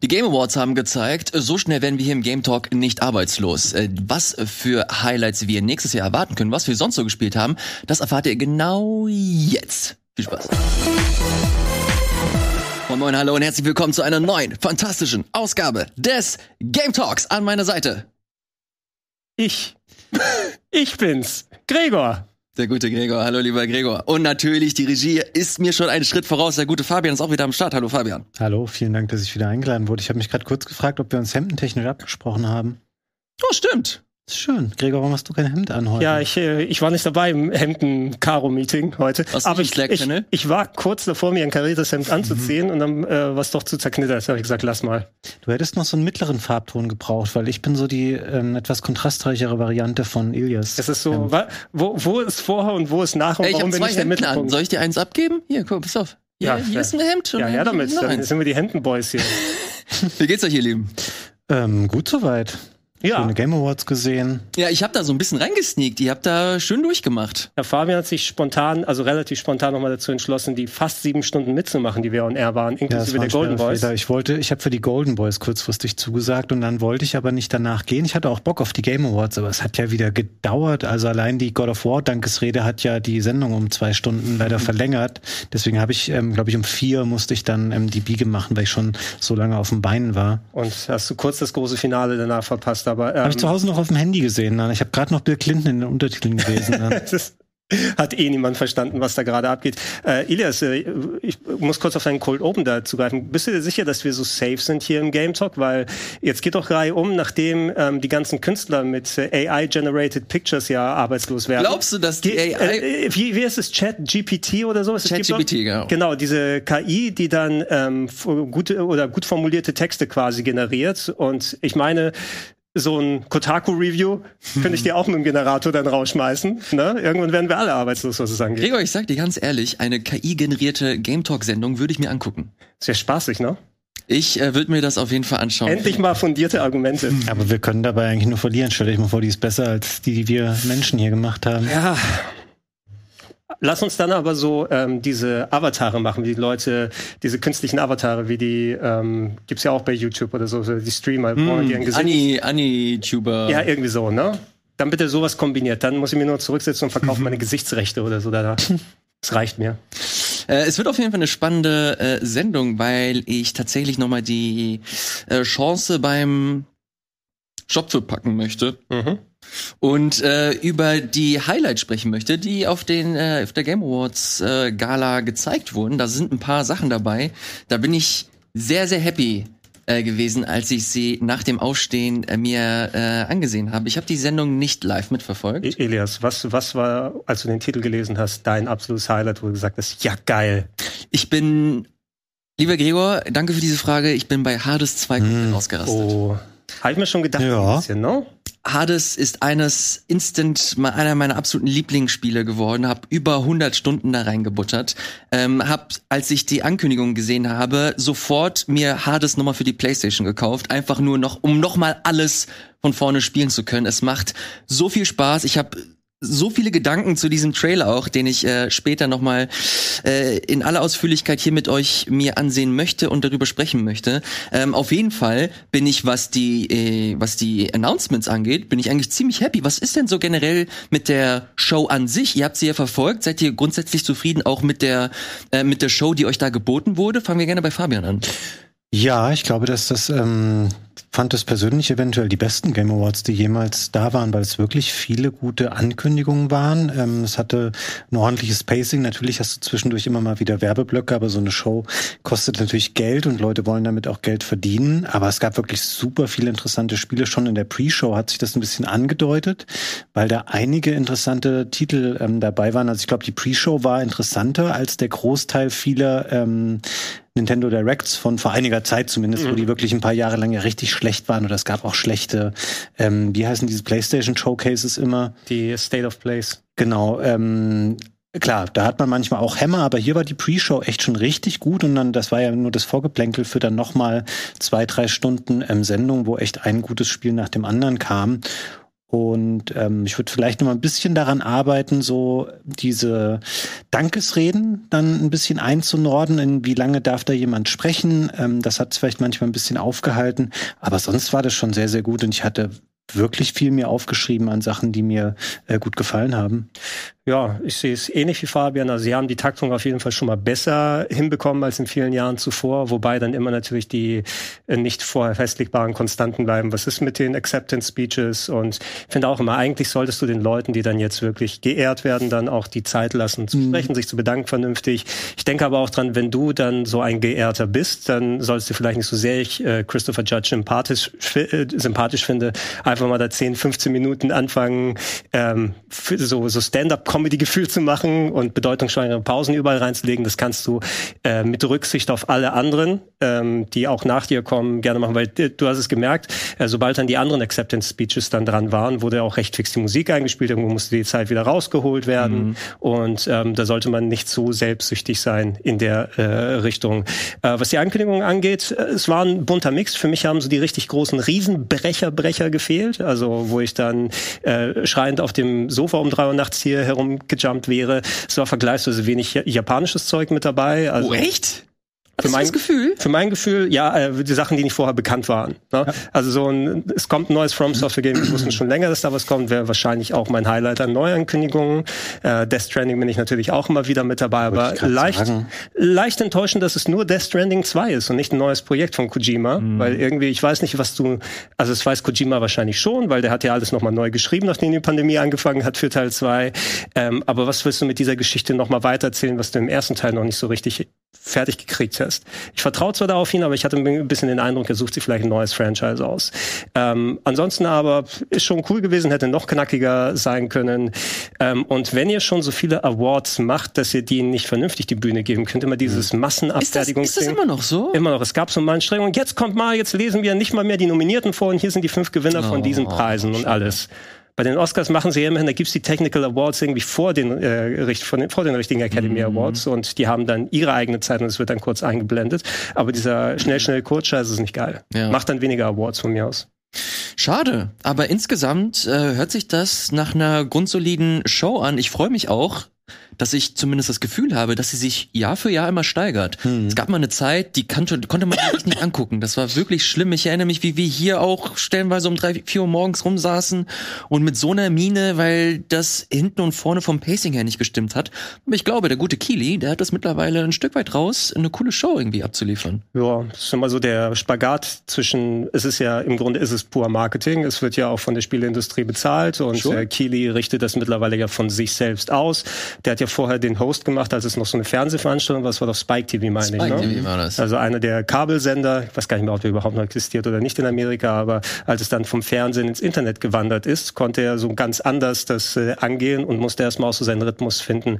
Die Game Awards haben gezeigt, so schnell werden wir hier im Game Talk nicht arbeitslos. Äh, Was für Highlights wir nächstes Jahr erwarten können, was wir sonst so gespielt haben, das erfahrt ihr genau jetzt. Viel Spaß. Moin Moin, hallo und herzlich willkommen zu einer neuen, fantastischen Ausgabe des Game Talks an meiner Seite. Ich. Ich bin's. Gregor. Der gute Gregor, hallo lieber Gregor. Und natürlich, die Regie ist mir schon einen Schritt voraus. Der gute Fabian ist auch wieder am Start. Hallo Fabian. Hallo, vielen Dank, dass ich wieder eingeladen wurde. Ich habe mich gerade kurz gefragt, ob wir uns hemdentechnisch abgesprochen haben. Oh, stimmt. Ist schön. Gregor, warum hast du kein Hemd an heute? Ja, ich, äh, ich war nicht dabei im Hemden-Karo-Meeting heute. Hast du aber nicht ich, ich, Channel? ich war kurz davor, mir ein kariertes Hemd anzuziehen und dann äh, war es doch zu zerknittert. Da habe ich gesagt, lass mal. Du hättest noch so einen mittleren Farbton gebraucht, weil ich bin so die ähm, etwas kontrastreichere Variante von Ilias. Es ist so, wa, wo, wo ist vorher und wo ist nachher und Ey, ich warum habe bin zwei ich der Hemden an. Mittelpunkt? Soll ich dir eins abgeben? Hier, guck, pass auf. Hier, Ja, hier ist ein Hemd. und Ja, ja, damit. Dann sind wir die Hemdenboys hier. Wie geht's euch, ihr Lieben? Ähm, gut soweit. Ja. Schöne Game Awards gesehen. Ja, ich habe da so ein bisschen reingesneakt. Ihr habt da schön durchgemacht. Herr Fabian hat sich spontan, also relativ spontan nochmal dazu entschlossen, die fast sieben Stunden mitzumachen, die wir on air waren, Ja, inklusive war der Golden Boys. Fehler. Ich wollte, ich habe für die Golden Boys kurzfristig zugesagt und dann wollte ich aber nicht danach gehen. Ich hatte auch Bock auf die Game Awards, aber es hat ja wieder gedauert. Also allein die God of War Dankesrede hat ja die Sendung um zwei Stunden Mhm. leider verlängert. Deswegen habe ich, ähm, glaube ich, um vier musste ich dann ähm, die Biege machen, weil ich schon so lange auf dem Bein war. Und hast du kurz das große Finale danach verpasst, aber ähm, Habe ich zu Hause noch auf dem Handy gesehen. Dann. Ich habe gerade noch Bill Clinton in den Untertiteln gelesen. Ist, hat eh niemand verstanden, was da gerade abgeht. Äh, Ilias, äh, ich muss kurz auf deinen Cold Open da zugreifen. Bist du dir sicher, dass wir so safe sind hier im Game Talk? Weil jetzt geht doch Reihe um, nachdem ähm, die ganzen Künstler mit äh, AI-generated Pictures ja arbeitslos werden. Glaubst du, dass die Ge- AI Äh, wie, wie ist es? Chat GPT oder so? ChatGPT, genau. Genau, diese KI, die dann ähm, gute oder gut formulierte Texte quasi generiert. Und ich meine, so ein Kotaku-Review könnte ich dir auch mit dem Generator dann rausschmeißen. Ne? Irgendwann werden wir alle arbeitslos, was es angeht. Gregor, ich sag dir ganz ehrlich, eine KI-generierte Game Talk-Sendung würde ich mir angucken. Sehr spaßig, ne? Ich äh, würde mir das auf jeden Fall anschauen. Endlich mal fundierte Argumente. Aber wir können dabei eigentlich nur verlieren. Stell dich mal vor, die ist besser als die, die wir Menschen hier gemacht haben. Ja. Lass uns dann aber so ähm, diese Avatare machen, wie die Leute, diese künstlichen Avatare, wie die, ähm, gibt's ja auch bei YouTube oder so, die Streamer, wo man die ein Gesicht Anni, Anni-Tuber. Ja, irgendwie so, ne? Dann bitte sowas kombiniert. Dann muss ich mir nur zurücksetzen und verkaufen meine Gesichtsrechte oder so danach. Das reicht mir. Äh, es wird auf jeden Fall eine spannende äh, Sendung, weil ich tatsächlich nochmal die äh, Chance beim Shop für packen möchte Mhm. Und äh, über die Highlights sprechen möchte, die auf den äh, auf der Game Awards äh, Gala gezeigt wurden. Da sind ein paar Sachen dabei. Da bin ich sehr sehr happy äh, gewesen, als ich sie nach dem Aufstehen äh, mir äh, angesehen habe. Ich habe die Sendung nicht live mitverfolgt. E- Elias, was, was war, als du den Titel gelesen hast, dein absolutes Highlight, wo du gesagt hast, ja geil. Ich bin lieber Gregor, danke für diese Frage. Ich bin bei Hades 2 komplett ausgerastet. Oh. Habe ich mir schon gedacht, Ja. ein bisschen, ne? Hades ist eines instant einer meiner absoluten Lieblingsspiele geworden. Hab über 100 Stunden da reingebuttert. Ähm, hab, als ich die Ankündigung gesehen habe, sofort mir Hades nochmal für die PlayStation gekauft, einfach nur noch, um nochmal alles von vorne spielen zu können. Es macht so viel Spaß. Ich habe so viele Gedanken zu diesem Trailer auch, den ich äh, später nochmal äh, in aller Ausführlichkeit hier mit euch mir ansehen möchte und darüber sprechen möchte. Ähm, auf jeden Fall bin ich, was die, äh, was die Announcements angeht, bin ich eigentlich ziemlich happy. Was ist denn so generell mit der Show an sich? Ihr habt sie ja verfolgt. Seid ihr grundsätzlich zufrieden auch mit der, äh, mit der Show, die euch da geboten wurde? Fangen wir gerne bei Fabian an. Ja, ich glaube, dass das ähm, fand es persönlich eventuell die besten Game Awards, die jemals da waren, weil es wirklich viele gute Ankündigungen waren. Ähm, es hatte ein ordentliches Pacing. Natürlich hast du zwischendurch immer mal wieder Werbeblöcke, aber so eine Show kostet natürlich Geld und Leute wollen damit auch Geld verdienen. Aber es gab wirklich super viele interessante Spiele. Schon in der Pre-Show hat sich das ein bisschen angedeutet, weil da einige interessante Titel ähm, dabei waren. Also ich glaube, die Pre-Show war interessanter als der Großteil vieler ähm, Nintendo Directs von vor einiger Zeit zumindest, wo die wirklich ein paar Jahre lang ja richtig schlecht waren oder es gab auch schlechte, ähm, wie heißen diese PlayStation Showcases immer? Die State of Plays. Genau, ähm, klar, da hat man manchmal auch Hämmer, aber hier war die Pre-Show echt schon richtig gut und dann, das war ja nur das Vorgeplänkel für dann nochmal zwei, drei Stunden ähm, Sendung, wo echt ein gutes Spiel nach dem anderen kam. Und ähm, ich würde vielleicht noch mal ein bisschen daran arbeiten, so diese Dankesreden dann ein bisschen einzunorden, in wie lange darf da jemand sprechen. Ähm, das hat es vielleicht manchmal ein bisschen aufgehalten. Aber sonst war das schon sehr, sehr gut und ich hatte wirklich viel mir aufgeschrieben an Sachen, die mir äh, gut gefallen haben. Ja, ich sehe es ähnlich wie Fabian. Also sie haben die Taktung auf jeden Fall schon mal besser hinbekommen als in vielen Jahren zuvor, wobei dann immer natürlich die äh, nicht vorher festlegbaren Konstanten bleiben. Was ist mit den Acceptance Speeches? Und ich finde auch immer, eigentlich solltest du den Leuten, die dann jetzt wirklich geehrt werden, dann auch die Zeit lassen zu mhm. sprechen, sich zu bedanken vernünftig. Ich denke aber auch dran, wenn du dann so ein Geehrter bist, dann sollst du vielleicht nicht so sehr ich äh, Christopher Judge sympathisch, äh, sympathisch finde, einfach mal da 10, 15 Minuten anfangen, ähm, so, so Stand-up Comedy-Gefühl zu machen und bedeutungsschwangere Pausen überall reinzulegen. Das kannst du äh, mit Rücksicht auf alle anderen, ähm, die auch nach dir kommen, gerne machen, weil du hast es gemerkt, äh, sobald dann die anderen Acceptance-Speeches dann dran waren, wurde auch recht fix die Musik eingespielt, irgendwo musste die Zeit wieder rausgeholt werden mhm. und ähm, da sollte man nicht so selbstsüchtig sein in der äh, Richtung. Äh, was die Ankündigung angeht, äh, es war ein bunter Mix. Für mich haben so die richtig großen Riesenbrecher, Brecher gefehlt, also wo ich dann äh, schreiend auf dem Sofa um drei Uhr nachts hier herum rumgejumpt wäre. Es war vergleichsweise wenig japanisches Zeug mit dabei. Also, oh, echt? Für mein, Gefühl? für mein Gefühl, ja, äh, die Sachen, die nicht vorher bekannt waren. Ne? Ja. Also so ein, es kommt ein neues From Software Game, wir wussten schon länger, dass da was kommt, wäre wahrscheinlich auch mein Highlight an Neuankündigungen. Äh, Death Stranding bin ich natürlich auch immer wieder mit dabei, aber leicht, leicht enttäuschend, dass es nur Death Stranding 2 ist und nicht ein neues Projekt von Kojima, mhm. weil irgendwie, ich weiß nicht, was du, also es weiß Kojima wahrscheinlich schon, weil der hat ja alles nochmal neu geschrieben, nachdem die Pandemie angefangen hat für Teil 2. Ähm, aber was willst du mit dieser Geschichte nochmal weitererzählen, was du im ersten Teil noch nicht so richtig fertig gekriegt hast. Ich vertraue zwar darauf hin, aber ich hatte ein bisschen den Eindruck, er sucht sich vielleicht ein neues Franchise aus. Ähm, ansonsten aber ist schon cool gewesen, hätte noch knackiger sein können. Ähm, und wenn ihr schon so viele Awards macht, dass ihr denen nicht vernünftig die Bühne geben könnt, immer dieses Massenabfertigungsding. Ist das, ist das immer noch so? Immer noch. Es gab so mal eine Strengung. Jetzt kommt mal, jetzt lesen wir nicht mal mehr die Nominierten vor und hier sind die fünf Gewinner oh, von diesen Preisen oh, und alles. Bei den Oscars machen sie ja immerhin, da gibt's die Technical Awards irgendwie vor den, äh, vor den, vor den richtigen Academy mhm. Awards und die haben dann ihre eigene Zeit und es wird dann kurz eingeblendet. Aber dieser schnell, schnell, kurz Scheiß ist nicht geil. Ja. Macht dann weniger Awards von mir aus. Schade, aber insgesamt äh, hört sich das nach einer grundsoliden Show an. Ich freue mich auch, dass ich zumindest das Gefühl habe, dass sie sich Jahr für Jahr immer steigert. Hm. Es gab mal eine Zeit, die kannte, konnte man sich nicht angucken. Das war wirklich schlimm. Ich erinnere mich, wie wir hier auch stellenweise um drei, vier Uhr morgens rumsaßen und mit so einer Mine, weil das hinten und vorne vom Pacing her nicht gestimmt hat. Aber ich glaube, der gute Kili, der hat das mittlerweile ein Stück weit raus, eine coole Show irgendwie abzuliefern. Ja, das ist immer so der Spagat zwischen, es ist ja, im Grunde ist es pur Marketing. Es wird ja auch von der Spieleindustrie bezahlt und sure. Kili richtet das mittlerweile ja von sich selbst aus. Der hat ja vorher den Host gemacht, als es noch so eine Fernsehveranstaltung war. Das war doch Spike TV, meine Spike ich. Ne? TV war das. Also einer der Kabelsender, ich weiß gar nicht mehr, ob der überhaupt noch existiert oder nicht in Amerika, aber als es dann vom Fernsehen ins Internet gewandert ist, konnte er so ganz anders das äh, angehen und musste erstmal auch so seinen Rhythmus finden.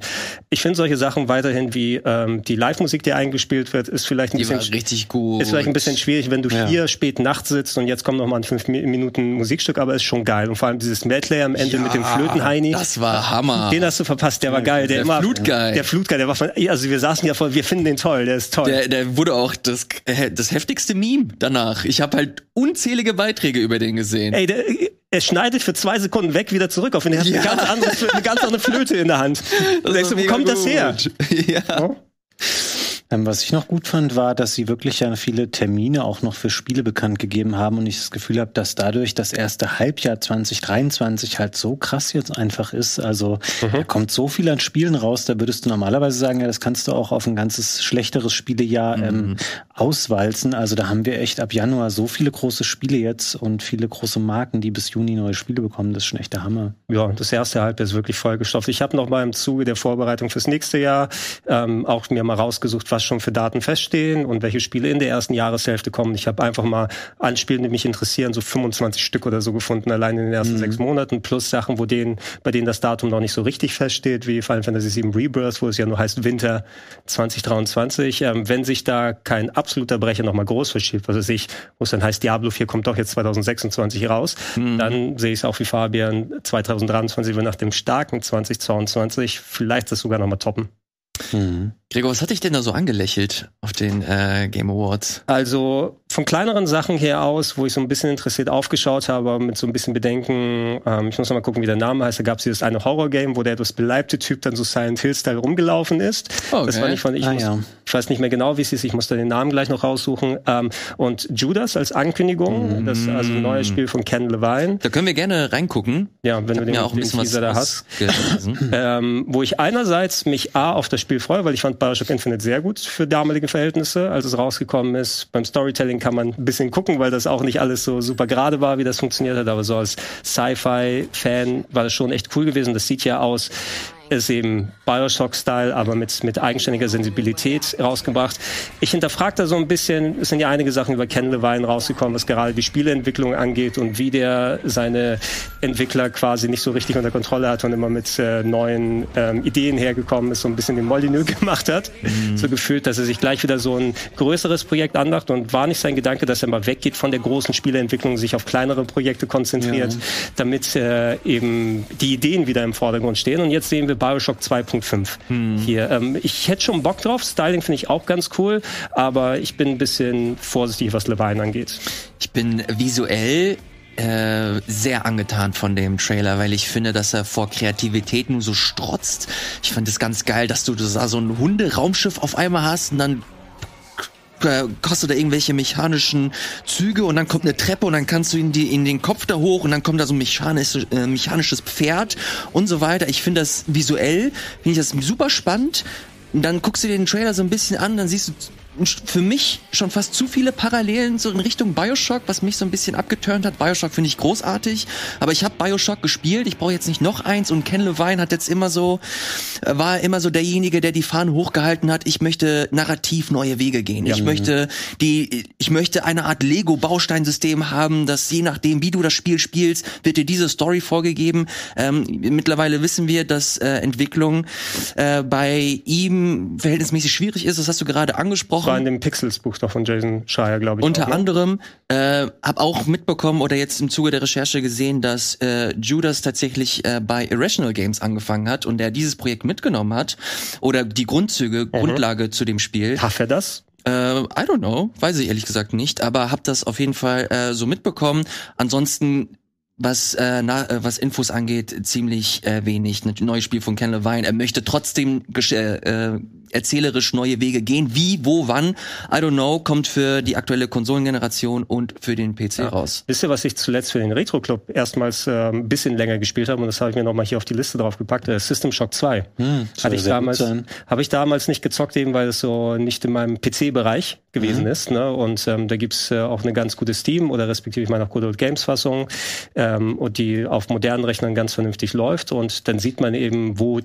Ich finde solche Sachen weiterhin wie ähm, die Live-Musik, die eingespielt wird, ist vielleicht ein die bisschen richtig gut. Ist vielleicht ein bisschen schwierig, wenn du ja. hier spät nachts sitzt und jetzt kommt noch mal ein fünf Minuten Musikstück, aber ist schon geil. Und vor allem dieses Medley am Ende ja, mit dem Flötenheini. Das war Hammer. Den hast du verpasst, der war geil. Der, der immer, Flutgeil. Der Flutgeil, der war von, also wir saßen ja voll, wir finden den toll, der ist toll. Der, der wurde auch das, das heftigste Meme danach. Ich habe halt unzählige Beiträge über den gesehen. Ey, der, er schneidet für zwei Sekunden weg, wieder zurück auf ihn. Er hat ja. eine, ganz andere, eine ganz andere Flöte in der Hand. Das denkst du, wo kommt gut. das her? Ja. Oh? Ähm, was ich noch gut fand, war, dass sie wirklich ja viele Termine auch noch für Spiele bekannt gegeben haben und ich das Gefühl habe, dass dadurch das erste Halbjahr 2023 halt so krass jetzt einfach ist. Also mhm. da kommt so viel an Spielen raus, da würdest du normalerweise sagen, ja, das kannst du auch auf ein ganzes schlechteres Spielejahr mhm. ähm, auswalzen. Also da haben wir echt ab Januar so viele große Spiele jetzt und viele große Marken, die bis Juni neue Spiele bekommen. Das ist schon echt der Hammer. Ja, das erste Halbjahr ist wirklich vollgestopft. Ich habe noch mal im Zuge der Vorbereitung fürs nächste Jahr ähm, auch mir mal rausgesucht, was was schon für Daten feststehen und welche Spiele in der ersten Jahreshälfte kommen. Ich habe einfach mal an Spielen, die mich interessieren, so 25 Stück oder so gefunden, allein in den ersten mhm. sechs Monaten, plus Sachen, wo denen, bei denen das Datum noch nicht so richtig feststeht, wie Final Fantasy VII Rebirth, wo es ja nur heißt Winter 2023. Ähm, wenn sich da kein absoluter Brecher nochmal groß verschiebt, was weiß ich, wo es dann heißt, Diablo 4 kommt doch jetzt 2026 raus, mhm. dann sehe ich es auch wie Fabian 2023, wir nach dem starken 2022 vielleicht das sogar nochmal toppen. Mhm. Gregor, was hat dich denn da so angelächelt auf den äh, Game Awards? Also von kleineren Sachen her aus, wo ich so ein bisschen interessiert aufgeschaut habe, mit so ein bisschen Bedenken, ähm, ich muss noch mal gucken, wie der Name heißt, da gab es dieses eine Horror-Game, wo der etwas beleibte Typ dann so Silent Hill-Style rumgelaufen ist. Okay. Das war nicht von, ich, ah, muss, ja. ich weiß nicht mehr genau, wie es ist, ich muss da den Namen gleich noch raussuchen. Ähm, und Judas als Ankündigung, mm. das also ein neues Spiel von Ken Levine. Da können wir gerne reingucken. Ja, wenn du den, auch ein den Teaser da hast. ähm, wo ich einerseits mich A auf das Spiel freue, weil ich fand Bioshock Infinite sehr gut für damalige Verhältnisse, als es rausgekommen ist. Beim Storytelling kann man ein bisschen gucken, weil das auch nicht alles so super gerade war, wie das funktioniert hat, aber so als Sci-Fi-Fan war das schon echt cool gewesen. Das sieht ja aus ist eben Bioshock-Style, aber mit, mit eigenständiger Sensibilität rausgebracht. Ich hinterfrage da so ein bisschen, es sind ja einige Sachen über Ken Levine rausgekommen, was gerade die Spieleentwicklung angeht und wie der seine Entwickler quasi nicht so richtig unter Kontrolle hat und immer mit äh, neuen ähm, Ideen hergekommen ist, so ein bisschen den Molyneux gemacht hat. Mhm. So gefühlt, dass er sich gleich wieder so ein größeres Projekt andacht und war nicht sein Gedanke, dass er mal weggeht von der großen Spieleentwicklung, sich auf kleinere Projekte konzentriert, ja. damit äh, eben die Ideen wieder im Vordergrund stehen. Und jetzt sehen wir Bioshock 2.5 hm. hier. Ähm, ich hätte schon Bock drauf. Styling finde ich auch ganz cool, aber ich bin ein bisschen vorsichtig, was Levine angeht. Ich bin visuell äh, sehr angetan von dem Trailer, weil ich finde, dass er vor Kreativität nur so strotzt. Ich fand es ganz geil, dass du da so ein Hunderaumschiff auf einmal hast und dann äh, kostet da irgendwelche mechanischen Züge und dann kommt eine Treppe und dann kannst du in, die, in den Kopf da hoch und dann kommt da so ein mechanisch, äh, mechanisches Pferd und so weiter. Ich finde das visuell, finde ich das super spannend. Und dann guckst du dir den Trailer so ein bisschen an, dann siehst du für mich schon fast zu viele Parallelen so in Richtung Bioshock, was mich so ein bisschen abgeturnt hat. Bioshock finde ich großartig, aber ich habe Bioshock gespielt. Ich brauche jetzt nicht noch eins und Ken Levine hat jetzt immer so äh, war immer so derjenige, der die Fahne hochgehalten hat. Ich möchte narrativ neue Wege gehen. Ja. Ich möchte die ich möchte eine Art Lego Bausteinsystem haben, dass je nachdem, wie du das Spiel spielst, wird dir diese Story vorgegeben. Ähm, mittlerweile wissen wir, dass äh, Entwicklung äh, bei ihm verhältnismäßig schwierig ist. Das hast du gerade angesprochen war in dem Pixels-Buch doch von Jason Schreier, glaube ich. Unter auch, ne? anderem äh, habe auch mitbekommen oder jetzt im Zuge der Recherche gesehen, dass äh, Judas tatsächlich äh, bei Irrational Games angefangen hat und der dieses Projekt mitgenommen hat oder die Grundzüge, mhm. Grundlage zu dem Spiel. Darf er das? Äh, I don't know, weiß ich ehrlich gesagt nicht, aber hab das auf jeden Fall äh, so mitbekommen. Ansonsten was äh, na, äh, was Infos angeht, ziemlich äh, wenig. Ein neues Spiel von Ken Levine. Er möchte trotzdem äh, äh, erzählerisch neue Wege gehen. Wie, wo, wann, I don't know, kommt für die aktuelle Konsolengeneration und für den PC ja. raus. Wisst ihr, was ich zuletzt für den Retro Club erstmals äh, ein bisschen länger gespielt habe und das habe ich mir nochmal hier auf die Liste drauf gepackt, äh, System Shock 2. Hm, Hatte ich damals, habe ich damals nicht gezockt, eben weil es so nicht in meinem PC-Bereich gewesen mhm. ist. Ne? Und ähm, da gibt's äh, auch eine ganz gute Steam oder respektive ich meine auch Good Old Games Fassung ähm, und die auf modernen Rechnern ganz vernünftig läuft und dann sieht man eben, wo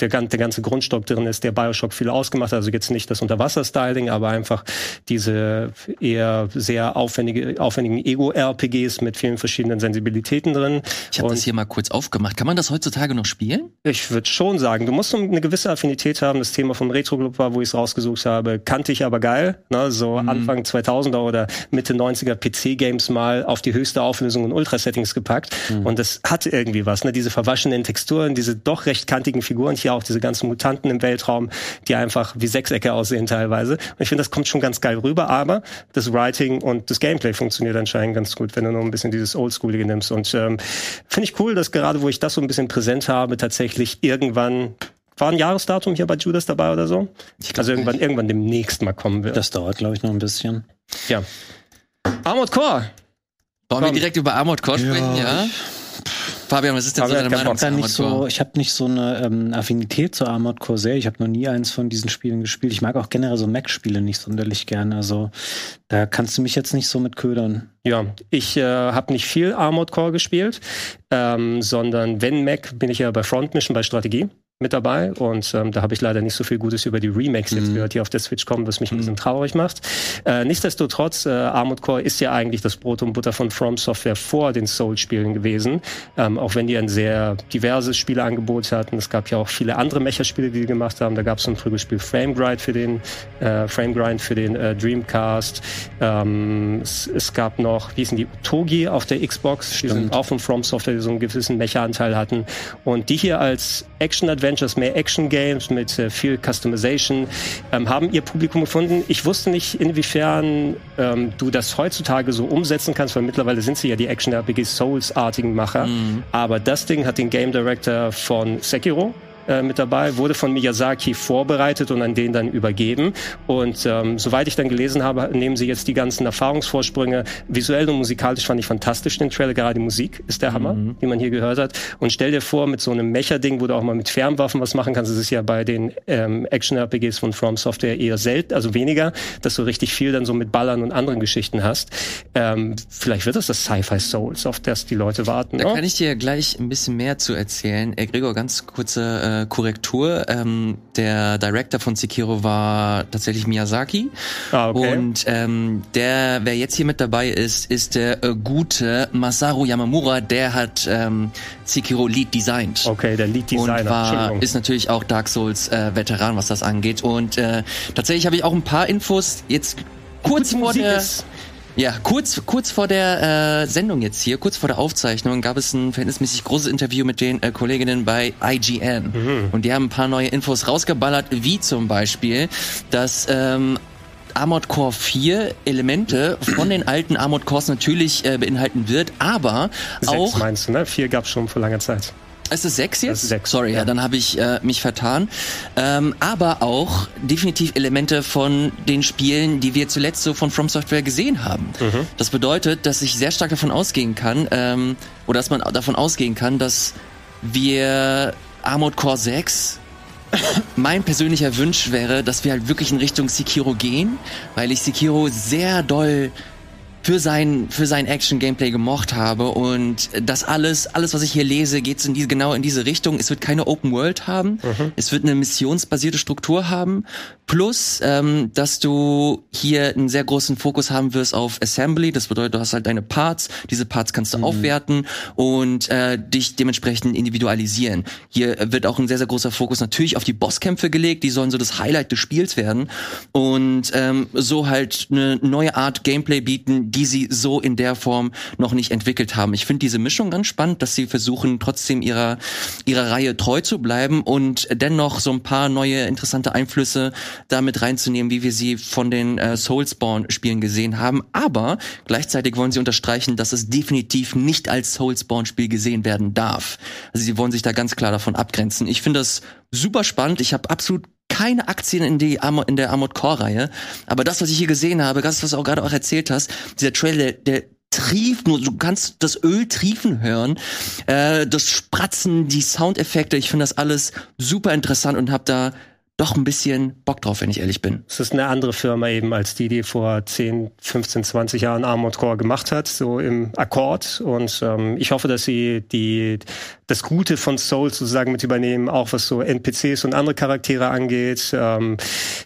der, der ganze Grundstock drin ist, der Bioshock viel ausgemacht hat. Also jetzt nicht das Unterwasser-Styling, aber einfach diese eher sehr aufwendige, aufwendigen Ego-RPGs mit vielen verschiedenen Sensibilitäten drin. Ich habe das hier mal kurz aufgemacht. Kann man das heutzutage noch spielen? Ich würde schon sagen, du musst eine gewisse Affinität haben. Das Thema vom Retro Club war, wo ich es rausgesucht habe, kannte ich aber geil. Ne? So mhm. Anfang 2000er oder Mitte 90er PC-Games mal auf die höchste Auflösung und Ultra-Settings gepackt. Mhm. Und das hat irgendwie was. Ne? Diese verwaschenen Texturen, diese doch recht kantigen Figuren hier auch diese ganzen Mutanten im Weltraum, die einfach wie Sechsecke aussehen teilweise. Und ich finde, das kommt schon ganz geil rüber, aber das Writing und das Gameplay funktioniert anscheinend ganz gut, wenn du noch ein bisschen dieses Oldschoolige nimmst. Und ähm, finde ich cool, dass gerade, wo ich das so ein bisschen präsent habe, tatsächlich irgendwann war ein Jahresdatum hier bei Judas dabei oder so? also irgendwann, nicht. irgendwann demnächst mal kommen wird. Das dauert, glaube ich, noch ein bisschen. Ja. Armored Core. Wollen wir direkt über Armored Core sprechen, ja? ja? Fabian, was ist denn Fabian, so deine Meinung zu Armored so, Ich habe nicht so eine ähm, Affinität zu Armored Core sehr. Ich habe noch nie eins von diesen Spielen gespielt. Ich mag auch generell so Mac-Spiele nicht sonderlich gerne. Also da kannst du mich jetzt nicht so mit ködern. Ja, ich äh, habe nicht viel Armored Core gespielt, ähm, sondern wenn Mac, bin ich ja bei Front Mission bei Strategie mit dabei und ähm, da habe ich leider nicht so viel Gutes über die Remakes jetzt mhm. gehört, die auf der Switch kommen, was mich ein bisschen mhm. traurig macht. Äh, nichtsdestotrotz, äh, Armored Core ist ja eigentlich das Brot und Butter von From Software vor den Soul-Spielen gewesen, ähm, auch wenn die ein sehr diverses Spieleangebot hatten. Es gab ja auch viele andere Mecha-Spiele, die die gemacht haben. Da gab es so ein frühes Spiel Frame Grind für den äh, Frame Grind für den äh, Dreamcast. Ähm, es, es, gab noch, wie hießen die, Togi auf der Xbox, die sind auch von From Software, die so einen gewissen Mecha-Anteil hatten und die hier als Action-Adventures, mehr Action-Games mit äh, viel Customization, ähm, haben ihr Publikum gefunden. Ich wusste nicht, inwiefern ähm, du das heutzutage so umsetzen kannst, weil mittlerweile sind sie ja die Action-RPG Souls-artigen Macher. Mhm. Aber das Ding hat den Game Director von Sekiro äh, mit dabei, wurde von Miyazaki vorbereitet und an den dann übergeben. Und ähm, soweit ich dann gelesen habe, nehmen sie jetzt die ganzen Erfahrungsvorsprünge. Visuell und musikalisch fand ich fantastisch den Trailer. Gerade die Musik ist der Hammer, mhm. die man hier gehört hat. Und stell dir vor, mit so einem Mecha-Ding, wo du auch mal mit Fernwaffen was machen kannst. Das ist ja bei den ähm, Action-RPGs von From Software eher selten, also weniger, dass du richtig viel dann so mit Ballern und anderen Geschichten hast. Ähm, vielleicht wird es das Sci-Fi Souls, auf das die Leute warten. Da oh. kann ich dir gleich ein bisschen mehr zu erzählen. Äh, Gregor, ganz kurze äh, Korrektur. Ähm, der Director von Sekiro war tatsächlich Miyazaki. Ah, okay. Und ähm, der, wer jetzt hier mit dabei ist, ist der äh, gute Masaru Yamamura. Der hat ähm, Sekiro Lead designt. Okay, der Lead Designer. Und war, ist natürlich auch Dark Souls äh, Veteran, was das angeht. Und äh, tatsächlich habe ich auch ein paar Infos jetzt kurz vor der. Ist. Ja, kurz, kurz vor der äh, Sendung jetzt hier, kurz vor der Aufzeichnung, gab es ein verhältnismäßig großes Interview mit den äh, Kolleginnen bei IGN. Mhm. Und die haben ein paar neue Infos rausgeballert, wie zum Beispiel, dass ähm, Armored Core 4 Elemente von den alten Armored Cores natürlich äh, beinhalten wird, aber Sechs auch... meinst du, ne? Vier gab's schon vor langer Zeit. Ist es sechs jetzt? Sechs, Sorry, ja, ja dann habe ich äh, mich vertan. Ähm, aber auch definitiv Elemente von den Spielen, die wir zuletzt so von From Software gesehen haben. Mhm. Das bedeutet, dass ich sehr stark davon ausgehen kann, ähm, oder dass man davon ausgehen kann, dass wir Armored Core 6 mein persönlicher Wunsch wäre, dass wir halt wirklich in Richtung Sekiro gehen, weil ich Sekiro sehr doll für sein für sein Action Gameplay gemocht habe und das alles alles was ich hier lese geht in diese genau in diese Richtung. Es wird keine Open World haben. Mhm. es wird eine missionsbasierte Struktur haben. Plus ähm, dass du hier einen sehr großen Fokus haben wirst auf Assembly. Das bedeutet du hast halt deine Parts. Diese Parts kannst du mhm. aufwerten und äh, dich dementsprechend individualisieren. Hier wird auch ein sehr sehr großer Fokus natürlich auf die Bosskämpfe gelegt. Die sollen so das Highlight des Spiels werden und ähm, so halt eine neue Art Gameplay bieten die sie so in der Form noch nicht entwickelt haben. Ich finde diese Mischung ganz spannend, dass sie versuchen, trotzdem ihrer, ihrer Reihe treu zu bleiben und dennoch so ein paar neue interessante Einflüsse damit reinzunehmen, wie wir sie von den äh, Soulspawn-Spielen gesehen haben. Aber gleichzeitig wollen sie unterstreichen, dass es definitiv nicht als Soulspawn-Spiel gesehen werden darf. Also sie wollen sich da ganz klar davon abgrenzen. Ich finde das super spannend. Ich habe absolut keine Aktien in, die Armo, in der Armored Core-Reihe. Aber das, was ich hier gesehen habe, das, was du auch gerade auch erzählt hast, dieser Trailer, der, trieft, nur du kannst das Öl triefen hören, äh, das Spratzen, die Soundeffekte, ich finde das alles super interessant und habe da doch ein bisschen Bock drauf, wenn ich ehrlich bin. Es ist eine andere Firma eben als die, die vor 10, 15, 20 Jahren Armored Core gemacht hat, so im Akkord. Und ähm, ich hoffe, dass sie die das Gute von Souls sozusagen mit übernehmen, auch was so NPCs und andere Charaktere angeht, ähm,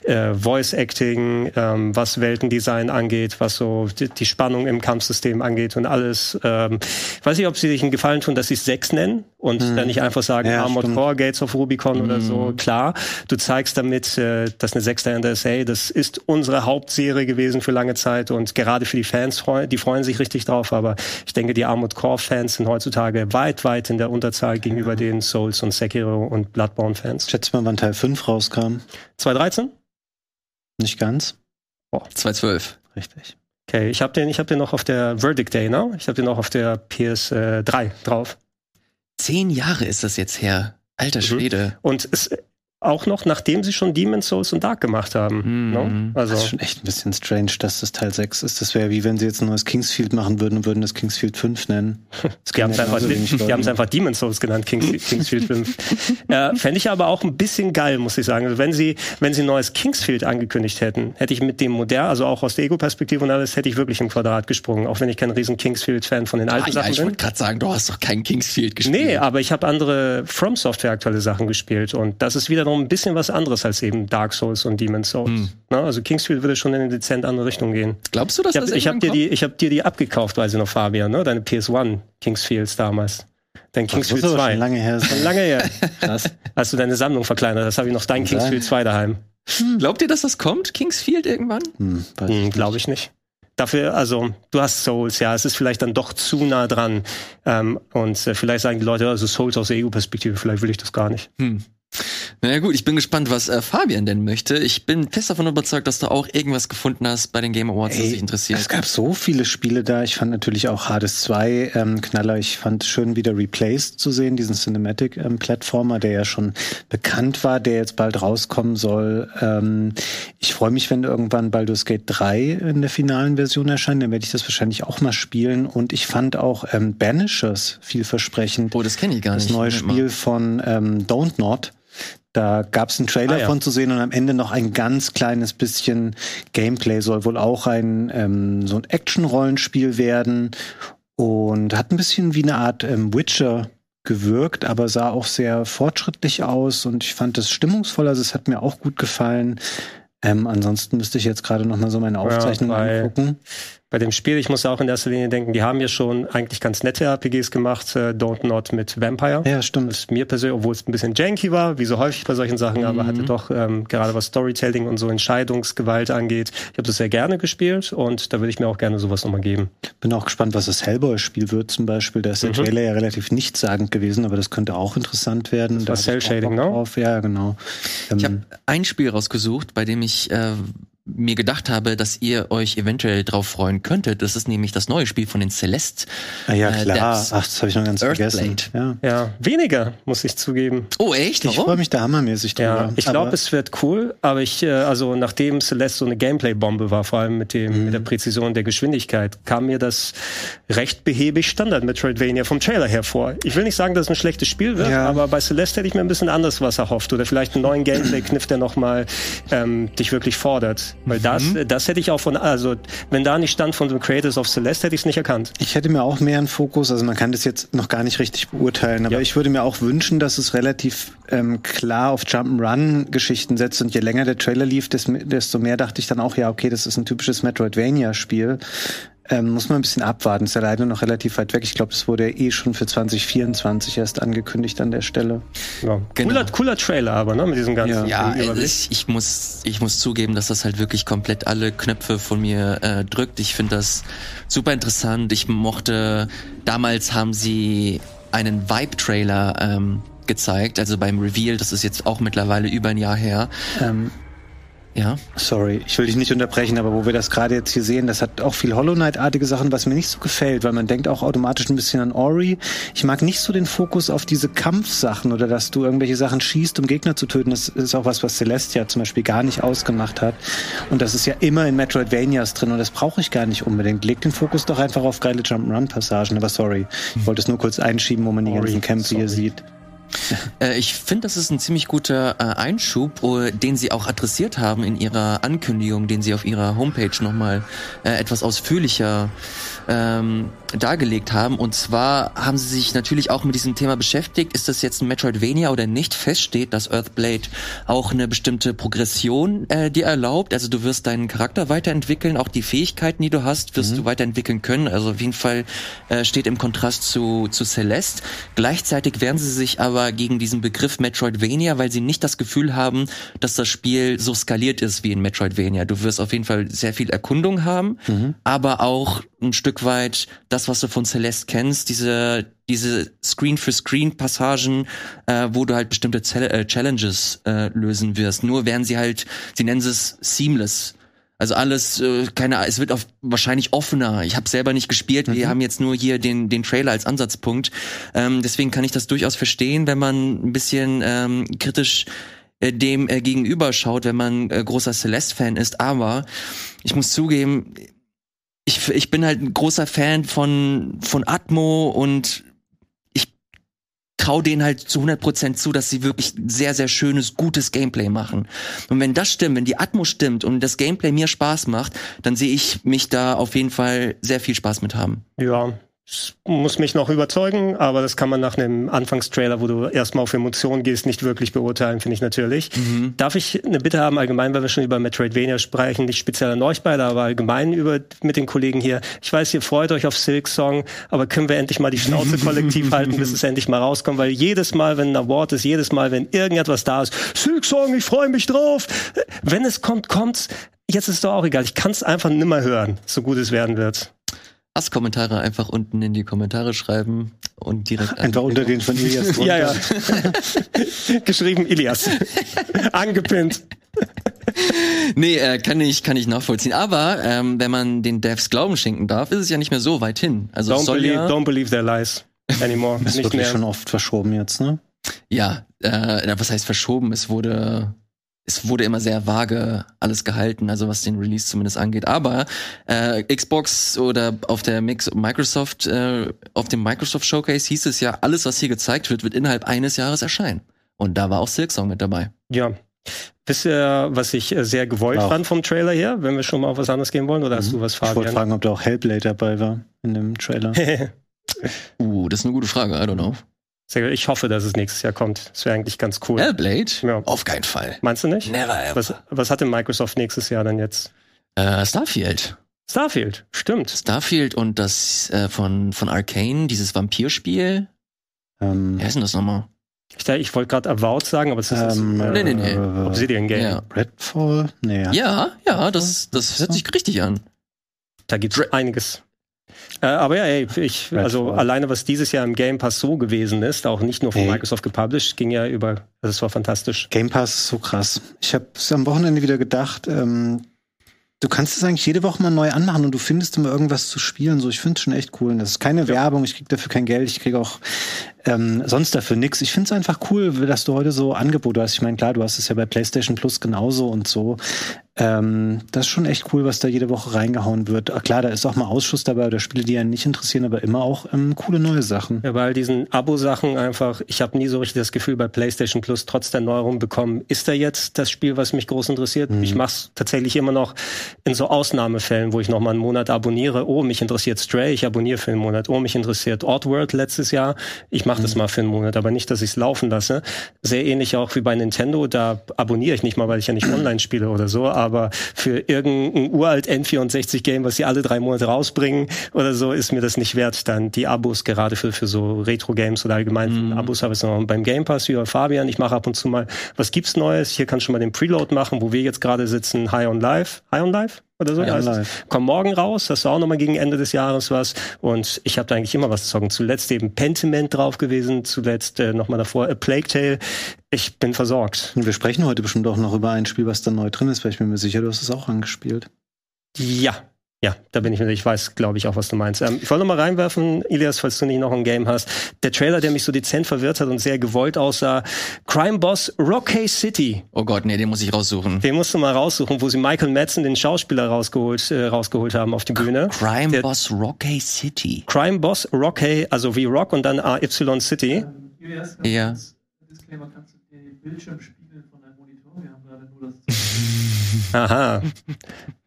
äh, Voice Acting, ähm, was Weltendesign angeht, was so die, die Spannung im Kampfsystem angeht und alles. Ähm, ich weiß nicht, ob sie sich einen Gefallen tun, dass sie es sechs nennen und hm. dann nicht einfach sagen ja, Armored stimmt. Core, Gates of Rubicon hm. oder so. Hm. Klar, du zeigst damit, äh, dass eine Sechs dahinter ist, hey, das ist unsere Hauptserie gewesen für lange Zeit und gerade für die Fans, die freuen sich richtig drauf, aber ich denke, die Armored Core Fans sind heutzutage weit, weit in der Unter Überzahl gegenüber den Souls und Sekiro und Bloodborne-Fans. Schätzt mal, wann Teil 5 rauskam. 2013? Nicht ganz. Boah. 2012. Richtig. Okay, ich habe den, ich hab den noch auf der Verdict Day, ne? Ich habe den noch auf der PS3 drauf. Zehn Jahre ist das jetzt her. Alter mhm. Schwede. Mhm. Und es, auch noch nachdem sie schon Demon's Souls und Dark gemacht haben. Mhm. Ne? Also das ist schon echt ein bisschen strange, dass das Teil 6 ist. Das wäre wie wenn sie jetzt ein neues Kingsfield machen würden und würden das Kingsfield 5 nennen. die haben es einfach, einfach Demon's Souls genannt, Kings, Kingsfield 5. äh, Fände ich aber auch ein bisschen geil, muss ich sagen. Also wenn sie, wenn sie ein neues Kingsfield angekündigt hätten, hätte ich mit dem Modell, also auch aus der Ego-Perspektive und alles, hätte ich wirklich im Quadrat gesprungen, auch wenn ich kein riesen Kingsfield-Fan von den alten ah, Sachen ja, ich bin. Ich wollte gerade sagen, du hast doch kein Kingsfield gespielt. Nee, aber ich habe andere From Software aktuelle Sachen gespielt und das ist wiederum ein bisschen was anderes als eben Dark Souls und Demon's Souls. Hm. Na, also Kingsfield würde schon in eine dezent andere Richtung gehen. Glaubst du, dass ich hab, das Ich habe dir die, ich habe dir die abgekauft, weiß ich noch, Fabian, ne? Deine PS1 Kingsfields damals. Dein Kingsfield 2. Schon lange her. Schon lange her. Krass. Hast du deine Sammlung verkleinert? Das habe ich noch dein Kingsfield 2 daheim. Hm. Glaubt ihr, dass das kommt, Kingsfield irgendwann? Hm, hm, Glaube ich nicht. dafür, also du hast Souls, ja, es ist vielleicht dann doch zu nah dran. Ähm, und äh, vielleicht sagen die Leute, also Souls aus der EU-Perspektive, vielleicht will ich das gar nicht. Hm. Naja gut, ich bin gespannt, was äh, Fabian denn möchte. Ich bin fest davon überzeugt, dass du auch irgendwas gefunden hast bei den Game Awards, Ey, das dich interessiert. Es gab so viele Spiele da. Ich fand natürlich auch Hades 2 ähm, Knaller. Ich fand es schön, wieder Replaced zu sehen, diesen Cinematic-Plattformer, ähm, der ja schon bekannt war, der jetzt bald rauskommen soll. Ähm, ich freue mich, wenn irgendwann Baldur's Gate 3 in der finalen Version erscheint. Dann werde ich das wahrscheinlich auch mal spielen. Und ich fand auch ähm, Banishers vielversprechend. Oh, das kenne ich gar nicht. Das neue Spiel von ähm, Don't Not da gab es einen Trailer ah, ja. von zu sehen und am Ende noch ein ganz kleines bisschen Gameplay. Soll wohl auch ein ähm, so ein Action-Rollenspiel werden und hat ein bisschen wie eine Art ähm, Witcher gewirkt, aber sah auch sehr fortschrittlich aus und ich fand es stimmungsvoll. Also es hat mir auch gut gefallen. Ähm, ansonsten müsste ich jetzt gerade noch mal so meine Aufzeichnung ja, angucken bei dem Spiel, ich muss auch in erster Linie denken, die haben ja schon eigentlich ganz nette RPGs gemacht, äh, Don't Not mit Vampire. Ja, stimmt. Das mir persönlich, obwohl es ein bisschen janky war, wie so häufig bei solchen Sachen, mhm. aber hatte doch ähm, gerade was Storytelling und so Entscheidungsgewalt angeht. Ich habe das sehr gerne gespielt und da würde ich mir auch gerne sowas nochmal geben. Bin auch gespannt, was das Hellboy-Spiel wird zum Beispiel. Da ist der mhm. Trailer ja relativ nichtssagend gewesen, aber das könnte auch interessant werden. Das war Cell-Shading, ne? Ja, genau. Ähm, ich habe ein Spiel rausgesucht, bei dem ich äh, mir gedacht habe, dass ihr euch eventuell drauf freuen könntet. Das ist nämlich das neue Spiel von den Celeste. Ah, ja, äh, klar. Ach, das habe ich noch ganz Earthblade. vergessen. Ja. ja, weniger, muss ich zugeben. Oh, echt? Warum? Ich freue mich da hammermäßig drüber. Ja, ich glaube, es wird cool, aber ich, äh, also nachdem Celeste so eine Gameplay-Bombe war, vor allem mit dem, mhm. mit der Präzision der Geschwindigkeit, kam mir das recht behäbig Standard Metroidvania vom Trailer hervor. Ich will nicht sagen, dass es ein schlechtes Spiel wird, ja. aber bei Celeste hätte ich mir ein bisschen anders was erhofft oder vielleicht einen neuen Gameplay-Kniff, der nochmal ähm, dich wirklich fordert. Weil mhm. das, das hätte ich auch von, also wenn da nicht stand von den Creators of Celeste, hätte ich es nicht erkannt. Ich hätte mir auch mehr einen Fokus, also man kann das jetzt noch gar nicht richtig beurteilen, aber ja. ich würde mir auch wünschen, dass es relativ ähm, klar auf Jump'n'Run-Geschichten setzt und je länger der Trailer lief, desto mehr dachte ich dann auch, ja, okay, das ist ein typisches Metroidvania-Spiel. Ähm, muss man ein bisschen abwarten. Ist ja leider noch relativ weit weg. Ich glaube, das wurde ja eh schon für 2024 erst angekündigt an der Stelle. Ja. Genau. Cooler, cooler Trailer aber, ne? Mit diesem ganzen Ja, ja ich, ich, muss, ich muss zugeben, dass das halt wirklich komplett alle Knöpfe von mir äh, drückt. Ich finde das super interessant. Ich mochte, damals haben sie einen Vibe-Trailer ähm, gezeigt, also beim Reveal, das ist jetzt auch mittlerweile über ein Jahr her. Ähm, ja. Sorry, ich will dich nicht unterbrechen, aber wo wir das gerade jetzt hier sehen, das hat auch viel Hollow Knight-artige Sachen, was mir nicht so gefällt, weil man denkt auch automatisch ein bisschen an Ori. Ich mag nicht so den Fokus auf diese Kampfsachen oder dass du irgendwelche Sachen schießt, um Gegner zu töten. Das ist auch was, was Celestia zum Beispiel gar nicht ausgemacht hat. Und das ist ja immer in Metroidvanias drin und das brauche ich gar nicht unbedingt. Leg den Fokus doch einfach auf geile Jump'n'Run-Passagen. Aber sorry, ich wollte es nur kurz einschieben, wo man die ganzen Kämpfe hier sieht. Äh, ich finde, das ist ein ziemlich guter äh, Einschub, uh, den Sie auch adressiert haben in Ihrer Ankündigung, den Sie auf Ihrer Homepage nochmal äh, etwas ausführlicher ähm, dargelegt haben. Und zwar haben sie sich natürlich auch mit diesem Thema beschäftigt. Ist das jetzt ein Metroidvania oder nicht? Feststeht, dass Earthblade auch eine bestimmte Progression äh, dir erlaubt. Also du wirst deinen Charakter weiterentwickeln, auch die Fähigkeiten, die du hast, wirst mhm. du weiterentwickeln können. Also auf jeden Fall äh, steht im Kontrast zu, zu Celeste. Gleichzeitig wehren sie sich aber gegen diesen Begriff Metroidvania, weil sie nicht das Gefühl haben, dass das Spiel so skaliert ist wie in Metroidvania. Du wirst auf jeden Fall sehr viel Erkundung haben, mhm. aber auch ein Stück weit das, was du von Celeste kennst, diese diese Screen-für-Screen-Passagen, äh, wo du halt bestimmte Zell äh, Challenges äh, lösen wirst. Nur werden sie halt, sie nennen es seamless. Also alles, äh, keine, es wird auf, wahrscheinlich offener. Ich habe selber nicht gespielt. Wir mhm. haben jetzt nur hier den den Trailer als Ansatzpunkt. Ähm, deswegen kann ich das durchaus verstehen, wenn man ein bisschen ähm, kritisch äh, dem äh, gegenüber schaut, wenn man äh, großer Celeste-Fan ist. Aber ich muss zugeben, ich, ich bin halt ein großer Fan von, von Atmo und ich traue denen halt zu 100% zu, dass sie wirklich sehr, sehr schönes, gutes Gameplay machen. Und wenn das stimmt, wenn die Atmo stimmt und das Gameplay mir Spaß macht, dann sehe ich mich da auf jeden Fall sehr viel Spaß mit haben. Ja, muss mich noch überzeugen, aber das kann man nach einem Anfangstrailer, wo du erstmal auf Emotionen gehst, nicht wirklich beurteilen, finde ich natürlich. Mhm. Darf ich eine Bitte haben, allgemein, weil wir schon über Metroidvania sprechen, nicht speziell an euch beide, aber allgemein über, mit den Kollegen hier. Ich weiß, ihr freut euch auf Silk Song, aber können wir endlich mal die Schnauze kollektiv halten, bis es endlich mal rauskommt, weil jedes Mal, wenn ein Award ist, jedes Mal, wenn irgendetwas da ist, Silk Song, ich freue mich drauf. Wenn es kommt, kommt's. Jetzt ist doch auch egal. Ich kann es einfach nimmer hören, so gut es werden wird. Hasskommentare einfach unten in die Kommentare schreiben und direkt Einfach unter den von Ilias drunter. Ja, ja. Geschrieben Ilias. Angepinnt. Nee, äh, kann ich kann ich nachvollziehen. Aber ähm, wenn man den Devs Glauben schenken darf, ist es ja nicht mehr so weit hin. Also es Don't soll believe, ja, don't believe their lies anymore. Das ist wirklich mehr. schon oft verschoben jetzt, ne? ja, äh, was heißt verschoben? Es wurde es wurde immer sehr vage alles gehalten, also was den Release zumindest angeht. Aber äh, Xbox oder auf der Mix Microsoft, äh, auf dem Microsoft Showcase hieß es ja, alles, was hier gezeigt wird, wird innerhalb eines Jahres erscheinen. Und da war auch Silksong mit dabei. Ja. Wisst ihr, was ich äh, sehr gewollt Auch. fand vom Trailer her, wenn wir schon mal auf was anderes gehen wollen? Oder hast du was, Ich wollte Fabian? fragen, ob da auch Hellblade dabei war in dem Trailer. Uh, das ist eine gute Frage. I don't know. Ich hoffe, dass es nächstes Jahr kommt. Das wäre eigentlich ganz cool. Hellblade? Ja. Auf keinen Fall. Meinst du nicht? Never ever. Was, was hat denn Microsoft nächstes Jahr dann jetzt? Äh, Starfield. Starfield, stimmt. Starfield und das äh, von, von Arcane, dieses Vampirspiel. ähm, Wer ist denn das nochmal? Ich, ich wollte gerade Avowed sagen, aber es ist ähm, das, Nee, nee, nee. äh, Obsidian Game. Ja. Redfall? Nee. Ja, ja, das, das hört sich richtig an. Da gibt's einiges. Äh, aber ja, ey, ich, Redfall. also alleine was dieses Jahr im Game Pass so gewesen ist, auch nicht nur von Ey. Microsoft gepublished, ging ja über, also es war fantastisch. Game Pass ist so krass. Ich habe es am Wochenende wieder gedacht, ähm, du kannst es eigentlich jede Woche mal neu anmachen und du findest immer irgendwas zu spielen. So, ich finde es schon echt cool. Und das ist keine Werbung, ich krieg dafür kein Geld, ich krieg auch ähm, sonst dafür nix. Ich finde es einfach cool, dass du heute so Angebote hast. Ich meine, klar, du hast es ja bei PlayStation Plus genauso und so. Ähm, das ist schon echt cool, was da jede Woche reingehauen wird. Ah, klar, da ist auch mal Ausschuss dabei oder Spiele, die einen nicht interessieren, aber immer auch ähm, coole neue Sachen. Ja, bei all diesen Abo-Sachen einfach, ich habe nie so richtig das Gefühl bei PlayStation Plus trotz der Neuerung bekommen, ist da jetzt das Spiel, was mich groß interessiert? Ich mache es tatsächlich immer noch in so Ausnahmefällen, wo ich noch mal einen Monat abonniere. Oh, mich interessiert Stray, ich abonniere für einen Monat. Oh, mich interessiert Oddworld letztes Jahr, ich mache das mal für einen Monat, aber nicht, dass ich es laufen lasse. Sehr ähnlich auch wie bei Nintendo, da abonniere ich nicht mal, weil ich ja nicht online spiele oder so, aber für irgendein uralt N64-Game, was sie alle drei Monate rausbringen oder so, ist mir das nicht wert, dann die Abos gerade für, für so Retro-Games oder allgemein Abos habe ich noch beim Game Pass wie bei Fabian. Ich mache ab und zu mal, was gibt's Neues? Hier kannst du schon mal den Preload machen, wo wir jetzt gerade sitzen, High on Life. High on Life? Oder so? Es. Life. Komm morgen raus, hast du auch noch mal gegen Ende des Jahres was. Und ich habe da eigentlich immer was zocken. Zuletzt eben Pentiment drauf gewesen, zuletzt äh, noch mal davor A Plague Tale. Ich bin versorgt. Und wir sprechen heute bestimmt auch noch über ein Spiel, was da neu drin ist, weil ich bin mir sicher, du hast es auch angespielt. Ja. Ja, da bin ich mir, ich weiß, glaube ich, auch, was du meinst. Ähm, ich wollte noch mal reinwerfen, Ilias, falls du nicht noch ein Game hast. Der Trailer, der mich so dezent verwirrt hat und sehr gewollt aussah, Crime Boss Rocky City. Oh Gott, nee, den muss ich raussuchen. Den musst du mal raussuchen, wo sie Michael Madsen, den Schauspieler, rausgeholt, äh, rausgeholt haben auf die Bühne. Crime Der- Boss Rocky City. Crime Boss Rocky, also wie Rock und dann AY City. Julius, ganz Ja. kurz, Disclaimer, kannst du den Bildschirm spiegeln von deinem Monitor? Wir haben gerade nur das. Aha.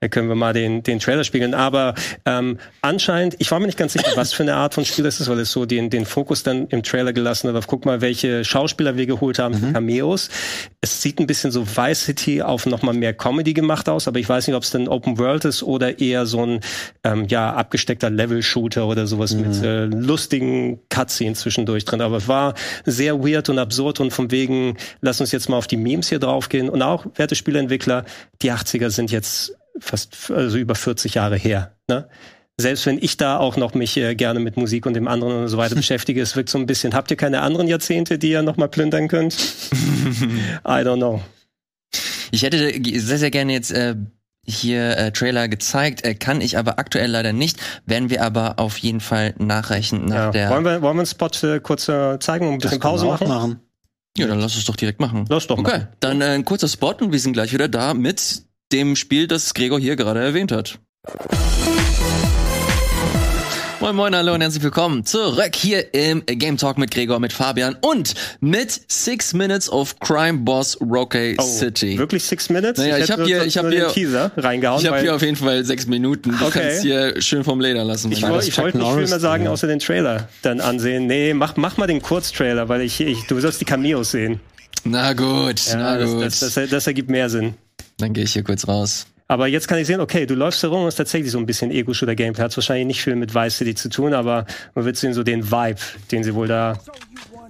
Da können wir mal den, den Trailer spiegeln. Aber ähm, anscheinend, ich war mir nicht ganz sicher, was für eine Art von Spiel das ist, weil es so den, den Fokus dann im Trailer gelassen hat auf, guck mal, welche Schauspieler wir geholt haben für Cameos. Es sieht ein bisschen so Vice City auf nochmal mehr Comedy gemacht aus, aber ich weiß nicht, ob es dann Open World ist oder eher so ein ähm, ja abgesteckter Level-Shooter oder sowas mit äh, lustigen Cutscenes zwischendurch drin. Aber es war sehr weird und absurd und von wegen, lass uns jetzt mal auf die Memes hier draufgehen. Und auch, werte Spieleentwickler, die 80er sind jetzt fast also über 40 Jahre her. Ne? Selbst wenn ich da auch noch mich äh, gerne mit Musik und dem anderen und so weiter beschäftige, es wirkt so ein bisschen, habt ihr keine anderen Jahrzehnte, die ihr noch mal plündern könnt? I don't know. Ich hätte sehr, sehr gerne jetzt äh, hier äh, Trailer gezeigt, äh, kann ich aber aktuell leider nicht. Werden wir aber auf jeden Fall nachreichen nach Ja. der. Wollen, wir, wollen wir einen Spot äh, kurz äh, zeigen und ein bisschen Pause auch machen? Ja, dann lass es doch direkt machen. Lass doch Okay, machen. dann äh, ein kurzer Spot und wir sind gleich wieder da mit dem Spiel, das Gregor hier gerade erwähnt hat. Moin Moin, hallo und herzlich willkommen zurück hier im Game Talk mit Gregor, mit Fabian und mit Six Minutes of Crime Boss City. Oh, Wirklich Six Minutes? Naja, ich hätte hab hier- ich hab den hier- Teaser reingehauen. Ich habe hier auf jeden Fall sechs Minuten. Du Okay. kannst hier schön vom Leder lassen. ich mein woll- Gott. ich wollte nicht viel mehr sagen, ja. außer den Trailer dann ansehen. Nee, mach, mach mal den Kurztrailer, weil ich, ich du sollst die Cameos sehen. Na gut, na das, gut. das, das, das ergibt mehr Sinn. Dann gehe ich hier kurz raus. Aber jetzt kann ich sehen, okay, du läufst herum und ist tatsächlich so ein bisschen Ego-Shooter-Gameplay. Hat wahrscheinlich nicht viel mit Vice City zu tun, aber man wird sehen, so den Vibe, den sie wohl da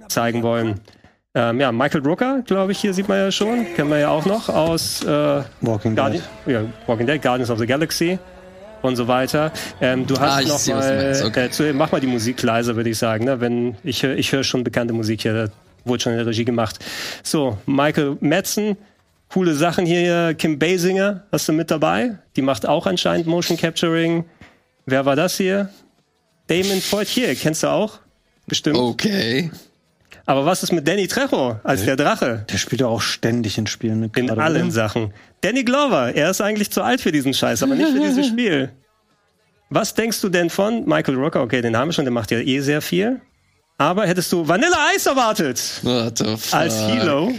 zeigen wollen. Ähm, ja, Michael Rooker, glaube ich, hier sieht man ja schon. Kennen wir ja auch noch aus äh, Walking Guardi Dead. ja, Walking Dead, Guardians of the Galaxy und so weiter. Ähm, du hast Ah, ich noch mal, okay. äh, zu, mach mal die Musik leiser, würde ich sagen. Ne? Wenn ich höre ich hör schon bekannte Musik hier, da wurde schon in der Regie gemacht. So, Michael Madsen, coole Sachen hier. Kim Basinger hast du mit dabei. Die macht auch anscheinend Motion Capturing. Wer war das hier? Damon Poitier, kennst du auch? Bestimmt. Okay. Aber was ist mit Danny Trejo als der Drache? Der spielt ja auch ständig in Spielen mit. In allen oder? Sachen. Danny Glover, er ist eigentlich zu alt für diesen Scheiß, aber nicht für dieses Spiel. Was denkst du denn von Michael Rooker? Okay, den haben wir schon, der macht ja eh sehr viel. Aber hättest du Vanilla Ice erwartet What the fuck? als Hilo?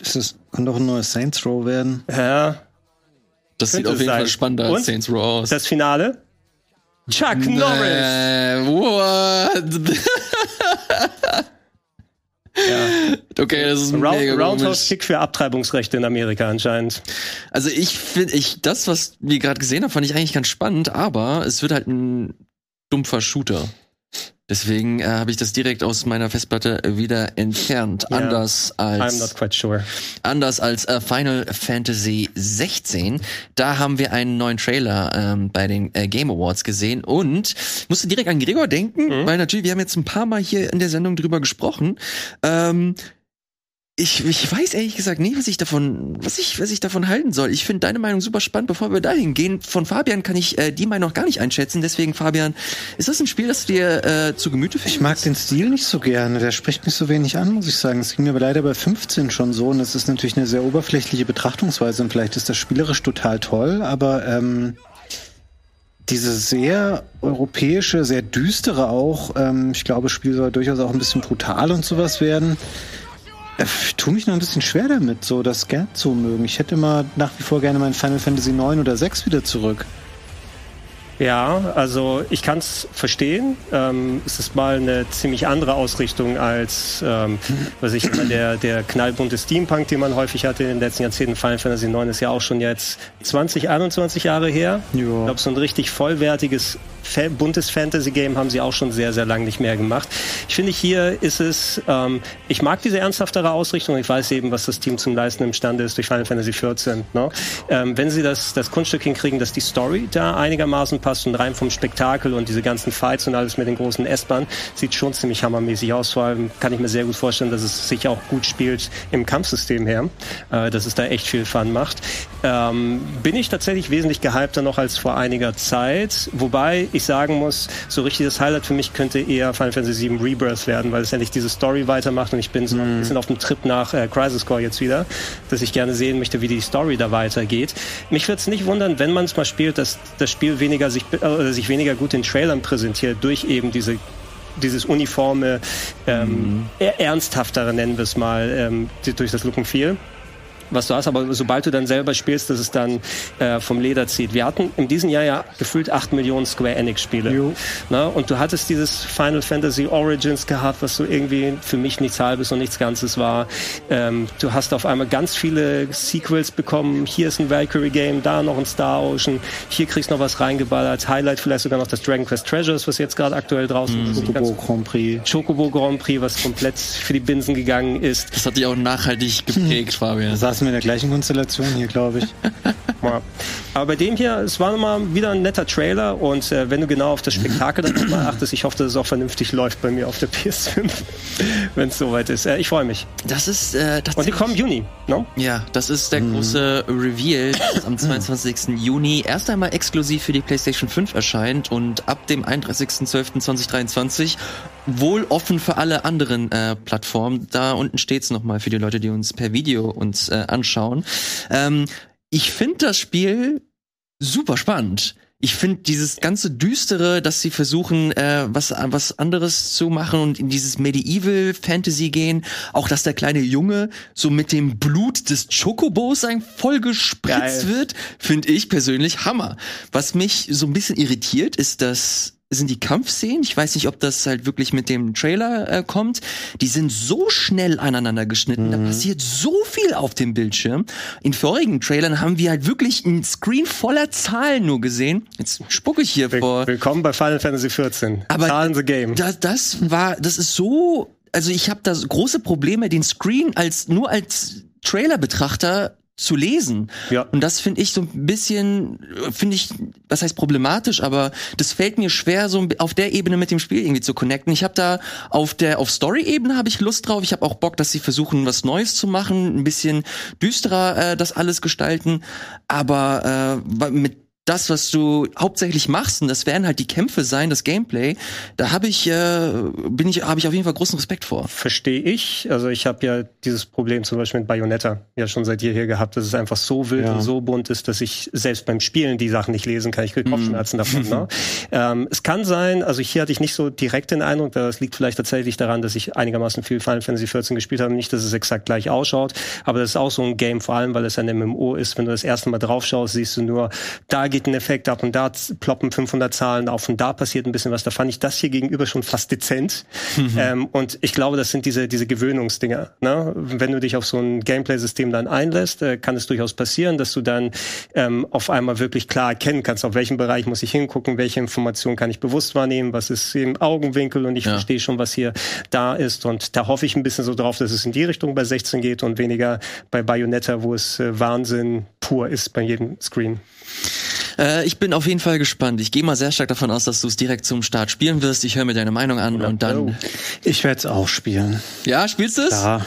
Ist das, kann doch ein neues Saints Row werden. Ja, Das sieht auf jeden sein. Fall spannender Und? als Saints Row aus. das Finale. Chuck Norris. Äh, what? Okay, das ist Round, mega Roundhouse. Kick für Abtreibungsrechte in Amerika anscheinend. Also ich finde, ich das, was wir gerade gesehen haben, fand ich eigentlich ganz spannend, aber es wird halt ein dumpfer Shooter. Deswegen äh, habe ich das direkt aus meiner Festplatte wieder entfernt. Ja. Anders I'm als not quite sure. anders als äh, Final Fantasy 16. Da haben wir einen neuen Trailer ähm, bei den äh, Game Awards gesehen und musste direkt an Gregor denken, Mhm. weil natürlich, wir haben jetzt ein paar Mal hier in der Sendung drüber gesprochen. Ähm, ich, ich weiß ehrlich gesagt nicht, was ich davon, was ich, was ich davon halten soll. Ich finde deine Meinung super spannend. Bevor wir dahin gehen, von Fabian kann ich äh, die Meinung noch gar nicht einschätzen. Deswegen, Fabian, ist das ein Spiel, das dir äh, zu Gemüte fühlst? Ich mag den Stil nicht so gerne. Der spricht mich so wenig an, muss ich sagen. Es ging mir aber leider bei 15 schon so. Und es ist natürlich eine sehr oberflächliche Betrachtungsweise. Und vielleicht ist das spielerisch total toll, aber ähm, diese sehr europäische, sehr düstere auch, ähm, ich glaube, das Spiel soll durchaus auch ein bisschen brutal und sowas werden. Äh, Ich tue mich noch ein bisschen schwer damit, so das gern zu mögen. Ich hätte immer nach wie vor gerne mein Final Fantasy 9 oder 6 wieder zurück. Ja, also ich kann es verstehen. Ähm, es ist mal eine ziemlich andere Ausrichtung als, ähm, was ich immer der, der knallbunte Steampunk, den man häufig hatte in den letzten Jahrzehnten. Final Fantasy IX ist ja auch schon jetzt 20, 21 Jahre her. Ja. Ich glaube, so ein richtig vollwertiges, buntes Fantasy-Game haben sie auch schon sehr, sehr lange nicht mehr gemacht. Ich finde, hier ist es, ähm, ich mag diese ernsthaftere Ausrichtung. Ich weiß eben, was das Team zum Leisten imstande ist durch Final Fantasy XIV. Ne? Ähm, wenn sie das, das Kunststück hinkriegen, dass die Story da einigermaßen passt und rein vom Spektakel und diese ganzen Fights und alles mit den großen S-Bahnen, sieht schon ziemlich hammermäßig aus. Vor allem kann ich mir sehr gut vorstellen, dass es sich auch gut spielt im Kampfsystem her, äh, dass es da echt viel Fun macht. Ähm, bin ich tatsächlich wesentlich gehypter noch als vor einiger Zeit, wobei ich sagen muss, so richtig das Highlight für mich könnte eher Final Fantasy VII Rebirth werden, weil es endlich diese Story weitermacht und ich bin so ein bisschen auf dem Trip nach äh, Crisis Core jetzt wieder, dass ich gerne sehen möchte, wie die Story da weitergeht. Mich würde es nicht wundern, wenn man es mal spielt, dass das Spiel weniger sich, äh, sich weniger gut in Trailern präsentiert durch eben diese dieses uniforme, ähm, eher ernsthaftere, nennen wir es mal, ähm, durch das Look and Feel was du hast, aber sobald du dann selber spielst, dass es dann äh, vom Leder zieht. Wir hatten in diesem Jahr ja gefühlt 8 Millionen Square Enix Spiele. Jo. Na, und du hattest dieses Final Fantasy Origins gehabt, was so irgendwie für mich nichts Halbes und nichts Ganzes war. Ähm, du hast auf einmal ganz viele Sequels bekommen. Hier ist ein Valkyrie Game, da noch ein Star Ocean. Hier kriegst du noch was reingeballert. Highlight vielleicht sogar noch das Dragon Quest Treasures, was jetzt gerade aktuell draußen ist. Nicht ganz- Chocobo Grand Prix. Chocobo Grand Prix, was komplett für die Binsen gegangen ist. Das hat dich auch nachhaltig geprägt, Fabian. Da saßen wir in der gleichen Konstellation hier, glaube ich. Ja. Aber bei dem hier, es war mal wieder ein netter Trailer und äh, wenn du genau auf das Spektakel dann mal achtest, ich hoffe, dass es auch vernünftig läuft bei mir auf der PS5, wenn es soweit ist. Äh, ich freue mich. Das ist äh, Und die kommen im Juni, ne? Ja, das ist der große Reveal, das am 22. Juni erst einmal exklusiv für die PlayStation 5 erscheint und ab dem 31.12.2023 wohl offen für alle anderen äh, Plattformen. Da unten steht's noch nochmal für die Leute, die uns per Video uns äh, anschauen. Ähm, ich finde das Spiel super spannend. ich finde dieses ganze düstere, dass sie versuchen, äh, was was anderes zu machen und in dieses Medieval Fantasy gehen, auch dass der kleine Junge so mit dem Blut des Chocobos ein voll gespritzt Geil. wird, finde ich persönlich Hammer. Was mich so ein bisschen irritiert, ist das sind die Kampfszenen. Ich weiß nicht, ob das halt wirklich mit dem Trailer äh, kommt. Die sind so schnell aneinander geschnitten. Da passiert so viel auf dem Bildschirm. In vorigen Trailern haben wir halt wirklich ein Screen voller Zahlen nur gesehen. Jetzt spucke ich hier Will- vor. Willkommen bei Final Fantasy 14. Aber Zahlen the Game. Das, das war, das ist so, also ich habe da große Probleme, den Screen als nur als Trailer-Betrachter zu lesen. Ja. Und das finde ich so ein bisschen, finde ich, was heißt problematisch, aber das fällt mir schwer, so auf der Ebene mit dem Spiel irgendwie zu connecten. Ich habe da auf der auf Story-Ebene habe ich Lust drauf. Ich habe auch Bock, dass sie versuchen, was Neues zu machen, ein bisschen düsterer äh, das alles gestalten. Aber äh, mit das, was du hauptsächlich machst, und das werden halt die Kämpfe sein, das Gameplay, da habe ich, äh, bin ich, habe ich auf jeden Fall großen Respekt vor. Verstehe ich. Also ich habe ja dieses Problem zum Beispiel mit Bayonetta ja schon seit jeher gehabt, dass es einfach so wild Ja. und so bunt ist, dass ich selbst beim Spielen die Sachen nicht lesen kann. Ich kriege Kopfschmerzen davon. Ne? ähm, es kann sein, also hier hatte ich nicht so direkt den Eindruck, das liegt vielleicht tatsächlich daran, dass ich einigermaßen viel Final Fantasy 14 gespielt habe. Nicht, dass es exakt gleich ausschaut, aber das ist auch so ein Game, vor allem, weil es ein MMO ist. Wenn du das erste Mal drauf schaust, siehst du nur, da geht ein Effekt ab und da ploppen 500 Zahlen auf und da passiert ein bisschen was. Da fand ich das hier gegenüber schon fast dezent. Ähm, und ich glaube, das sind diese, diese Gewöhnungsdinger. Ne? Wenn du dich auf so ein Gameplay-System dann einlässt, äh, kann es durchaus passieren, dass du dann ähm, auf einmal wirklich klar erkennen kannst, auf welchem Bereich muss ich hingucken, welche Information kann ich bewusst wahrnehmen, was ist im Augenwinkel und ich Ja. verstehe schon, was hier da ist. Und da hoffe ich ein bisschen so drauf, dass es in die Richtung bei 16 geht und weniger bei Bayonetta, wo es äh, Wahnsinn pur ist bei jedem Screen. Äh, ich bin auf jeden Fall gespannt. Ich gehe mal sehr stark davon aus, dass du es direkt zum Start spielen wirst. Ich höre mir deine Meinung an und dann. Ich werde es auch spielen. Ja, spielst du es? Ja.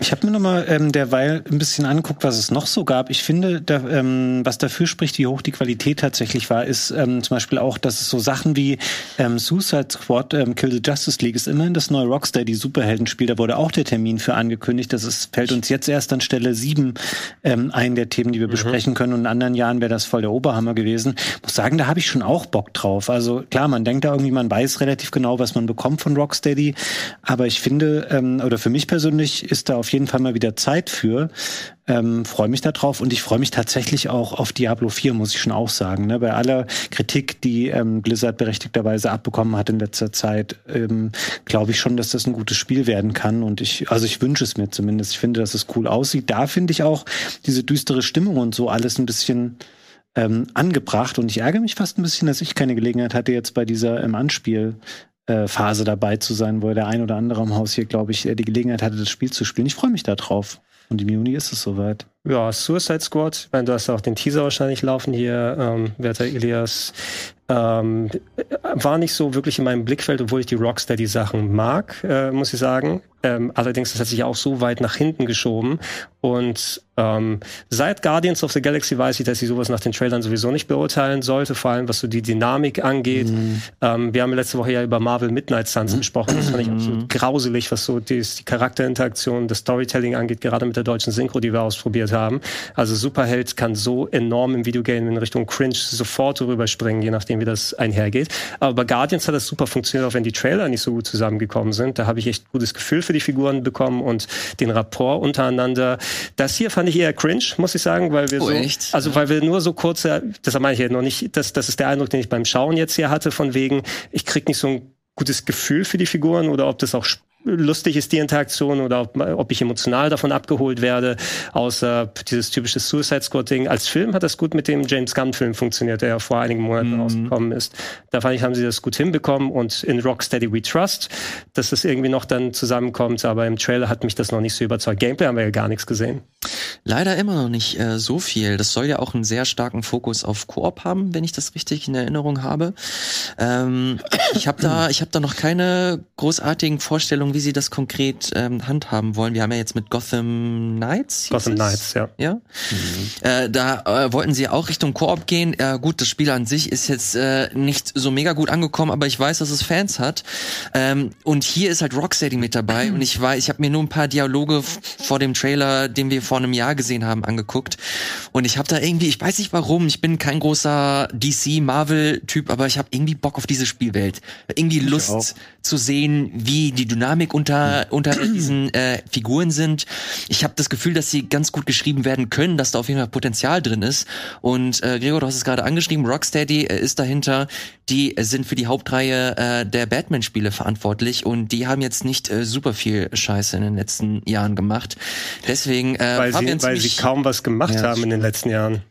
Ich habe mir nochmal ähm, derweil ein bisschen angeguckt, was es noch so gab. Ich finde, da, ähm, was dafür spricht, wie hoch die Qualität tatsächlich war, ist ähm, zum Beispiel auch, dass es so Sachen wie ähm, Suicide Squad, ähm, Kill the Justice League ist immerhin das neue Rocksteady Superheldenspiel. Da wurde auch der Termin für angekündigt. Das ist, fällt uns jetzt erst an Stelle sieben ähm, ein der Themen, die wir besprechen können. Und in anderen Jahren wäre das voll der Oberhammer gewesen. Muss sagen, da habe ich schon auch Bock drauf. Also klar, man denkt da irgendwie, man weiß relativ genau, was man bekommt von Rocksteady. Aber ich finde, ähm, oder für mich persönlich ist da auf jeden Fall mal wieder Zeit für. Ähm, freue mich darauf und ich freue mich tatsächlich auch auf Diablo 4, muss ich schon auch sagen. Ne? Bei aller Kritik, die ähm, Blizzard berechtigterweise abbekommen hat in letzter Zeit, ähm, glaube ich schon, dass das ein gutes Spiel werden kann. Und ich, also ich wünsche es mir zumindest. Ich finde, dass es cool aussieht. Da finde ich auch diese düstere Stimmung und so alles ein bisschen ähm, angebracht. Und ich ärgere mich fast ein bisschen, dass ich keine Gelegenheit hatte, jetzt bei dieser ähm, Anspiel Phase dabei zu sein, wo der ein oder andere im Haus hier, glaube ich, äh, die Gelegenheit hatte, das Spiel zu spielen. Ich freue mich da drauf. Und im Juni ist es soweit. Ja, Suicide Squad, ich meine, du hast auch den Teaser wahrscheinlich laufen hier, ähm, werter Elias. Ähm, war nicht so wirklich in meinem Blickfeld, obwohl ich die Rocksteady-Sachen mag, äh, muss ich sagen. Ähm, allerdings, das hat sich auch so weit nach hinten geschoben. Und ähm, seit Guardians of the Galaxy weiß ich, dass ich sowas nach den Trailern sowieso nicht beurteilen sollte, vor allem was so die Dynamik angeht. Ähm, wir haben letzte Woche ja über Marvel Midnight Suns gesprochen. Das fand ich absolut grauselig, was so die, die Charakterinteraktion, das Storytelling angeht, gerade mit der deutschen Synchro, die wir ausprobiert haben. Also Superheld kann so enorm im Videogame in Richtung Cringe sofort rüberspringen, je nachdem, wie das einhergeht. Aber bei Guardians hat das super funktioniert, auch wenn die Trailer nicht so gut zusammengekommen sind. Da habe ich echt gutes Gefühl für die Figuren bekommen und den Rapport untereinander. Das hier fand ich eher cringe, muss ich sagen, weil wir Oh, so, echt? also weil wir nur so kurze, das meine ich ja noch nicht, das, das ist der Eindruck, den ich beim Schauen jetzt hier hatte, von wegen, ich krieg nicht so ein gutes Gefühl für die Figuren oder ob das auch lustig ist, die Interaktion oder ob, ob ich emotional davon abgeholt werde, außer dieses typische Suicide Squad-Ding. Als Film hat das gut mit dem James Gunn-Film funktioniert, der ja vor einigen Monaten rausgekommen ist. Da fand ich, haben sie das gut hinbekommen und in Rocksteady We Trust, dass das irgendwie noch dann zusammenkommt, aber im Trailer hat mich das noch nicht so überzeugt. Gameplay haben wir ja gar nichts gesehen. Leider immer noch nicht äh, so viel. Das soll ja auch einen sehr starken Fokus auf Koop haben, wenn ich das richtig in Erinnerung habe. Ähm, ich habe da, ich habe da noch keine großartigen Vorstellungen, wie wie sie das konkret ähm, handhaben wollen. Wir haben ja jetzt mit Gotham Knights. Gotham es? Knights, ja. Ja. Äh, da äh, wollten sie auch Richtung Koop gehen. Äh, gut, das Spiel an sich ist jetzt äh, nicht so mega gut angekommen, aber ich weiß, dass es Fans hat. Ähm, und hier ist halt Rocksteady mit dabei. Und ich weiß, ich habe mir nur ein paar Dialoge vor dem Trailer, den wir vor einem Jahr gesehen haben, angeguckt. Und ich habe da irgendwie, ich weiß nicht warum, ich bin kein großer DC-Marvel-Typ, aber ich habe irgendwie Bock auf diese Spielwelt. Irgendwie Lust. Zu sehen, wie die Dynamik unter unter diesen äh, Figuren sind. Ich habe das Gefühl, dass sie ganz gut geschrieben werden können, dass da auf jeden Fall Potenzial drin ist. Und äh, Gregor, du hast es gerade angeschrieben, Rocksteady äh, ist dahinter. Die äh, sind für die Hauptreihe äh, der Batman-Spiele verantwortlich und die haben jetzt nicht äh, super viel Scheiße in den letzten Jahren gemacht. Deswegen äh, Weil, sie, weil sie kaum was gemacht Ja, haben in den letzten Jahren.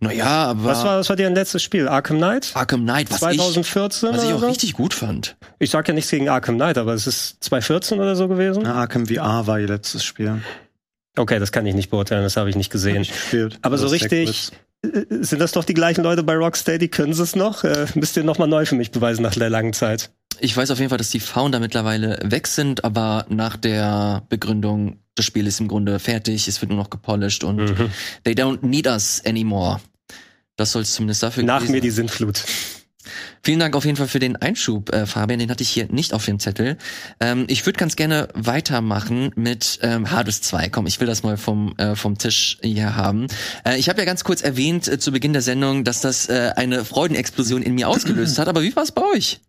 Naja, aber Was war, was war deren letztes Spiel? Arkham Knight? Arkham Knight, was 2014 ich, was ich auch so? richtig gut fand. Ich sag ja nichts gegen Arkham Knight, aber es ist 2014 oder so gewesen. Na, Arkham VR war ihr letztes Spiel. Okay, das kann ich nicht beurteilen, das habe ich nicht gesehen. ich gespielt. Aber so richtig, äh, sind das doch die gleichen Leute bei Rocksteady? Können sie es noch? Äh, müsst ihr nochmal neu für mich beweisen nach der langen Zeit. Ich weiß auf jeden Fall, dass die Founder mittlerweile weg sind, aber nach der Begründung, das Spiel ist im Grunde fertig, es wird nur noch gepolished und Mhm. they don't need us anymore. Das soll es zumindest dafür Nach gewesen mir die Sintflut. Vielen Dank auf jeden Fall für den Einschub, äh, Fabian. Den hatte ich hier nicht auf dem Zettel. Ähm, ich würde ganz gerne weitermachen mit ähm, Hades 2. Komm, ich will das mal vom, äh, vom Tisch hier haben. Äh, ich habe ja ganz kurz erwähnt äh, zu Beginn der Sendung, dass das äh, eine Freudenexplosion in mir ausgelöst hat. Aber wie war es bei euch?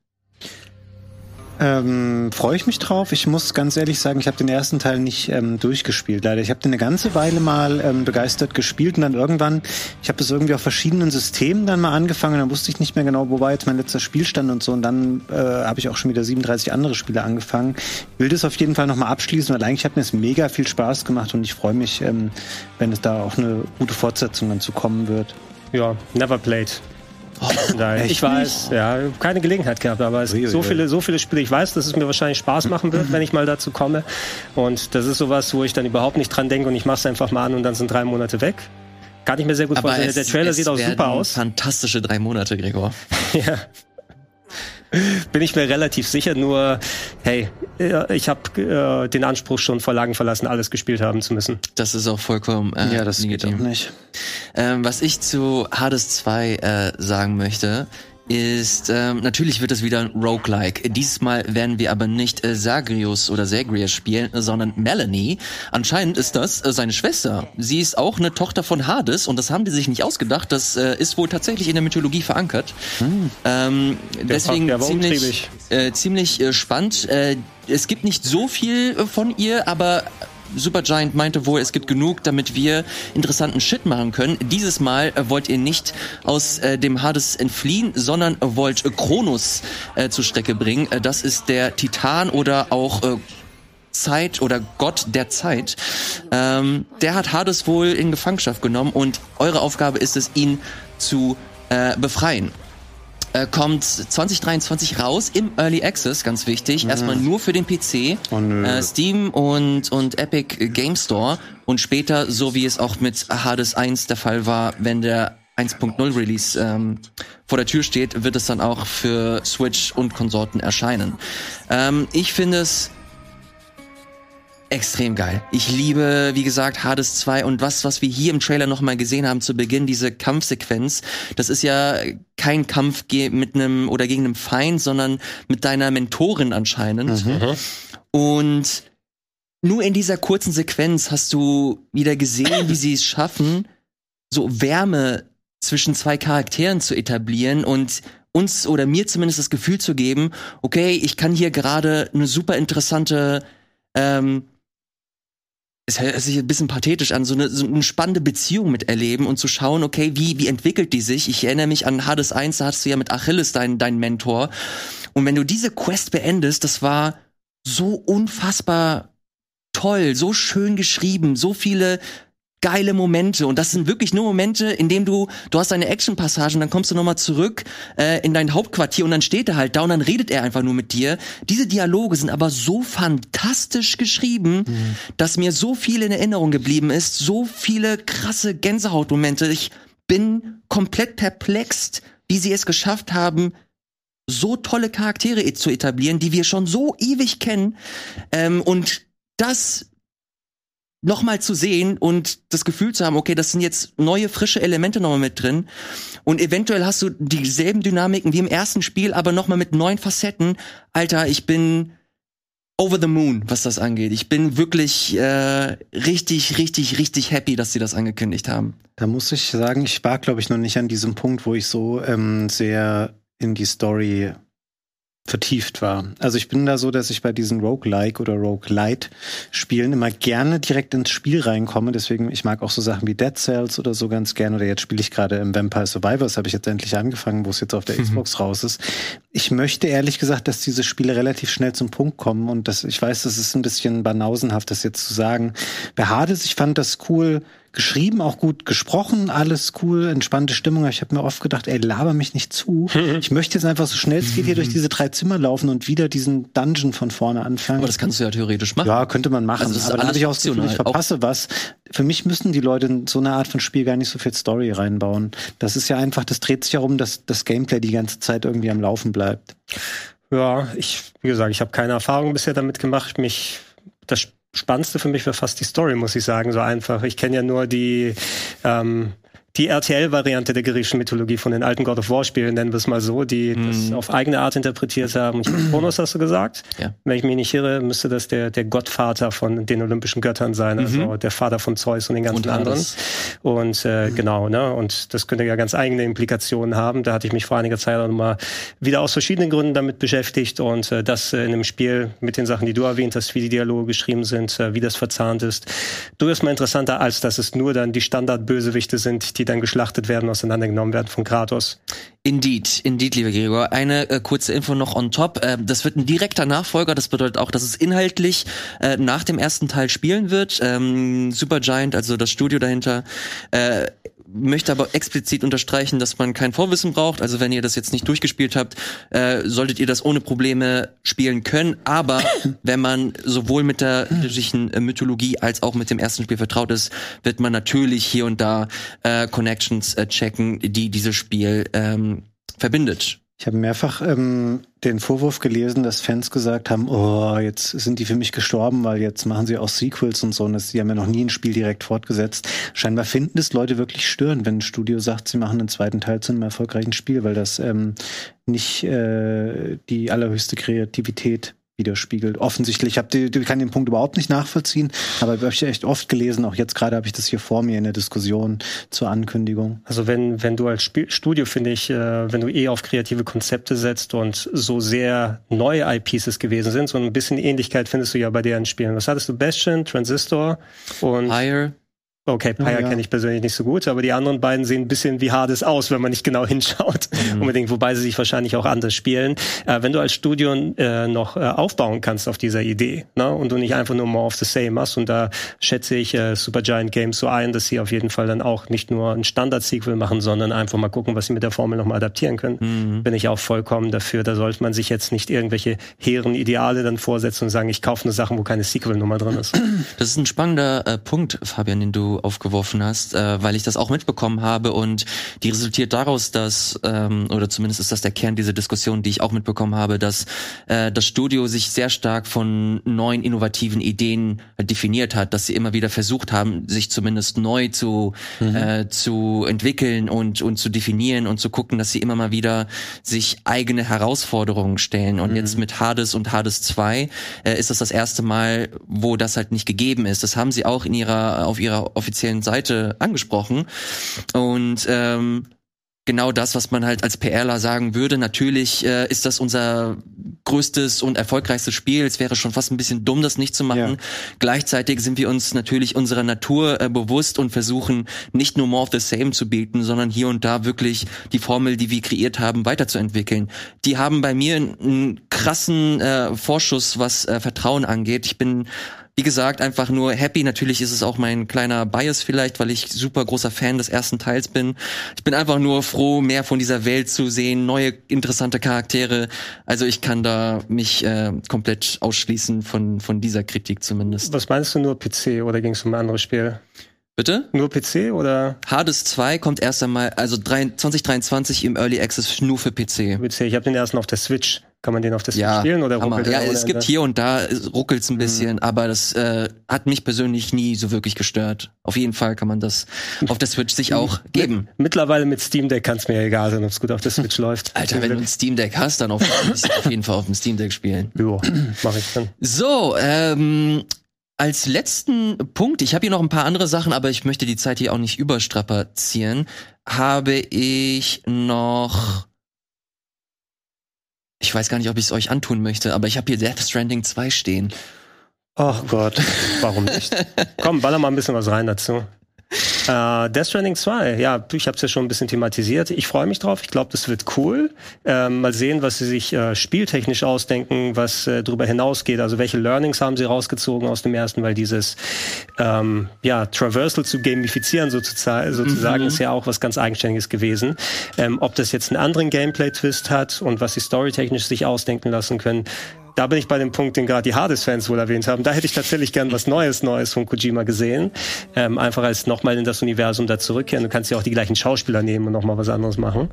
Ähm, Freue ich mich drauf. Ich muss ganz ehrlich sagen, ich habe den ersten Teil nicht ähm, durchgespielt, leider. Ich habe den eine ganze Weile mal ähm, begeistert gespielt und dann irgendwann, ich habe das irgendwie auf verschiedenen Systemen dann mal angefangen, dann wusste ich nicht mehr genau, wo war jetzt mein letzter Spielstand und so und dann äh, habe ich auch schon wieder 37 andere Spiele angefangen. Ich will das auf jeden Fall nochmal abschließen, weil eigentlich hat mir es mega viel Spaß gemacht und ich freue mich, ähm, wenn es da auch eine gute Fortsetzung dann zu kommen wird. Ja, never played. Nein, echt ich weiß, ja, keine Gelegenheit gehabt, aber es gibt so viele, so viele Spiele. Ich weiß, dass es mir wahrscheinlich Spaß machen wird, wenn ich mal dazu komme. Und das ist sowas, wo ich dann überhaupt nicht dran denke und ich mache es einfach mal an und dann sind drei Monate weg. Kann ich mir sehr gut vorstellen. Der Trailer sieht auch super aus. Fantastische drei Monate, Gregor. Ja. Bin ich mir relativ sicher, nur hey, ich habe äh, den Anspruch schon vor Lagen verlassen, alles gespielt haben zu müssen. Das ist auch vollkommen äh, Ja, das geht legitim. auch nicht. Ähm, was ich zu Hades 2 äh, sagen möchte, ist, ähm, natürlich wird es wieder ein Roguelike. Diesmal werden wir aber nicht äh, Sagrius oder Zagreus spielen, sondern Melanie. Anscheinend ist das äh, seine Schwester. Sie ist auch eine Tochter von Hades und das haben die sich nicht ausgedacht. Das äh, ist wohl tatsächlich in der Mythologie verankert. Ähm, deswegen der war ziemlich, umtriebig. äh, ziemlich äh, spannend. Äh, es gibt nicht so viel äh, von ihr, aber Supergiant meinte wohl, es gibt genug, damit wir interessanten Shit machen können. Dieses Mal äh, wollt ihr nicht aus äh, dem Hades entfliehen, sondern wollt äh, Kronos äh, zur Strecke bringen. Äh, das ist der Titan oder auch äh, Zeit oder Gott der Zeit. Ähm, der hat Hades wohl in Gefangenschaft genommen und eure Aufgabe ist es, ihn zu äh, befreien äh, kommt 2023 raus im Early Access, ganz wichtig. Erstmal nur für den PC, Oh, äh, Steam und, und Epic Game Store und später, so wie es auch mit Hades 1 der Fall war, wenn der 1.0 Release ähm, vor der Tür steht, wird es dann auch für Switch und Konsorten erscheinen. Ähm, ich finde es extrem geil. Ich liebe, wie gesagt, Hades 2 und was, was wir hier im Trailer nochmal gesehen haben zu Beginn, diese Kampfsequenz. Das ist ja kein Kampf mit einem oder gegen einen Feind, sondern mit deiner Mentorin anscheinend. Und nur in dieser kurzen Sequenz hast du wieder gesehen, wie sie es schaffen, so Wärme zwischen zwei Charakteren zu etablieren und uns oder mir zumindest das Gefühl zu geben, okay, ich kann hier gerade eine super interessante ähm, es hört sich ein bisschen pathetisch an, so eine, so eine spannende Beziehung miterleben und zu schauen, okay, wie, wie entwickelt die sich? Ich erinnere mich an Hades 1, da hattest du ja mit Achilles deinen deinen Mentor. Und wenn du diese Quest beendest, das war so unfassbar toll, so schön geschrieben, so viele geile Momente und das sind wirklich nur Momente, in denen du du hast eine Action-Passage und dann kommst du nochmal zurück äh, in dein Hauptquartier und dann steht er halt da und dann redet er einfach nur mit dir. Diese Dialoge sind aber so fantastisch geschrieben, dass mir so viel in Erinnerung geblieben ist, so viele krasse Gänsehautmomente. Ich bin komplett perplext, wie sie es geschafft haben, so tolle Charaktere zu etablieren, die wir schon so ewig kennen. Ähm, und das nochmal zu sehen und das Gefühl zu haben, okay, das sind jetzt neue, frische Elemente nochmal mit drin. Und eventuell hast du dieselben Dynamiken wie im ersten Spiel, aber nochmal mit neuen Facetten. Alter, ich bin over the moon, was das angeht. Ich bin wirklich äh, richtig, richtig, richtig happy, dass sie das angekündigt haben. Da muss ich sagen, ich war, glaube ich, noch nicht an diesem Punkt, wo ich so ähm, sehr in die Story vertieft war. Also ich bin da so, dass ich bei diesen Roguelike oder Roguelite Spielen immer gerne direkt ins Spiel reinkomme. Deswegen, ich mag auch so Sachen wie Dead Cells oder so ganz gerne. Oder jetzt spiele ich gerade im Vampire Survivors, habe ich jetzt endlich angefangen, wo es jetzt auf der Xbox raus ist. Ich möchte ehrlich gesagt, dass diese Spiele relativ schnell zum Punkt kommen. Und das, ich weiß, das ist ein bisschen banausenhaft, das jetzt zu sagen. Bei Hades, ich fand das cool, geschrieben, auch gut gesprochen, alles cool, entspannte Stimmung. Ich habe mir oft gedacht, ey, laber mich nicht zu. Ich möchte jetzt einfach so schnell es geht hier durch diese drei Zimmer laufen und wieder diesen Dungeon von vorne anfangen. Aber das kannst du ja theoretisch machen. Ja, könnte man machen. Also das ist aber dann habe ich auch das Gefühl, ich verpasse was. Für mich müssen die Leute in so eine Art von Spiel gar nicht so viel Story reinbauen. Das ist ja einfach, das dreht sich darum, dass das Gameplay die ganze Zeit irgendwie am Laufen bleibt. Ja, ich, wie gesagt, ich habe keine Erfahrung bisher damit gemacht. Mich, das Spannendste für mich war fast die Story, muss ich sagen, so einfach. Ich kenne ja nur die, ähm, die RTL-Variante der griechischen Mythologie von den alten God of War-Spielen, nennen wir es mal so, die das auf eigene Art interpretiert haben. Ich Kronos hast du gesagt? Ja. Wenn ich mich nicht irre, müsste das der, der Gottvater von den olympischen Göttern sein, also der Vater von Zeus und den ganzen Und anderen. Und äh, genau, ne? Und das könnte ja ganz eigene Implikationen haben. Da hatte ich mich vor einiger Zeit auch nochmal wieder aus verschiedenen Gründen damit beschäftigt und äh, das äh, in einem Spiel mit den Sachen, die du erwähnt hast, wie die Dialoge geschrieben sind, äh, wie das verzahnt ist, durchaus mal interessanter, als dass es nur dann die Standardbösewichte sind, die dann geschlachtet werden, auseinandergenommen werden von Kratos. Indeed, indeed, lieber Gregor. Eine äh, kurze Info noch on top. Äh, das wird ein direkter Nachfolger. Das bedeutet auch, dass es inhaltlich äh, nach dem ersten Teil spielen wird. Ähm, Supergiant, also das Studio dahinter, äh, möchte aber explizit unterstreichen, dass man kein Vorwissen braucht. Also wenn ihr das jetzt nicht durchgespielt habt, äh, solltet ihr das ohne Probleme spielen können. Aber wenn man sowohl mit der griechischen äh, Mythologie als auch mit dem ersten Spiel vertraut ist, wird man natürlich hier und da äh, Connections äh, checken, die dieses Spiel ähm, verbindet. Ich habe mehrfach ähm, den Vorwurf gelesen, dass Fans gesagt haben, oh, jetzt sind die für mich gestorben, weil jetzt machen sie auch Sequels und so. Und das, haben ja noch nie ein Spiel direkt fortgesetzt. Scheinbar finden es Leute wirklich störend, wenn ein Studio sagt, sie machen einen zweiten Teil zu einem erfolgreichen Spiel, weil das ähm, nicht äh, die allerhöchste Kreativität widerspiegelt. Offensichtlich, ich hab die, die kann den Punkt überhaupt nicht nachvollziehen, aber ich habe echt oft gelesen, auch jetzt gerade habe ich das hier vor mir in der Diskussion zur Ankündigung. Also wenn, wenn du als Spiel Studio, finde ich, äh, wenn du eh auf kreative Konzepte setzt und so sehr neue IPs es gewesen sind, so ein bisschen Ähnlichkeit findest du ja bei deren Spielen. Was hattest du? Bastion, Transistor und Higher, Okay, Oh, ja. kenne ich persönlich nicht so gut, aber die anderen beiden sehen ein bisschen wie Hades aus, wenn man nicht genau hinschaut. Unbedingt, wobei sie sich wahrscheinlich auch anders spielen. Äh, wenn du als Studio äh, noch äh, aufbauen kannst auf dieser Idee ne? und du nicht einfach nur more of the same machst, und da schätze ich äh, Supergiant Games so ein, dass sie auf jeden Fall dann auch nicht nur ein Standard-Sequel machen, sondern einfach mal gucken, was sie mit der Formel nochmal adaptieren können. Bin ich auch vollkommen dafür. Da sollte man sich jetzt nicht irgendwelche hehren Ideale dann vorsetzen und sagen, ich kaufe eine Sache, wo keine Sequel-Nummer drin ist. Das ist ein spannender äh, Punkt, Fabian, den du aufgeworfen hast, äh, weil ich das auch mitbekommen habe und die resultiert daraus, dass, ähm, oder zumindest ist das der Kern dieser Diskussion, die ich auch mitbekommen habe, dass äh, das Studio sich sehr stark von neuen innovativen Ideen definiert hat, dass sie immer wieder versucht haben, sich zumindest neu zu, äh, zu entwickeln und, und zu definieren und zu gucken, dass sie immer mal wieder sich eigene Herausforderungen stellen. Und jetzt mit Hades und Hades 2 äh, ist das das erste Mal, wo das halt nicht gegeben ist. Das haben sie auch in ihrer, auf ihrer offiziellen Seite angesprochen. Und ähm, genau das, was man halt als PRler sagen würde. Natürlich äh, ist das unser größtes und erfolgreichstes Spiel. Es wäre schon fast ein bisschen dumm, das nicht zu machen. Ja. Gleichzeitig sind wir uns natürlich unserer Natur äh, bewusst und versuchen nicht nur more of the same zu bieten, sondern hier und da wirklich die Formel, die wir kreiert haben, weiterzuentwickeln. Die haben bei mir einen, krassen äh, Vorschuss, was äh, Vertrauen angeht. Ich bin wie gesagt, einfach nur happy. Natürlich ist es auch mein kleiner Bias vielleicht, weil ich super großer Fan des ersten Teils bin. Ich bin einfach nur froh, mehr von dieser Welt zu sehen, neue interessante Charaktere. Also ich kann da mich äh, komplett ausschließen von von dieser Kritik zumindest. Was meinst du nur PC oder ging es um ein anderes Spiel? Bitte? Nur PC oder Hades 2 kommt erst einmal, also drei- 2023 im Early Access nur für PC. PC? Ich habe den ersten auf der Switch. Kann man den auf der Switch Ja, spielen oder ruckelt ja es gibt hier und da ruckelt es ein bisschen, aber das äh, hat mich persönlich nie so wirklich gestört. Auf jeden Fall kann man das auf der Switch sich auch geben. Mittlerweile mit Steam Deck kann es mir egal sein, ob es gut auf der Switch läuft. Alter, wenn du ein Steam Deck hast, dann auf, auf jeden Fall auf dem Steam Deck spielen. Jo, mach ich dann. So, ähm, als letzten Punkt, ich habe hier noch ein paar andere Sachen, aber ich möchte die Zeit hier auch nicht überstrapazieren, habe ich noch ich weiß gar nicht, ob ich es euch antun möchte, aber ich habe hier Death Stranding 2 stehen. Oh Gott. Warum nicht? Komm, baller mal ein bisschen was rein dazu. Äh, Death Stranding 2, ja, ich habe es ja schon ein bisschen thematisiert. Ich freue mich drauf. Ich glaube, das wird cool. Ähm, mal sehen, was sie sich äh, spieltechnisch ausdenken, was äh, darüber hinausgeht. Also welche Learnings haben sie rausgezogen aus dem ersten, weil dieses ähm, ja, Traversal zu gamifizieren sozusagen, sozusagen ist ja auch was ganz Eigenständiges gewesen. Ähm, ob das jetzt einen anderen Gameplay-Twist hat und was sie storytechnisch sich ausdenken lassen können, da bin ich bei dem Punkt, den gerade die Hades-Fans wohl erwähnt haben. Da hätte ich tatsächlich gern was Neues, Neues von Kojima gesehen. Ähm, einfach als nochmal in das Universum da zurückkehren. Du kannst ja auch die gleichen Schauspieler nehmen und nochmal was anderes machen.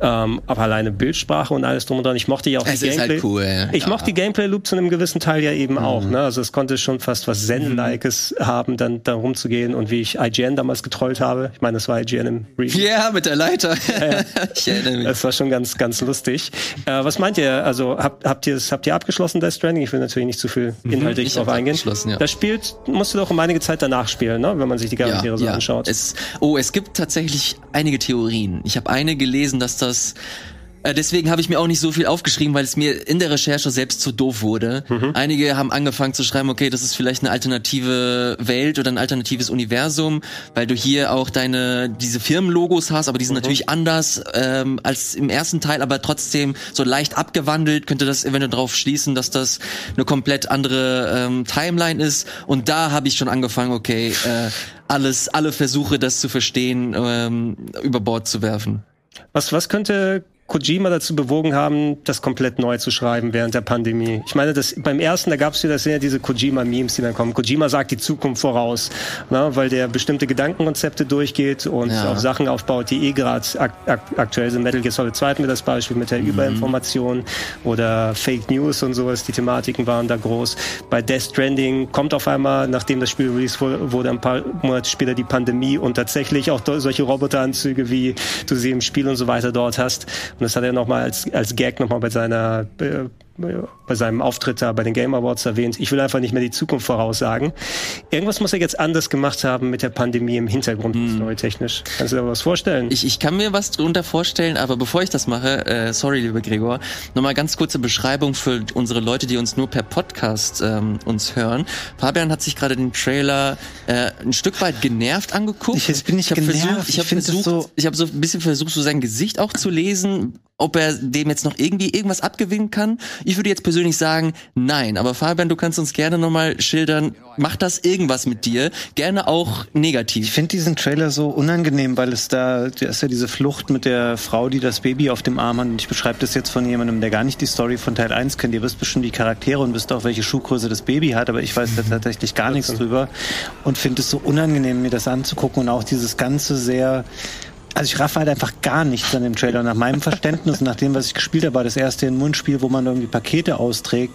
Ähm, aber alleine Bildsprache und alles drum und dran. Ich mochte ja auch Es die ist Gameplay. halt cool. Ich ja. mochte die Gameplay-Loop zu einem gewissen Teil ja eben auch. Ne? Also es konnte schon fast was Zen-likes haben, dann da rumzugehen. Und wie ich IGN damals getrollt habe. Ich meine, das war IGN im Review. Ja, mit der Leiter. ich erinnere mich. Das war schon ganz, ganz lustig. Äh, was meint ihr? Also habt, habt ihr es, habt ihr abgeschlossen, Death Stranding? Ich will natürlich nicht zu viel inhaltlich Ich drauf eingehen. abgeschlossen, ja. Das spielt, musst du doch um einige Zeit danach spielen, ne? wenn man sich die Charaktere so anschaut. Es, oh, es gibt tatsächlich einige Theorien. Ich habe eine gelesen, dass das äh, Deswegen habe ich mir auch nicht so viel aufgeschrieben, weil es mir in der Recherche selbst zu doof wurde. Mhm. Einige haben angefangen zu schreiben, okay, das ist vielleicht eine alternative Welt oder ein alternatives Universum, weil du hier auch deine diese Firmenlogos hast, aber die sind Mhm. natürlich anders ähm, als im ersten Teil, aber trotzdem so leicht abgewandelt. Könnte das eventuell darauf schließen, dass das eine komplett andere ähm, Timeline ist? Und da habe ich schon angefangen, okay, äh, alles, alle Versuche, das zu verstehen, ähm, über Bord zu werfen. Was, was könnte Kojima dazu bewogen haben, das komplett neu zu schreiben während der Pandemie? Ich meine, das, beim ersten, da gab es wieder das sind ja diese Kojima-Memes, die dann kommen. Kojima sagt die Zukunft voraus, ne, weil der bestimmte Gedankenkonzepte durchgeht und Ja. auf Sachen aufbaut, die eh gerade ak ak aktuell sind. Metal Gear Solid 2 hatten wir das Beispiel mit der Überinformation oder Fake News und sowas. Die Thematiken waren da groß. Bei Death Stranding kommt auf einmal, nachdem das Spiel released wurde, ein paar Monate später die Pandemie und tatsächlich auch solche Roboteranzüge, wie du sie im Spiel und so weiter dort hast. Und das hat er nochmal als, als Gag nochmal bei seiner, äh, bei seinem Auftritt da bei den Game Awards erwähnt. Ich will einfach nicht mehr die Zukunft voraussagen. Irgendwas muss er jetzt anders gemacht haben mit der Pandemie im Hintergrund, storytechnisch. Kannst du dir da was vorstellen? Ich, ich kann mir was drunter vorstellen, aber bevor ich das mache, äh, sorry, lieber Gregor, nochmal ganz kurze Beschreibung für unsere Leute, die uns nur per Podcast ähm, uns hören. Fabian hat sich gerade den Trailer äh, ein Stück weit genervt angeguckt. Ich- jetzt bin ich hab genervt. versucht, ich Ich habe versucht, so- ich habe so ein bisschen versucht, so sein Gesicht auch zu lesen, ob er dem jetzt noch irgendwie irgendwas abgewinnen kann. Ich würde jetzt persönlich sagen, nein. Aber Fabian, du kannst uns gerne nochmal schildern, macht das irgendwas mit dir? Gerne auch Ich negativ. finde diesen Trailer so unangenehm, weil es da, da ist ja diese Flucht mit der Frau, die das Baby auf dem Arm hat. Und ich beschreibe das jetzt von jemandem, der gar nicht die Story von Teil 1 kennt. Ihr wisst bestimmt die Charaktere und wisst auch, welche Schuhgröße das Baby hat, aber ich weiß da tatsächlich gar nichts drüber und finde es so unangenehm, mir das anzugucken und auch dieses ganze sehr also ich raffe halt einfach gar nichts an dem Trailer. Nach meinem Verständnis, nach dem, was ich gespielt habe, war das erste ein Mundspiel, wo man irgendwie Pakete austrägt.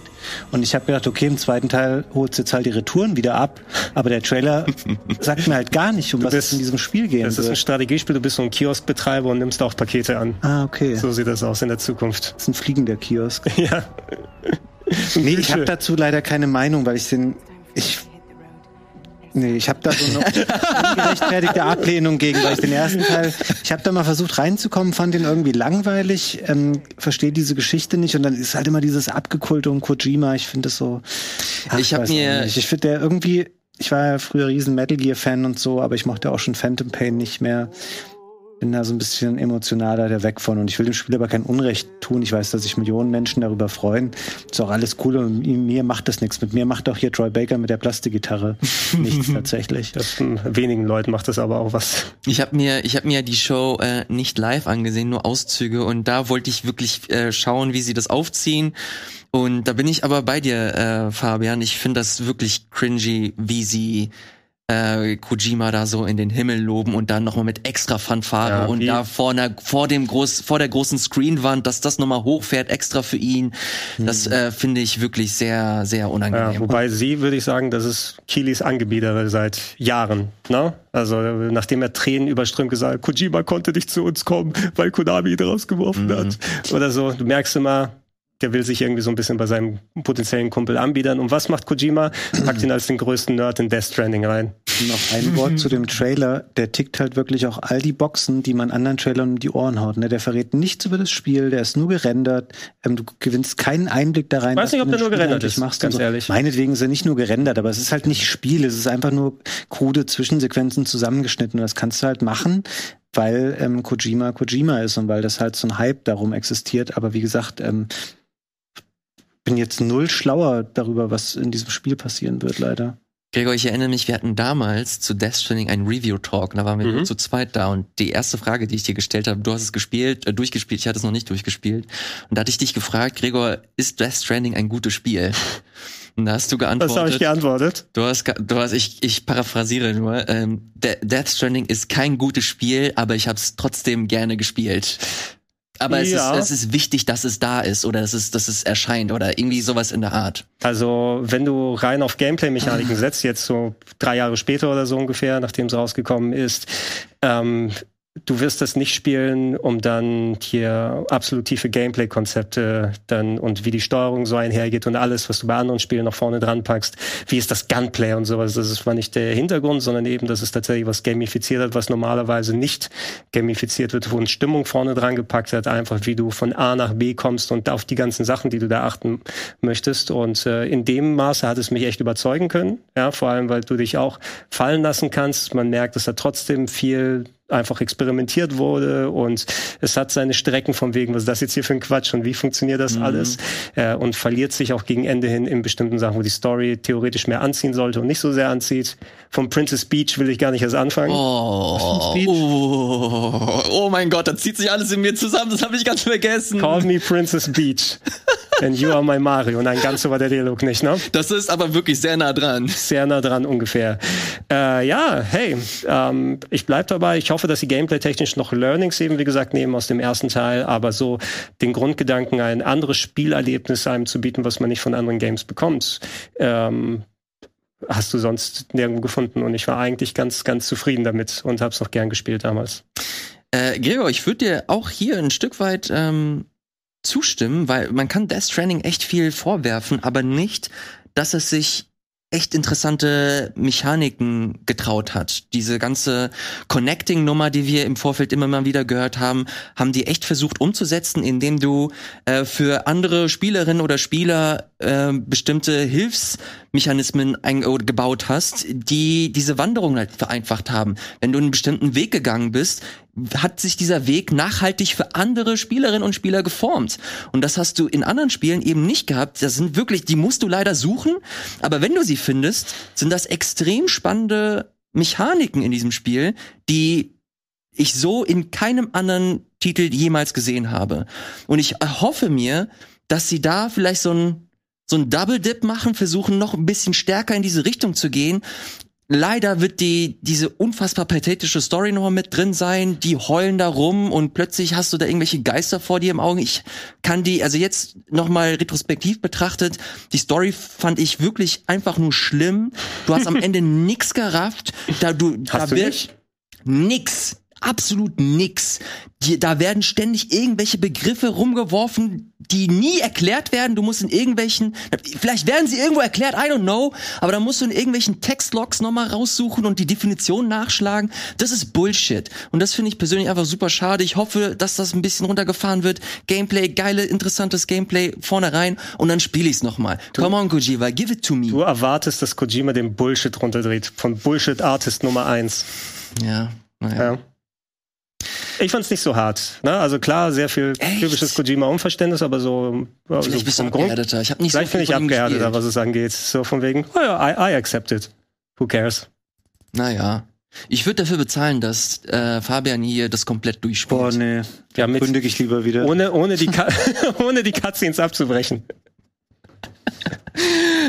Und ich habe gedacht, okay, im zweiten Teil holt jetzt halt die Retouren wieder ab. Aber der Trailer sagt mir halt gar nicht, um was bist- es in diesem Spiel gehen das ist ein wird. Strategiespiel, du bist so ein Kioskbetreiber und nimmst auch Pakete an. Ah, okay. So sieht das aus in der Zukunft. Das ist ein fliegender Kiosk. Ja. Nee, ich habe dazu leider keine Meinung, weil ich den... Ich, nee, ich habe da so eine ungerechtfertigte Ablehnung gegen, weil ich den ersten Teil... Ich habe da mal versucht reinzukommen, fand den irgendwie langweilig, ähm, verstehe diese Geschichte nicht und dann ist halt immer dieses Abgekulte um Kojima. Ich finde das so... Ach, Ich hab weiß mir- nicht. Ich finde der irgendwie... Ich war ja früher riesen Metal Gear Fan und so, aber ich mochte auch schon Phantom Pain nicht mehr. Bin da so ein bisschen emotionaler der weg von und ich will dem Spiel aber kein Unrecht tun. Ich weiß, dass sich Millionen Menschen darüber freuen. Ist auch alles cool und mir macht das nichts. Mit mir macht auch hier Troy Baker mit der Plastikgitarre nichts tatsächlich. Das, wenigen Leuten macht das aber auch was. Ich habe mir, ich habe mir die Show äh, nicht live angesehen, nur Auszüge und da wollte ich wirklich äh, schauen, wie sie das aufziehen. Und da bin ich aber bei dir, äh, Fabian. Ich finde das wirklich cringy, wie sie äh, Kojima da so in den Himmel loben und dann nochmal mit extra Fanfare Ja, und da vor, einer, vor dem groß, vor der großen Screenwand, dass das nochmal hochfährt extra für ihn. Das äh, finde ich wirklich sehr, sehr Ja, unangenehm. wobei sie, würde ich sagen, das ist Kilis Angebieter seit Jahren. Ne? Also nachdem er Tränen überströmt gesagt Kojima konnte nicht zu uns kommen, weil Konami ihn rausgeworfen Mhm. hat. Oder so. Du merkst immer, der will sich irgendwie so ein bisschen bei seinem potenziellen Kumpel anbiedern. Und was macht Kojima? Packt ihn als den größten Nerd in Death Stranding rein. Noch ein Wort zu dem Trailer. Der tickt halt wirklich auch all die Boxen, die man anderen Trailern um die Ohren haut. Ne? Der verrät nichts über das Spiel, der ist nur gerendert. Ähm, du gewinnst keinen Einblick da rein. Weiß was nicht, ob der nur Spiel gerendert ist, machst ganz so. ehrlich. Meinetwegen ist er nicht nur gerendert, aber es ist halt nicht Spiel. Es ist einfach nur krude Zwischensequenzen zusammengeschnitten. Und das kannst du halt machen, weil ähm, Kojima Kojima ist und weil das halt so ein Hype darum existiert. Aber wie gesagt, ähm, bin jetzt null schlauer darüber, was in diesem Spiel passieren wird, leider. Gregor, ich erinnere mich, wir hatten damals zu Death Stranding einen Review-Talk, da waren wir Mhm. nur zu zweit da und die erste Frage, die ich dir gestellt habe, du hast es gespielt, äh, durchgespielt, ich hatte es noch nicht durchgespielt und da hatte ich dich gefragt, Gregor, ist Death Stranding ein gutes Spiel? Und da hast du Was habe ich geantwortet, geantwortet? du hast, du hast, ich, ich paraphrasiere nur, ähm, De Death Stranding ist kein gutes Spiel, aber ich habe es trotzdem gerne gespielt. Aber Ja. es, ist, es ist wichtig, dass es da ist oder dass es, dass es erscheint oder irgendwie sowas in der Art. Also, wenn du rein auf Gameplay-Mechaniken setzt, jetzt so drei Jahre später oder so ungefähr, nachdem es rausgekommen ist, ähm, du wirst das nicht spielen, um dann hier absolut tiefe Gameplay-Konzepte dann und wie die Steuerung so einhergeht und alles, was du bei anderen Spielen noch vorne dran packst. Wie ist das Gunplay und sowas? Das ist, war nicht der Hintergrund, sondern eben, dass es tatsächlich was gamifiziert hat, was normalerweise nicht gamifiziert wird, wo eine Stimmung vorne dran gepackt hat, einfach wie du von A nach B kommst und auf die ganzen Sachen, die du da achten möchtest. Und äh, in dem Maße hat es mich echt überzeugen können. Ja, vor allem, weil du dich auch fallen lassen kannst. Man merkt, dass da trotzdem viel einfach experimentiert wurde und es hat seine Strecken von wegen, was ist das jetzt hier für ein Quatsch und wie funktioniert das alles äh, und verliert sich auch gegen Ende hin in bestimmten Sachen, wo die Story theoretisch mehr anziehen sollte und nicht so sehr anzieht. Vom Princess Beach will ich gar nicht erst anfangen. Oh, oh, oh mein Gott, da zieht sich alles in mir zusammen, das habe ich ganz vergessen. Call me Princess Beach and you are my Mario. Nein, ganz so war der Dialog nicht, ne? Das ist aber wirklich sehr nah dran. sehr nah dran ungefähr. Äh, ja, hey, ähm, ich bleib dabei. Ich hoffe, dass sie gameplay-technisch noch Learnings eben, wie gesagt, nehmen aus dem ersten Teil, aber so den Grundgedanken, ein anderes Spielerlebnis einem zu bieten, was man nicht von anderen Games bekommt, ähm, hast du sonst nirgendwo gefunden. Und ich war eigentlich ganz, ganz zufrieden damit und hab's auch gern gespielt damals. Äh, Gregor, ich würde dir auch hier ein Stück weit ähm, zustimmen, weil man kann Death Stranding echt viel vorwerfen, aber nicht, dass es sich echt interessante Mechaniken getraut hat. Diese ganze Connecting-Nummer, die wir im Vorfeld immer mal wieder gehört haben, haben die echt versucht umzusetzen, indem du äh, für andere Spielerinnen oder Spieler äh, bestimmte Hilfsmechanismen ein oder gebaut hast, die diese Wanderung halt vereinfacht haben. Wenn du einen bestimmten Weg gegangen bist, hat sich dieser Weg nachhaltig für andere Spielerinnen und Spieler geformt. Und das hast du in anderen Spielen eben nicht gehabt. Das sind wirklich, die musst du leider suchen. Aber wenn du sie findest, sind das extrem spannende Mechaniken in diesem Spiel, die ich so in keinem anderen Titel jemals gesehen habe. Und ich hoffe mir, dass sie da vielleicht so ein so ein Double Dip machen, versuchen noch ein bisschen stärker in diese Richtung zu gehen. Leider wird die diese unfassbar pathetische Story noch mal mit drin sein. Die heulen da rum und plötzlich hast du da irgendwelche Geister vor dir im Auge. Ich kann die also jetzt noch mal retrospektiv betrachtet, die Story fand ich wirklich einfach nur schlimm. Du hast am Ende nix gerafft. Da du da Hast du wird- nicht? Nix. Absolut nix. Die, da werden ständig irgendwelche Begriffe rumgeworfen, die nie erklärt werden. Du musst in irgendwelchen, vielleicht werden sie irgendwo erklärt, I don't know, aber da musst du in irgendwelchen Textlogs nochmal raussuchen und die Definition nachschlagen. Das ist Bullshit. Und das finde ich persönlich einfach super schade. Ich hoffe, dass das ein bisschen runtergefahren wird. Gameplay, geile, interessantes Gameplay vorne rein und dann spiele ich's nochmal. Come on, Kojima, give it to me. Du erwartest, dass Kojima den Bullshit runterdreht. Von Bullshit Artist Nummer eins. Ja, naja. Ja. Ich fand's nicht so hart. Ne? Also klar, sehr viel Echt? typisches Kojima-Unverständnis, aber so, Vielleicht so bist du vom Grund. abgehärteter. Ich habe nicht Vielleicht so bin ich gespielt. was es angeht. So von wegen, oh ja, I, I accept it. Who cares? Naja. Ich würde dafür bezahlen, dass äh, Fabian hier das komplett durchspielt. Boah, nee. Ja, mit, Kündige ich lieber wieder. ohne, ohne, die Ka ohne die Cutscenes abzubrechen.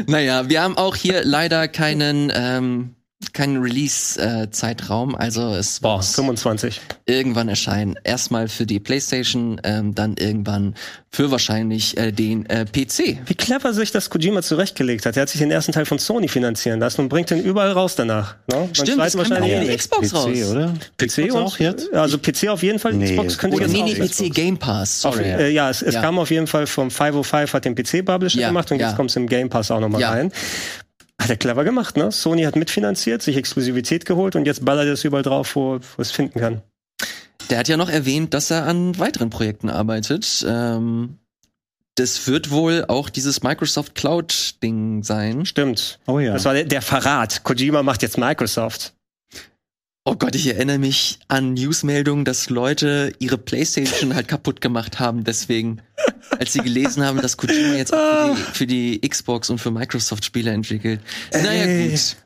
Naja, wir haben auch hier leider keinen, ähm, kein, Release-Zeitraum, also es Boah, muss 25. irgendwann erscheinen. Erstmal für die PlayStation, ähm, dann irgendwann für wahrscheinlich äh, den äh, PC. Wie clever sich das Kojima zurechtgelegt hat. Er hat sich den ersten Teil von Sony finanzieren lassen und bringt den überall raus danach. Ne? Stimmt, das wahrscheinlich auch die. Xbox PC, raus. oder? PC Xbox und, auch jetzt? Also PC auf jeden Fall, Nee, Xbox könnte Oder jetzt nee, auch nee. PC Game Pass. Auf, Sorry. äh, ja, es, es Ja. kam auf jeden Fall vom 505 hat den PC-Publisher Ja, gemacht und ja. jetzt kommt es im Game Pass auch nochmal Ja. rein. Hat er clever gemacht, ne? Sony hat mitfinanziert, sich Exklusivität geholt und jetzt ballert er es überall drauf, wo, wo es finden kann. Der hat ja noch erwähnt, dass er an weiteren Projekten arbeitet. Ähm, das wird wohl auch dieses Microsoft Cloud-Ding sein. Stimmt. Oh ja. Das war der, der Verrat. Kojima macht jetzt Microsoft. Oh Gott, ich erinnere mich an Newsmeldungen, dass Leute ihre Playstation halt kaputt gemacht haben, deswegen, als sie gelesen haben, dass Kojima jetzt auch für die, für die Xbox und für Microsoft Spiele entwickelt. Naja, Ey. gut.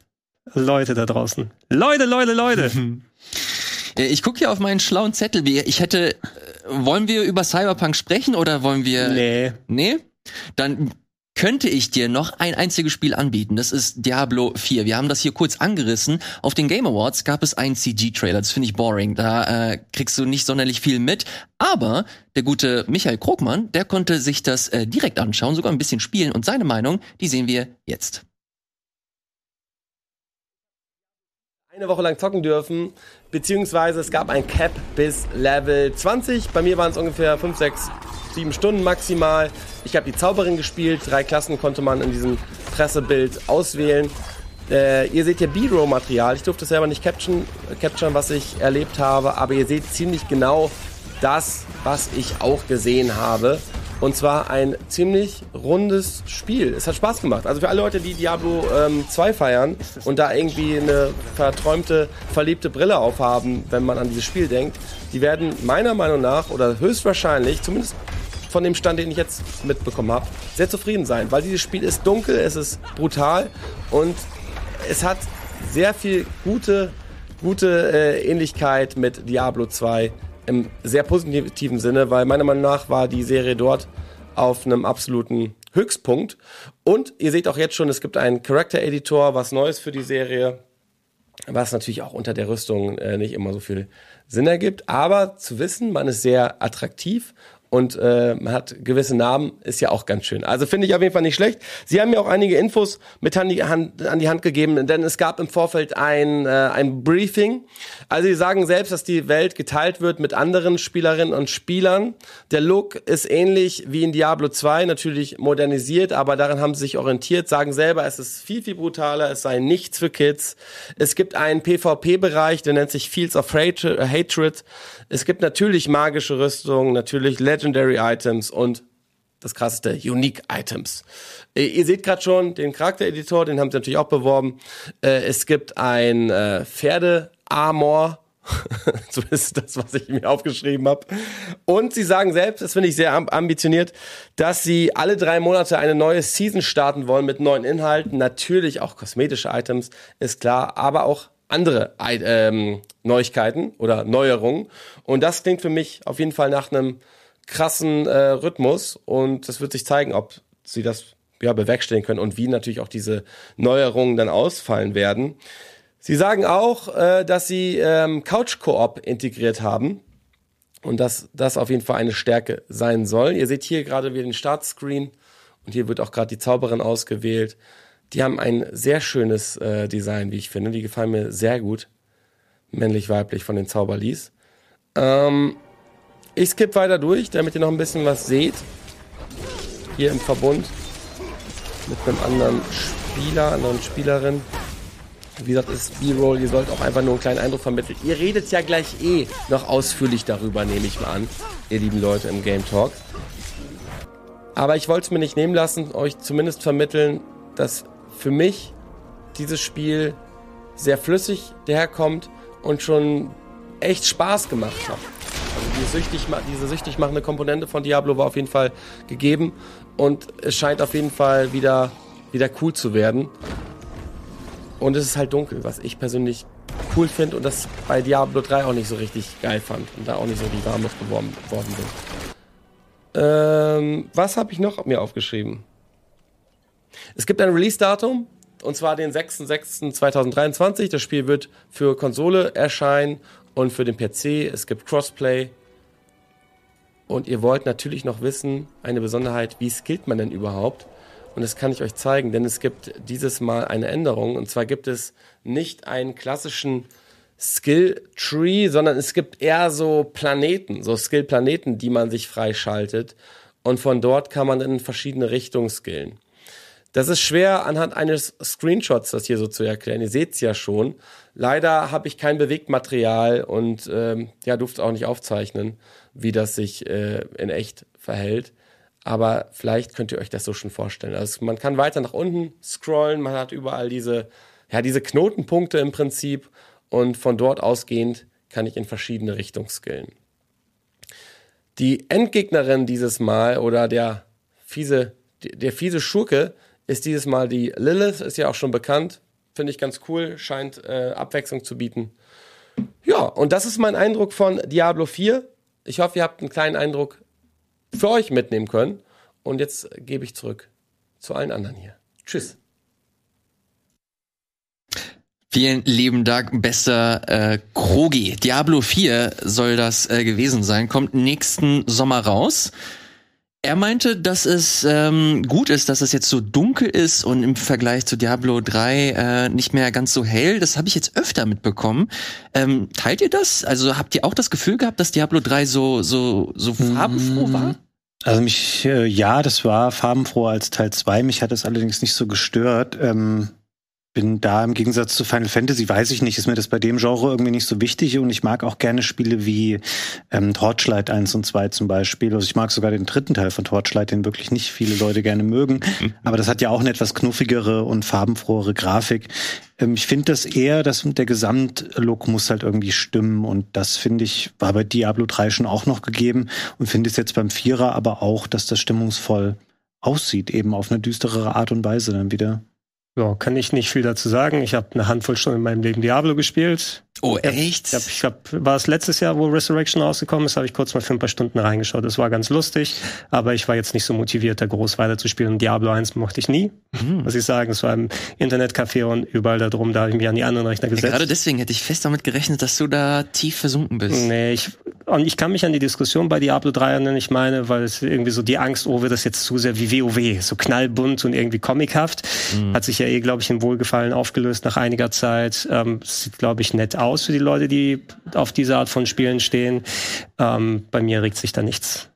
Leute da draußen. Leute, Leute, Leute. Äh, Ich gucke hier auf meinen schlauen Zettel. Ich hätte, äh, wollen wir über Cyberpunk sprechen oder wollen wir? nee. Nee? Dann könnte ich dir noch ein einziges Spiel anbieten. Das ist Diablo 4. Wir haben das hier kurz angerissen. Auf den Game Awards gab es einen CG-Trailer. Das finde ich boring. Da äh, kriegst du nicht sonderlich viel mit. Aber der gute Michael Krogmann, der konnte sich das äh, direkt anschauen, sogar ein bisschen spielen. Und seine Meinung, die sehen wir jetzt. eine Woche lang zocken dürfen, beziehungsweise es gab ein Cap bis Level 20. Bei mir waren es ungefähr 5, 6, 7 Stunden maximal. Ich habe die Zauberin gespielt, drei Klassen konnte man in diesem Pressebild auswählen. Äh, ihr seht hier B-Roll-Material. Ich durfte es selber nicht capturen, capturen, was ich erlebt habe, aber ihr seht ziemlich genau das, was ich auch gesehen habe. Und zwar ein ziemlich rundes Spiel. Es hat Spaß gemacht. Also für alle Leute, die Diablo ähm, 2 feiern und da irgendwie eine verträumte, verliebte Brille aufhaben, wenn man an dieses Spiel denkt, die werden meiner Meinung nach oder höchstwahrscheinlich, zumindest von dem Stand, den ich jetzt mitbekommen habe, sehr zufrieden sein. Weil dieses Spiel ist dunkel, es ist brutal und es hat sehr viel gute, gute äh, Ähnlichkeit mit Diablo 2 im sehr positiven Sinne, weil meiner Meinung nach war die Serie dort auf einem absoluten Höchstpunkt. Und ihr seht auch jetzt schon, es gibt einen Character Editor, was Neues für die Serie, was natürlich auch unter der Rüstung äh, nicht immer so viel Sinn ergibt. Aber zu wissen, man ist sehr attraktiv und äh, hat gewisse Namen, ist ja auch ganz schön. Also finde ich auf jeden Fall nicht schlecht. Sie haben mir auch einige Infos mit an die Hand, an die Hand gegeben, denn es gab im Vorfeld ein, äh, ein Briefing. Also sie sagen selbst, dass die Welt geteilt wird mit anderen Spielerinnen und Spielern. Der Look ist ähnlich wie in Diablo 2, natürlich modernisiert, aber daran haben sie sich orientiert, sagen selber, es ist viel, viel brutaler, es sei nichts für Kids. Es gibt einen PvP-Bereich, der nennt sich Fields of Hatred. Es gibt natürlich magische Rüstungen, natürlich Legendary Items und das krasseste, Unique Items. Äh, Ihr seht gerade schon den Charaktereditor, den haben sie natürlich auch beworben. Äh, Es gibt ein äh, Pferde-Armor. Zumindest das, was ich mir aufgeschrieben habe. Und sie sagen selbst, das finde ich sehr am- ambitioniert, dass sie alle drei Monate eine neue Season starten wollen mit neuen Inhalten. Natürlich auch kosmetische Items, ist klar, aber auch andere ähm, Neuigkeiten oder Neuerungen. Und das klingt für mich auf jeden Fall nach einem krassen äh, Rhythmus und das wird sich zeigen, ob sie das ja, bewerkstelligen können und wie natürlich auch diese Neuerungen dann ausfallen werden. Sie sagen auch, äh, dass sie ähm, Couch Koop integriert haben und dass das auf jeden Fall eine Stärke sein soll. Ihr seht hier gerade wieder den Startscreen und hier wird auch gerade die Zauberin ausgewählt. Die haben ein sehr schönes äh, Design, wie ich finde. Die gefallen mir sehr gut. Männlich-weiblich von den Zauberlies. Ähm, ich skippe weiter durch, damit ihr noch ein bisschen was seht. Hier im Verbund mit einem anderen Spieler, anderen Spielerin. Wie gesagt, es ist B-Roll, ihr sollt auch einfach nur einen kleinen Eindruck vermitteln. Ihr redet ja gleich eh noch ausführlich darüber, nehme ich mal an, ihr lieben Leute im Game Talk. Aber ich wollte es mir nicht nehmen lassen, euch zumindest vermitteln, dass für mich dieses Spiel sehr flüssig daherkommt und schon echt Spaß gemacht hat. Die süchtig, diese süchtig machende Komponente von Diablo war auf jeden Fall gegeben und es scheint auf jeden Fall wieder, wieder cool zu werden. Und es ist halt dunkel, was ich persönlich cool finde und das bei Diablo 3 auch nicht so richtig geil fand und da auch nicht so richtig warm mit geworden worden bin. Ähm, was habe ich noch mir aufgeschrieben? Es gibt ein Release-Datum und zwar den 6.6.2023. Das Spiel wird für Konsole erscheinen und für den PC. Es gibt Crossplay. Und ihr wollt natürlich noch wissen, eine Besonderheit, wie skillt man denn überhaupt? Und das kann ich euch zeigen, denn es gibt dieses Mal eine Änderung. Und zwar gibt es nicht einen klassischen Skill Tree, sondern es gibt eher so Planeten, so Skill Planeten, die man sich freischaltet. Und von dort kann man in verschiedene Richtungen skillen. Das ist schwer anhand eines Screenshots das hier so zu erklären. Ihr seht es ja schon. Leider habe ich kein Bewegtmaterial und ähm, ja, durfte auch nicht aufzeichnen, wie das sich äh, in echt verhält. Aber vielleicht könnt ihr euch das so schon vorstellen. Also man kann weiter nach unten scrollen, man hat überall diese, ja, diese Knotenpunkte im Prinzip und von dort ausgehend kann ich in verschiedene Richtungen skillen. Die Endgegnerin dieses Mal oder der fiese, der fiese Schurke ist dieses Mal die Lilith, ist ja auch schon bekannt. Finde ich ganz cool, scheint äh, Abwechslung zu bieten. Ja, und das ist mein Eindruck von Diablo 4. Ich hoffe, ihr habt einen kleinen Eindruck für euch mitnehmen können. Und jetzt gebe ich zurück zu allen anderen hier. Tschüss. Vielen lieben Dank, bester äh, Krogi. Diablo 4 soll das äh, gewesen sein, kommt nächsten Sommer raus. Er meinte, dass es ähm, gut ist, dass es jetzt so dunkel ist und im Vergleich zu Diablo 3 äh, nicht mehr ganz so hell. Das habe ich jetzt öfter mitbekommen. Ähm, teilt ihr das? Also habt ihr auch das Gefühl gehabt, dass Diablo 3 so so so farbenfroh war? Also mich, äh, ja, das war farbenfroh als Teil 2. Mich hat es allerdings nicht so gestört. Ähm, bin da im Gegensatz zu Final Fantasy, weiß ich nicht, ist mir das bei dem Genre irgendwie nicht so wichtig und ich mag auch gerne Spiele wie ähm, Torchlight 1 und 2 zum Beispiel. Also ich mag sogar den dritten Teil von Torchlight, den wirklich nicht viele Leute gerne mögen. Mhm. Aber das hat ja auch eine etwas knuffigere und farbenfrohere Grafik. Ähm, ich finde das eher, dass der Gesamtlook muss halt irgendwie stimmen und das finde ich, war bei Diablo 3 schon auch noch gegeben und finde es jetzt beim Vierer aber auch, dass das stimmungsvoll aussieht, eben auf eine düsterere Art und Weise dann wieder. Ja, kann ich nicht viel dazu sagen. Ich habe eine Handvoll Stunden in meinem Leben Diablo gespielt. Oh, echt? Ich hab, ich hab, war es letztes Jahr, wo Resurrection rausgekommen ist, habe ich kurz mal für ein paar Stunden reingeschaut. Das war ganz lustig, aber ich war jetzt nicht so motiviert, da groß weiter zu spielen. Diablo 1 mochte ich nie, mhm. muss ich sagen. Es war im Internetcafé und überall da drum, da habe ich mich an die anderen Rechner gesetzt. Ja, gerade deswegen hätte ich fest damit gerechnet, dass du da tief versunken bist. Nee, ich, und ich kann mich an die Diskussion bei Diablo 3 erinnern, ich meine, weil es irgendwie so die Angst, oh, wird das jetzt zu sehr wie WoW, so knallbunt und irgendwie comichaft. Mhm. Hat sich ja eh, glaube ich, in Wohlgefallen aufgelöst nach einiger Zeit. Ähm, sieht, glaube ich, nett aus für die Leute, die auf diese Art von Spielen stehen. Ähm, bei mir regt sich da nichts.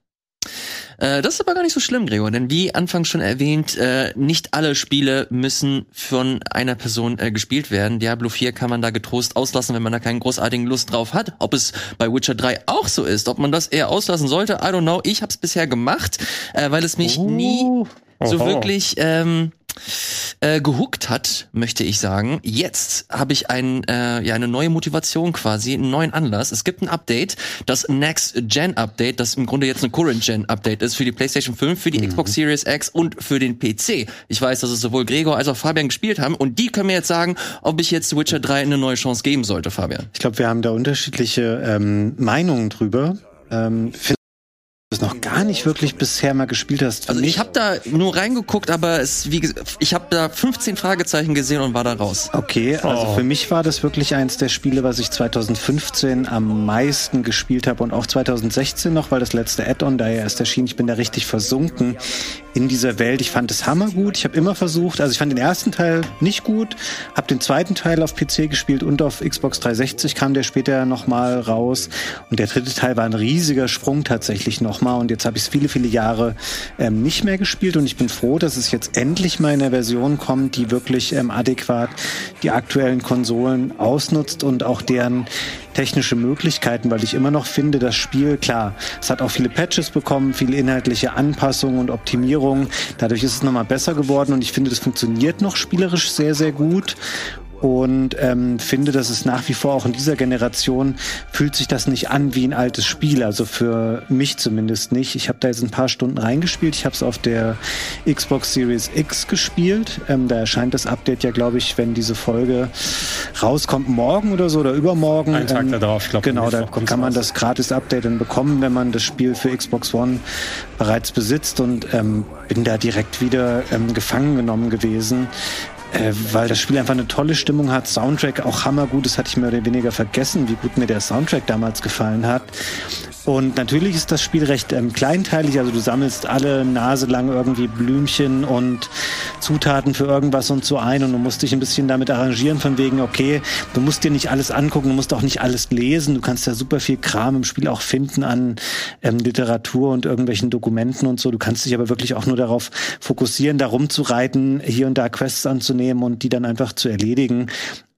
Äh, das ist aber gar nicht so schlimm, Gregor, denn wie anfangs schon erwähnt, äh, nicht alle Spiele müssen von einer Person äh, gespielt werden. Diablo 4 kann man da getrost auslassen, wenn man da keinen großartigen Lust drauf hat. Ob es bei Witcher 3 auch so ist, ob man das eher auslassen sollte, I don't know. Ich habe es bisher gemacht, weil es mich uh, nie so wirklich ähm, äh, gehuckt hat, möchte ich sagen. Jetzt habe ich ein, äh, ja, eine neue Motivation quasi, einen neuen Anlass. Es gibt ein Update, das Next Gen Update, das im Grunde jetzt ein Current Gen Update ist für die PlayStation 5, für die mhm. Xbox Series X und für den PC. Ich weiß, dass es sowohl Gregor als auch Fabian gespielt haben und die können mir jetzt sagen, ob ich jetzt Witcher 3 eine neue Chance geben sollte, Fabian. Ich glaube, wir haben da unterschiedliche ähm, Meinungen drüber. Ähm, das noch gar nicht wirklich bisher mal gespielt hast. Also ich habe da nur reingeguckt, aber es wie ich habe da 15 Fragezeichen gesehen und war da raus. Okay, also oh. für mich war das wirklich eins der Spiele, was ich 2015 am meisten gespielt habe und auch 2016 noch, weil das letzte Add-on da ja erst erschien. Ich bin da richtig versunken in dieser Welt. Ich fand es hammergut. Ich habe immer versucht, also ich fand den ersten Teil nicht gut, habe den zweiten Teil auf PC gespielt und auf Xbox 360 kam der später noch mal raus und der dritte Teil war ein riesiger Sprung tatsächlich noch nochmal und jetzt habe ich es viele, viele Jahre ähm, nicht mehr gespielt und ich bin froh, dass es jetzt endlich mal in einer Version kommt, die wirklich ähm, adäquat die aktuellen Konsolen ausnutzt und auch deren technische Möglichkeiten, weil ich immer noch finde, das Spiel, klar, es hat auch viele Patches bekommen, viele inhaltliche Anpassungen und Optimierungen. Dadurch ist es nochmal besser geworden und ich finde, das funktioniert noch spielerisch sehr, sehr gut und ähm, finde, dass es nach wie vor auch in dieser Generation fühlt sich das nicht an wie ein altes Spiel, also für mich zumindest nicht. Ich habe da jetzt ein paar Stunden reingespielt. Ich habe es auf der Xbox Series X gespielt. Ähm, da erscheint das Update ja, glaube ich, wenn diese Folge rauskommt, morgen oder so oder übermorgen. Ein Tag ähm, darauf, ich glaube. Genau, da kann man das Gratis-Update dann bekommen, wenn man das Spiel für Xbox One bereits besitzt und ähm, bin da direkt wieder ähm, gefangen genommen gewesen äh, weil das Spiel einfach eine tolle Stimmung hat. Soundtrack auch hammergut, das hatte ich mehr oder weniger vergessen, wie gut mir der Soundtrack damals gefallen hat. Und natürlich ist das Spiel recht ähm, kleinteilig, also du sammelst alle Nase lang irgendwie Blümchen und Zutaten für irgendwas und so ein und du musst dich ein bisschen damit arrangieren von wegen, okay, du musst dir nicht alles angucken, du musst auch nicht alles lesen, du kannst ja super viel Kram im Spiel auch finden an ähm, Literatur und irgendwelchen Dokumenten und so. Du kannst dich aber wirklich auch nur darauf fokussieren, da rumzureiten, hier und da Quests anzunehmen und die dann einfach zu erledigen.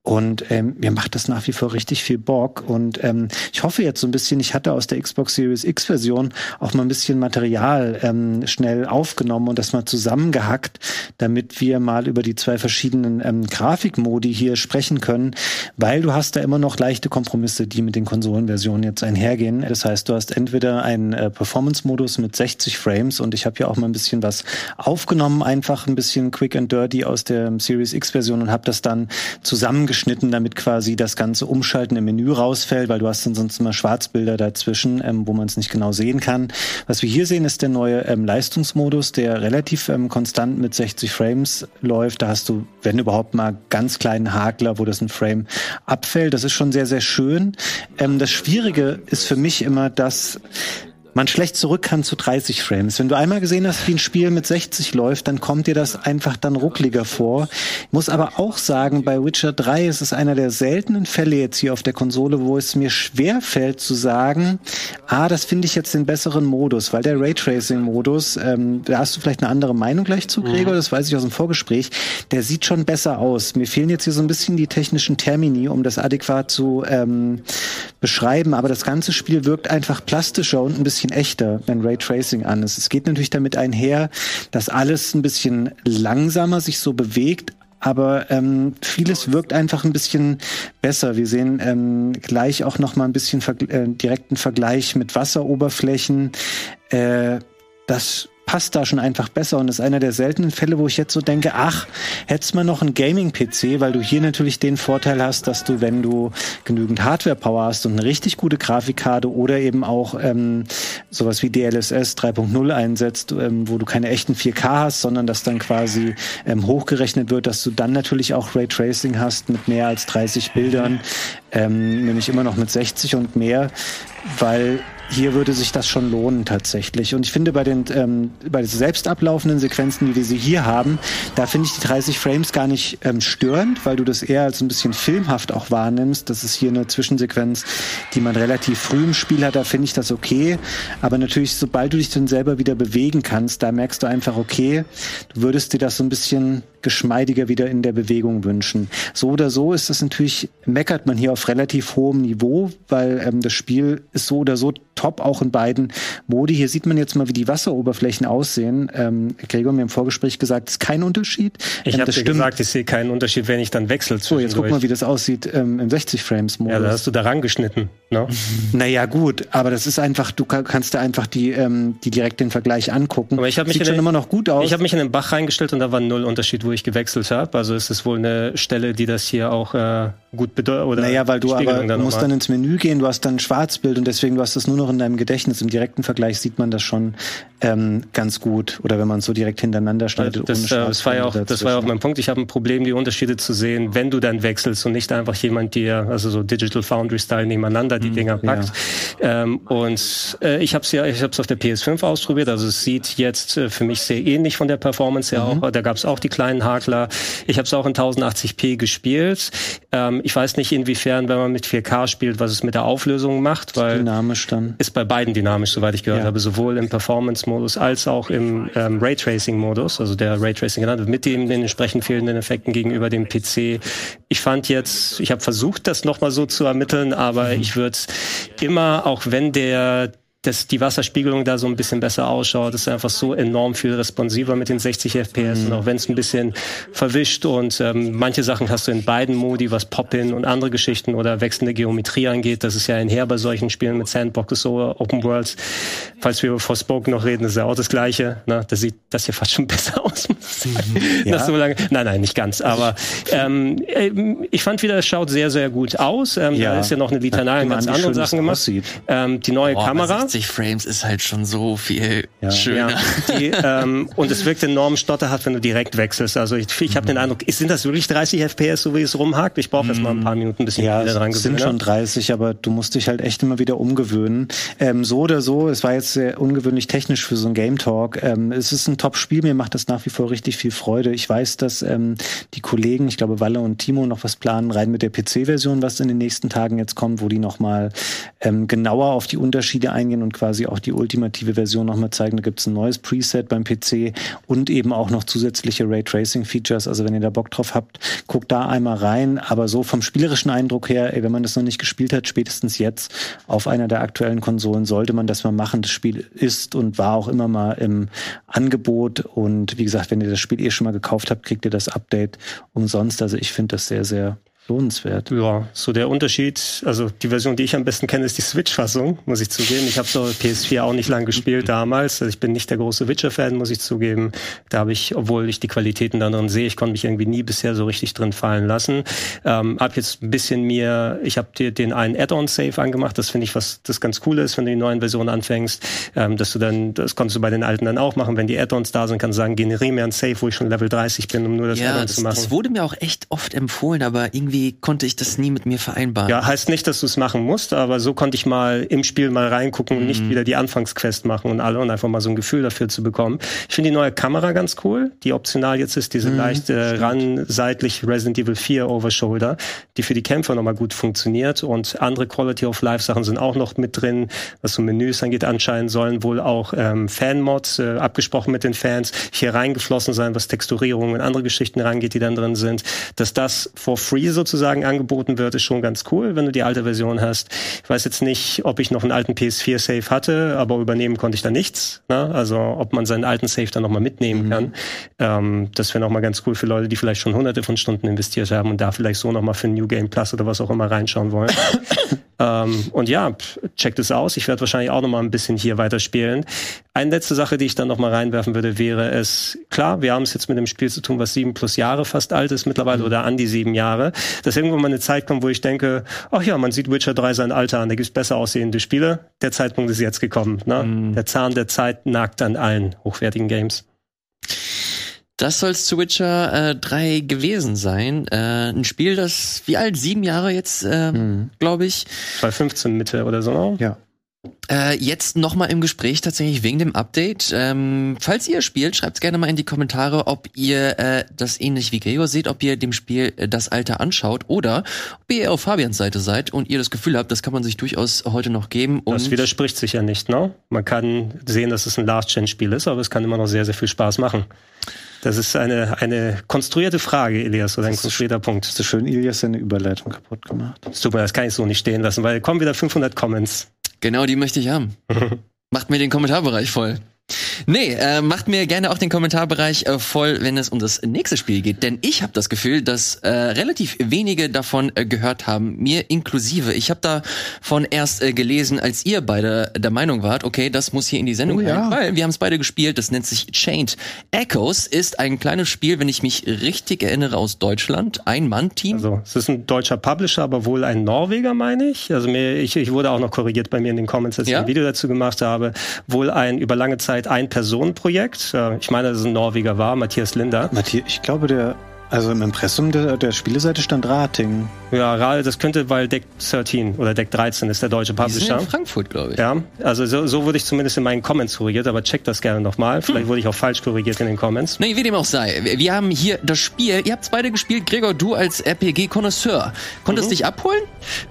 Und ähm, mir macht das nach wie vor richtig viel Bock. Und ähm, ich hoffe jetzt so ein bisschen, ich hatte aus der Xbox Series X-Version auch mal ein bisschen Material ähm, schnell aufgenommen und das mal zusammengehackt, damit wir mal über die zwei verschiedenen ähm, Grafikmodi hier sprechen können, weil du hast da immer noch leichte Kompromisse, die mit den Konsolenversionen jetzt einhergehen. Das heißt, du hast entweder einen äh, Performance-Modus mit 60 Frames und ich habe ja auch mal ein bisschen was aufgenommen, einfach ein bisschen quick and dirty aus der Series X-Version und habe das dann zusammengeschnitten, damit quasi das ganze Umschalten im Menü rausfällt, weil du hast dann sonst immer Schwarzbilder dazwischen, ähm, wo man es nicht genau sehen kann. Was wir hier sehen, ist der neue ähm, Leistungsmodus, der relativ ähm, konstant mit 60 Frames läuft. Da hast du, wenn überhaupt mal ganz kleinen Hakler, wo das ein Frame abfällt. Das ist schon sehr, sehr schön. Ähm, das Schwierige ist für mich immer, dass man schlecht zurück kann zu 30 Frames. Wenn du einmal gesehen hast, wie ein Spiel mit 60 läuft, dann kommt dir das einfach dann ruckliger vor. Ich muss aber auch sagen, bei Witcher 3 ist es einer der seltenen Fälle jetzt hier auf der Konsole, wo es mir schwer fällt zu sagen, ah, das finde ich jetzt den besseren Modus, weil der Raytracing-Modus, ähm, da hast du vielleicht eine andere Meinung gleich zu, Gregor, das weiß ich aus dem Vorgespräch, der sieht schon besser aus. Mir fehlen jetzt hier so ein bisschen die technischen Termini, um das adäquat zu ähm, beschreiben, aber das ganze Spiel wirkt einfach plastischer und ein bisschen echter, wenn Raytracing an ist. Es geht natürlich damit einher, dass alles ein bisschen langsamer sich so bewegt, aber ähm, vieles wirkt einfach ein bisschen besser. Wir sehen ähm, gleich auch noch mal ein bisschen verg äh, direkten Vergleich mit Wasseroberflächen. Äh, das passt da schon einfach besser und ist einer der seltenen Fälle, wo ich jetzt so denke, ach, hättest mal noch einen Gaming-PC, weil du hier natürlich den Vorteil hast, dass du, wenn du genügend Hardware-Power hast und eine richtig gute Grafikkarte oder eben auch ähm, sowas wie DLSS 3.0 einsetzt, ähm, wo du keine echten 4K hast, sondern das dann quasi ähm, hochgerechnet wird, dass du dann natürlich auch Raytracing hast mit mehr als 30 Bildern, ähm, nämlich immer noch mit 60 und mehr, weil hier würde sich das schon lohnen tatsächlich. Und ich finde bei den ähm, bei den selbst ablaufenden Sequenzen, wie wir sie hier haben, da finde ich die 30 Frames gar nicht ähm, störend, weil du das eher als ein bisschen filmhaft auch wahrnimmst. Das ist hier eine Zwischensequenz, die man relativ früh im Spiel hat, da finde ich das okay. Aber natürlich, sobald du dich dann selber wieder bewegen kannst, da merkst du einfach, okay, du würdest dir das so ein bisschen geschmeidiger wieder in der Bewegung wünschen. So oder so ist das natürlich, meckert man hier auf relativ hohem Niveau, weil ähm, das Spiel ist so oder so top, auch in beiden Modi. Hier sieht man jetzt mal, wie die Wasseroberflächen aussehen. Ähm, Gregor mir im Vorgespräch gesagt, es ist kein Unterschied. Ich Ähm, habe dir gesagt, ich sehe keinen Unterschied, wenn ich dann wechsle. So, jetzt guck mal, wie das aussieht ähm, im 60 Frames Modus. Ja, da hast du daran geschnitten. Ne? Naja, gut, aber das ist einfach, du ka- kannst da einfach die, ähm, die direkt den Vergleich angucken. Aber ich hab mich Sieht schon immer noch gut aus. Ich habe mich in den Bach reingestellt und da war null Unterschied, wo ich gewechselt habe. Also es ist wohl eine Stelle, die das hier auch äh, gut bedeutet. Oder naja, weil du aber du musst dann ins Menü gehen, du hast dann ein Schwarzbild und deswegen du hast das nur noch in deinem Gedächtnis. Im direkten Vergleich sieht man das schon ähm, ganz gut. Oder wenn man es so direkt hintereinander schneidet. das, ohne äh, das, war ja auch, das war ja auch mein Punkt. Ich habe ein Problem, die Unterschiede zu sehen, wenn du dann wechselst und nicht einfach jemand dir, also so Digital Foundry-Style nebeneinander die Dinger packt. Ähm, und äh, ich habe es ja, ich habe es auf der PS5 ausprobiert. Also es sieht jetzt äh, für mich sehr ähnlich von der Performance her auch. Da gab es auch die kleinen Hakler. Ich habe es auch in 1080p gespielt. Ähm, ich weiß nicht inwiefern, wenn man mit 4K spielt, was es mit der Auflösung macht, weil Dynamisch dann. ist bei beiden dynamisch, soweit ich gehört Ja. habe, sowohl im Performance-Modus als auch im ähm, Raytracing-Modus, also der Raytracing genannt wird, mit dem den entsprechend fehlenden Effekten gegenüber dem PC. Ich fand jetzt, ich habe versucht, das nochmal so zu ermitteln, aber Mhm. ich würde immer, auch wenn der dass die Wasserspiegelung da so ein bisschen besser ausschaut, ist einfach so enorm viel responsiver mit den 60 FPS Mhm. und auch wenn es ein bisschen verwischt und ähm, manche Sachen hast du in beiden Modi, was Pop-In und andere Geschichten oder wechselnde Geometrie angeht, das ist ja einher bei solchen Spielen mit Sandboxes oder Open Worlds. Falls wir über Forspoken noch reden, ist ja auch das Gleiche. Ne? Das sieht das hier fast schon besser aus, muss ich sagen. Mhm. Ja. Nach so lange. Nein, nein, nicht ganz. Aber ähm, äh, ich fand wieder, es schaut sehr, sehr gut aus. Ähm, Ja. Da ist ja noch eine Litanei an ganz an, wie anderen schön das Sachen gemacht. Ähm, die neue Boah, Kamera. 60 Frames ist halt schon so viel Ja. schöner. Ja, die, ähm, und es wirkt enorm stotterhaft, wenn du direkt wechselst. Also ich, ich habe den Eindruck, sind das wirklich 30 FPS, so wie es rumhakt? Ich brauche erst mal ein paar Minuten, bis ich Ja, wieder dran es sind schon 30, aber du musst dich halt echt immer wieder umgewöhnen. Ähm, so oder so, es war jetzt sehr ungewöhnlich technisch für so ein Game Talk. Ähm, es ist ein Top-Spiel, mir macht das nach wie vor richtig viel Freude. Ich weiß, dass ähm, die Kollegen, ich glaube Walle und Timo noch was planen, rein mit der PC-Version, was in den nächsten Tagen jetzt kommt, wo die nochmal ähm, genauer auf die Unterschiede eingehen und quasi auch die ultimative Version nochmal zeigen. Da gibt's ein neues Preset beim PC und eben auch noch zusätzliche Raytracing-Features. Also wenn ihr da Bock drauf habt, guckt da einmal rein. Aber so vom spielerischen Eindruck her, ey, wenn man das noch nicht gespielt hat, spätestens jetzt auf einer der aktuellen Konsolen sollte man das mal machen. Das Spiel ist und war auch immer mal im Angebot. Und wie gesagt, wenn ihr das Spiel eh schon mal gekauft habt, kriegt ihr das Update umsonst. Also ich finde das sehr, sehr lohnenswert. Ja, so der Unterschied, also die Version, die ich am besten kenne, ist die Switch-Fassung, muss ich zugeben. Ich habe so PS4 auch nicht lang gespielt damals. Also ich bin nicht der große Witcher-Fan, muss ich zugeben. Da habe ich, obwohl ich die Qualitäten da drin sehe, ich konnte mich irgendwie nie bisher so richtig drin fallen lassen. Ähm, hab jetzt ein bisschen mir, ich habe dir den einen Add-on-Save angemacht. Das finde ich, was das ganz cool ist, wenn du die neuen Versionen anfängst, ähm, dass du dann, das konntest du bei den alten dann auch machen. Wenn die Add-ons da sind, kannst du sagen, generiere mir ein Save, wo ich schon Level 30 bin, um nur das Ja, Add-on zu machen. das wurde mir auch echt oft empfohlen, aber irgendwie konnte ich das nie mit mir vereinbaren. Ja, heißt nicht, dass du es machen musst, aber so konnte ich mal im Spiel mal reingucken und Mhm. nicht wieder die Anfangsquest machen und alle und einfach mal so ein Gefühl dafür zu bekommen. Ich finde die neue Kamera ganz cool, die optional jetzt ist, Mhm, diese leicht äh, ran seitlich Resident Evil 4 Overshoulder, die für die Kämpfer nochmal gut funktioniert und andere Quality of Life Sachen sind auch noch mit drin, was so Menüs angeht. Anscheinend sollen wohl auch ähm, Fan-Mods äh, abgesprochen mit den Fans hier reingeflossen sein, was Texturierungen und andere Geschichten rangeht, die dann drin sind. Dass das for free sozusagen angeboten wird, ist schon ganz cool, wenn du die alte Version hast. Ich weiß jetzt nicht, ob ich noch einen alten PS4-Save hatte, aber übernehmen konnte ich da nichts. Ne? Also ob man seinen alten Save dann nochmal mitnehmen kann. Ähm, das wäre nochmal ganz cool für Leute, die vielleicht schon hunderte von Stunden investiert haben und da vielleicht so nochmal für New Game Plus oder was auch immer reinschauen wollen. Ähm, und ja, checkt es aus. Ich werde wahrscheinlich auch noch mal ein bisschen hier weiterspielen. Eine letzte Sache, die ich dann noch mal reinwerfen würde, wäre es, klar, wir haben es jetzt mit einem Spiel zu tun, was sieben plus Jahre fast alt ist mittlerweile oder an die sieben Jahre, dass irgendwann mal eine Zeit kommt, wo ich denke, ach ja, man sieht Witcher 3 sein Alter an, da gibt's besser aussehende Spiele. Der Zeitpunkt ist jetzt gekommen. Ne? Der Zahn der Zeit nagt an allen hochwertigen Games. Das soll's zu Witcher äh, 3 gewesen sein. Äh, ein Spiel, das wie alt? Sieben Jahre jetzt, äh, glaube ich. 2015 Mitte oder so. ne? Ja. Äh, jetzt noch mal im Gespräch tatsächlich wegen dem Update. Ähm, falls ihr spielt, schreibt gerne mal in die Kommentare, ob ihr äh, das ähnlich wie Gregor seht, ob ihr dem Spiel äh, das Alter anschaut oder ob ihr auf Fabians Seite seid und ihr das Gefühl habt, das kann man sich durchaus heute noch geben. Und Das widerspricht sich ja nicht, ne? Man kann sehen, dass es ein Last-Gen-Spiel ist, aber es kann immer noch sehr, sehr viel Spaß machen. Das ist eine, eine konstruierte Frage, Elias, oder ein konstruierter Punkt. Hast du schön Ilias seine Überleitung kaputt gemacht? Es tut mir, leid, das kann ich so nicht stehen lassen, weil kommen wieder 500 Comments. Genau, die möchte ich haben. Macht mir den Kommentarbereich voll. Nee, äh, macht mir gerne auch den Kommentarbereich äh, voll, wenn es um das nächste Spiel geht. Denn ich habe das Gefühl, dass äh, relativ wenige davon äh, gehört haben, mir inklusive. Ich habe davon erst äh, gelesen, als ihr beide der Meinung wart, okay, das muss hier in die Sendung Oh ja. weil wir haben es beide gespielt. Das nennt sich Chained Echoes, ist ein kleines Spiel, wenn ich mich richtig erinnere, aus Deutschland. Ein Mann-Team. Also, es ist ein deutscher Publisher, aber wohl ein Norweger, meine ich. Also, mir, ich, ich wurde auch noch korrigiert bei mir in den Comments, als Ja? ich ein Video dazu gemacht habe. Wohl ein über lange Zeit Ein-Personen-Projekt. Äh, Ich meine, dass es ein Norweger war, Matthias Linder. Matthias, ich glaube, der, also im Impressum der, der Spieleseite stand Rating. Ja, das könnte, weil Deck 13 oder Deck 13 ist der deutsche Die sind Publisher. in Frankfurt, glaube ich. Ja, also so, so wurde ich zumindest in meinen Comments korrigiert, aber checkt das gerne nochmal. Hm. Vielleicht wurde ich auch falsch korrigiert in den Comments. Nee, wie dem auch sei. Wir- haben hier das Spiel. Ihr habt beide gespielt. Gregor, du als RPG-Konnoisseur. Konntest dich abholen?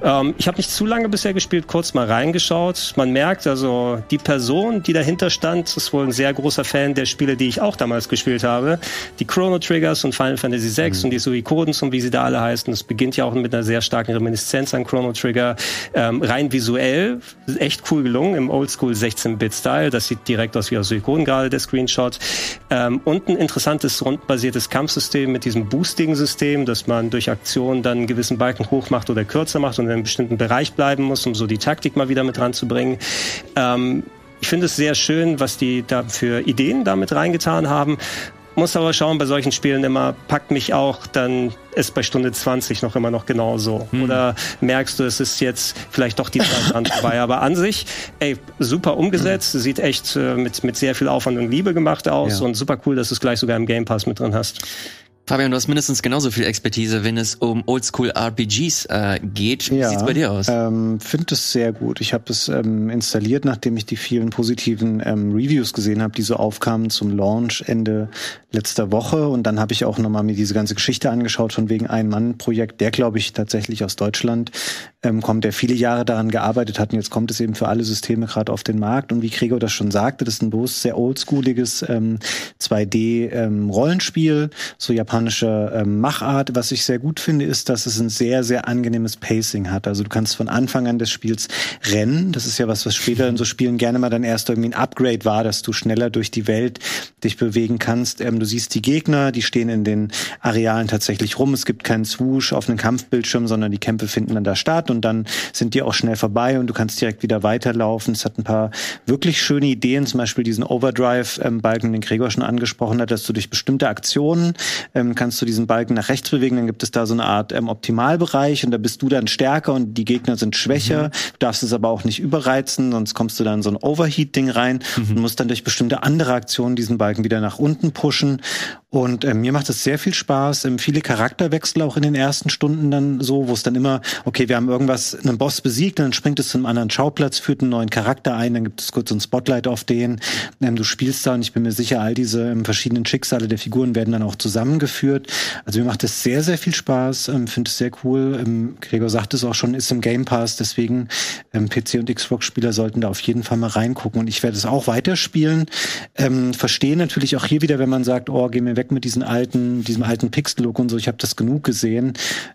Ähm, ich habe nicht zu lange bisher gespielt, kurz mal reingeschaut. Man merkt also, die Person, die dahinter stand, ist wohl ein sehr großer Fan der Spiele, die ich auch damals gespielt habe. Die Chrono Triggers und Final Fantasy VI und die Suikoden und wie sie da alle heißen. Das beginnt ja auch mit einer sehr starken Reminiszenz an Chrono Trigger. Ähm, rein visuell echt cool gelungen im Oldschool 16-Bit-Style. Das sieht direkt aus wie aus Suikoden gerade, der Screenshot. Ähm, und ein interessantes rundenbasiertes Kampfsystem mit diesem Boosting-System, dass man durch Aktionen dann einen gewissen Balken hoch macht oder kürzer macht und in einem bestimmten Bereich bleiben muss, um so die Taktik mal wieder mit ranzubringen. Ähm, ich finde es sehr schön, was die da für Ideen damit reingetan haben. Muss aber schauen, bei solchen Spielen immer, packt mich auch, dann ist bei Stunde 20 noch immer noch genauso. Hm. Oder merkst du, es ist jetzt vielleicht doch die Zeit dran vorbei. Aber an sich, ey, super umgesetzt, sieht echt äh, mit, mit sehr viel Aufwand und Liebe gemacht aus ja. und super cool, dass du es gleich sogar im Game Pass mit drin hast. Fabian, du hast mindestens genauso viel Expertise, wenn es um Oldschool-RPGs äh, geht. Wie ja, sieht's bei dir aus? Ähm, Finde es sehr gut. Ich habe es ähm, installiert, nachdem ich die vielen positiven ähm, Reviews gesehen habe, die so aufkamen zum Launch Ende letzter Woche. Und dann habe ich auch nochmal mir diese ganze Geschichte angeschaut von wegen Ein-Mann-Projekt, der glaube ich tatsächlich aus Deutschland ähm, kommt, der viele Jahre daran gearbeitet hat. Und jetzt kommt es eben für alle Systeme gerade auf den Markt. Und wie Gregor das schon sagte, das ist ein bloß sehr oldschooliges ähm, 2D-Rollenspiel, ähm, so japanische ähm, Machart. Was ich sehr gut finde, ist, dass es ein sehr, sehr angenehmes Pacing hat. Also du kannst von Anfang an des Spiels rennen. Das ist ja was, was später in so Spielen gerne mal dann erst irgendwie ein Upgrade war, dass du schneller durch die Welt dich bewegen kannst. Ähm, du siehst die Gegner, die stehen in den Arealen tatsächlich rum. Es gibt keinen Swoosh auf einem Kampfbildschirm, sondern die Kämpfe finden dann da statt und dann sind die auch schnell vorbei und du kannst direkt wieder weiterlaufen. Es hat ein paar wirklich schöne Ideen, zum Beispiel diesen Overdrive-Balken, den Gregor schon angesprochen hat, dass du durch bestimmte Aktionen ähm, kannst du diesen Balken nach rechts bewegen, dann gibt es da so eine Art ähm, Optimalbereich und da bist du dann stärker und die Gegner sind schwächer. Mhm. Du darfst es aber auch nicht überreizen, sonst kommst du dann in so ein Overheat-Ding rein mhm. und musst dann durch bestimmte andere Aktionen diesen Balken wieder nach unten pushen. Und äh, mir macht es sehr viel Spaß. Ähm, viele Charakterwechsel auch in den ersten Stunden dann so, wo es dann immer, okay, wir haben irgendwas, einen Boss besiegt, dann springt es zu einem anderen Schauplatz, führt einen neuen Charakter ein, dann gibt es kurz ein Spotlight auf den. Ähm, du spielst da und ich bin mir sicher, all diese ähm, verschiedenen Schicksale der Figuren werden dann auch zusammengeführt. Also mir macht es sehr, sehr viel Spaß, ähm, finde es sehr cool. Ähm, Gregor sagt es auch schon, ist im Game Pass, deswegen ähm, PC und Xbox-Spieler sollten da auf jeden Fall mal reingucken. Und ich werde es auch weiterspielen. Ähm, verstehe natürlich auch hier wieder, wenn man sagt, oh, geh mir weg weg mit diesen alten, diesem alten Pixel-Look und so. Ich habe das genug gesehen.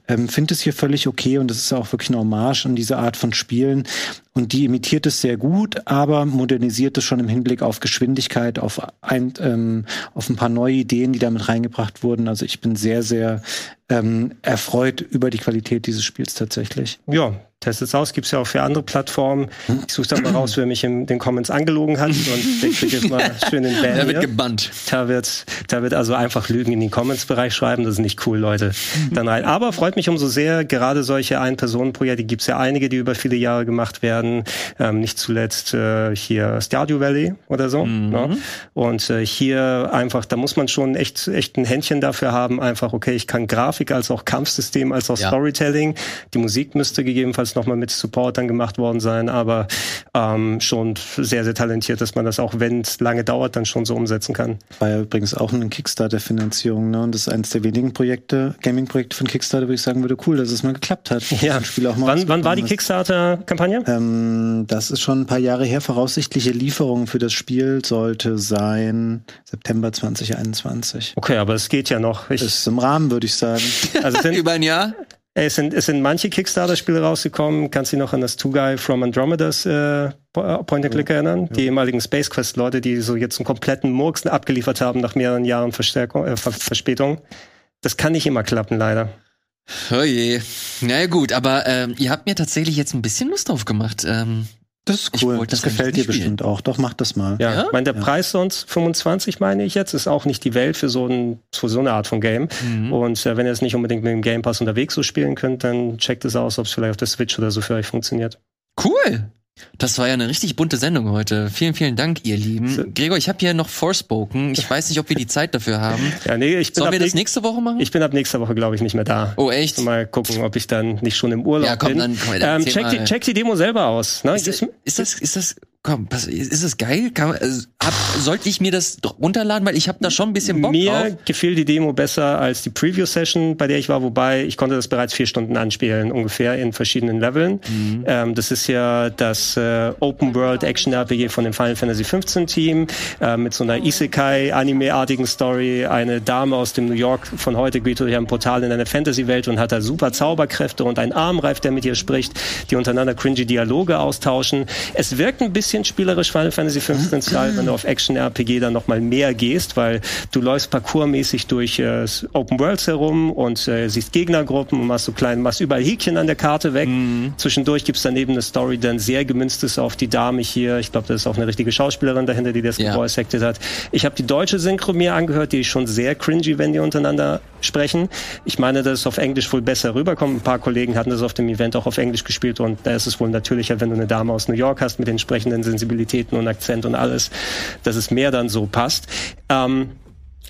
Ähm, Finde es hier völlig okay und es ist auch wirklich eine Hommage an diese Art von Spielen. Und die imitiert es sehr gut, aber modernisiert es schon im Hinblick auf Geschwindigkeit, auf ein, ähm, auf ein paar neue Ideen, die damit reingebracht wurden. Also ich bin sehr, sehr ähm, erfreut über die Qualität dieses Spiels tatsächlich. Ja, testet es aus. Gibt's ja auch für andere Plattformen. Ich suche dann mal raus, wer mich in den Comments angelogen hat und der kriegt jetzt mal schön den Ban. Der wird gebannt. Da wird, da wird also einfach Lügen in den Comments-Bereich schreiben. Das ist nicht cool, Leute. Dann rein. Aber freut mich umso sehr. Gerade solche Ein-Personen-Projekte gibt's ja einige, die über viele Jahre gemacht werden. Ähm, nicht zuletzt äh, hier Stardew Valley oder so. Mhm. Ne? Und äh, hier einfach, da muss man schon echt, echt ein Händchen dafür haben. Einfach, okay, ich kann Grafik Grafik als auch Kampfsystem als auch ja. Storytelling. Die Musik müsste gegebenenfalls nochmal mit Support dann gemacht worden sein, aber ähm, schon sehr, sehr talentiert, dass man das auch, wenn es lange dauert, dann schon so umsetzen kann. War ja übrigens auch eine Kickstarter-Finanzierung, ne? Und das ist eines der wenigen Projekte, Gaming-Projekte von Kickstarter, wo ich sagen würde, cool, dass es mal geklappt hat. Ja. Spiel auch mal wann, wann war die Kickstarter-Kampagne? Ähm, das ist schon ein paar Jahre her. Voraussichtliche Lieferung für das Spiel sollte sein September 2021. Okay, aber es geht ja noch. Ich ist im Rahmen, würde ich sagen. Also sind, Über ein Jahr? Es sind, es sind manche Kickstarter-Spiele rausgekommen. Kannst du dich noch an das Two Guy from Andromedas äh, Point-and-Click erinnern? Ja. Die ehemaligen Space Quest-Leute, die so jetzt einen kompletten Murks abgeliefert haben nach mehreren Jahren Verstärkung, äh, Verspätung. Das kann nicht immer klappen, leider. Oh je. Na ja, gut, aber ähm, ihr habt mir tatsächlich jetzt ein bisschen Lust drauf gemacht. Ähm, das ist cool. Das, das gefällt dir spielen. bestimmt auch. Doch, mach das mal. Ja, ja? Mein, der ja. Preis sonst 25, meine ich jetzt, ist auch nicht die Welt für so, ein, für so eine Art von Game. Mhm. Und äh, wenn ihr es nicht unbedingt mit dem Game Pass unterwegs so spielen könnt, dann checkt es aus, ob es vielleicht auf der Switch oder so für euch funktioniert. Cool. Das war ja eine richtig bunte Sendung heute. Vielen, vielen Dank, ihr Lieben. Gregor, ich habe hier noch Forspoken. Ich weiß nicht, ob wir die Zeit dafür haben. Ja, nee, ich bin Sollen wir das nächste Woche machen? Ich bin ab nächster Woche, glaube ich, nicht mehr da. Oh, echt? Mal gucken, ob ich dann nicht schon im Urlaub ja, komm, bin. Dann, komm, dann ähm, check, die, check die Demo selber aus. Ne? Ist, ist, das, ist das komm, pass, ist es geil? Kann, also, hab, sollte ich mir das runterladen? Weil ich habe da schon ein bisschen Bock mir drauf. Mir gefiel die Demo besser als die Preview-Session, bei der ich war, wobei ich konnte das bereits vier Stunden anspielen, ungefähr in verschiedenen Leveln. Mhm. Ähm, das ist ja das äh, Open-World-Action-RPG von dem Final Fantasy 15 Team äh, mit so einer Isekai-Anime-artigen Story. Eine Dame aus dem New York von heute geht durch ein Portal in eine Fantasy-Welt und hat da super Zauberkräfte und einen Armreif, der mit ihr spricht, die untereinander cringy Dialoge austauschen. Es wirkt ein bisschen spielerisch Final Fantasy 15 Style, wenn du auf Action-RPG dann nochmal mehr gehst, weil du läufst parkourmäßig durch äh, Open Worlds herum und äh, siehst Gegnergruppen und machst so klein, machst überall Häkchen an der Karte weg. Zwischendurch gibt's daneben eine Story, die dann sehr gemünzt ist auf die Dame hier. Ich glaube, das ist auch eine richtige Schauspielerin dahinter, die das Ja. gevoice hat. Ich habe die deutsche Synchro mir angehört, die ist schon sehr cringy, wenn die untereinander sprechen. Ich meine, dass es auf Englisch wohl besser rüberkommt. Ein paar Kollegen hatten das auf dem Event auch auf Englisch gespielt und da ist es wohl natürlicher, wenn du eine Dame aus New York hast mit entsprechenden Sensibilitäten und Akzent und alles, dass es mehr dann so passt. Ähm,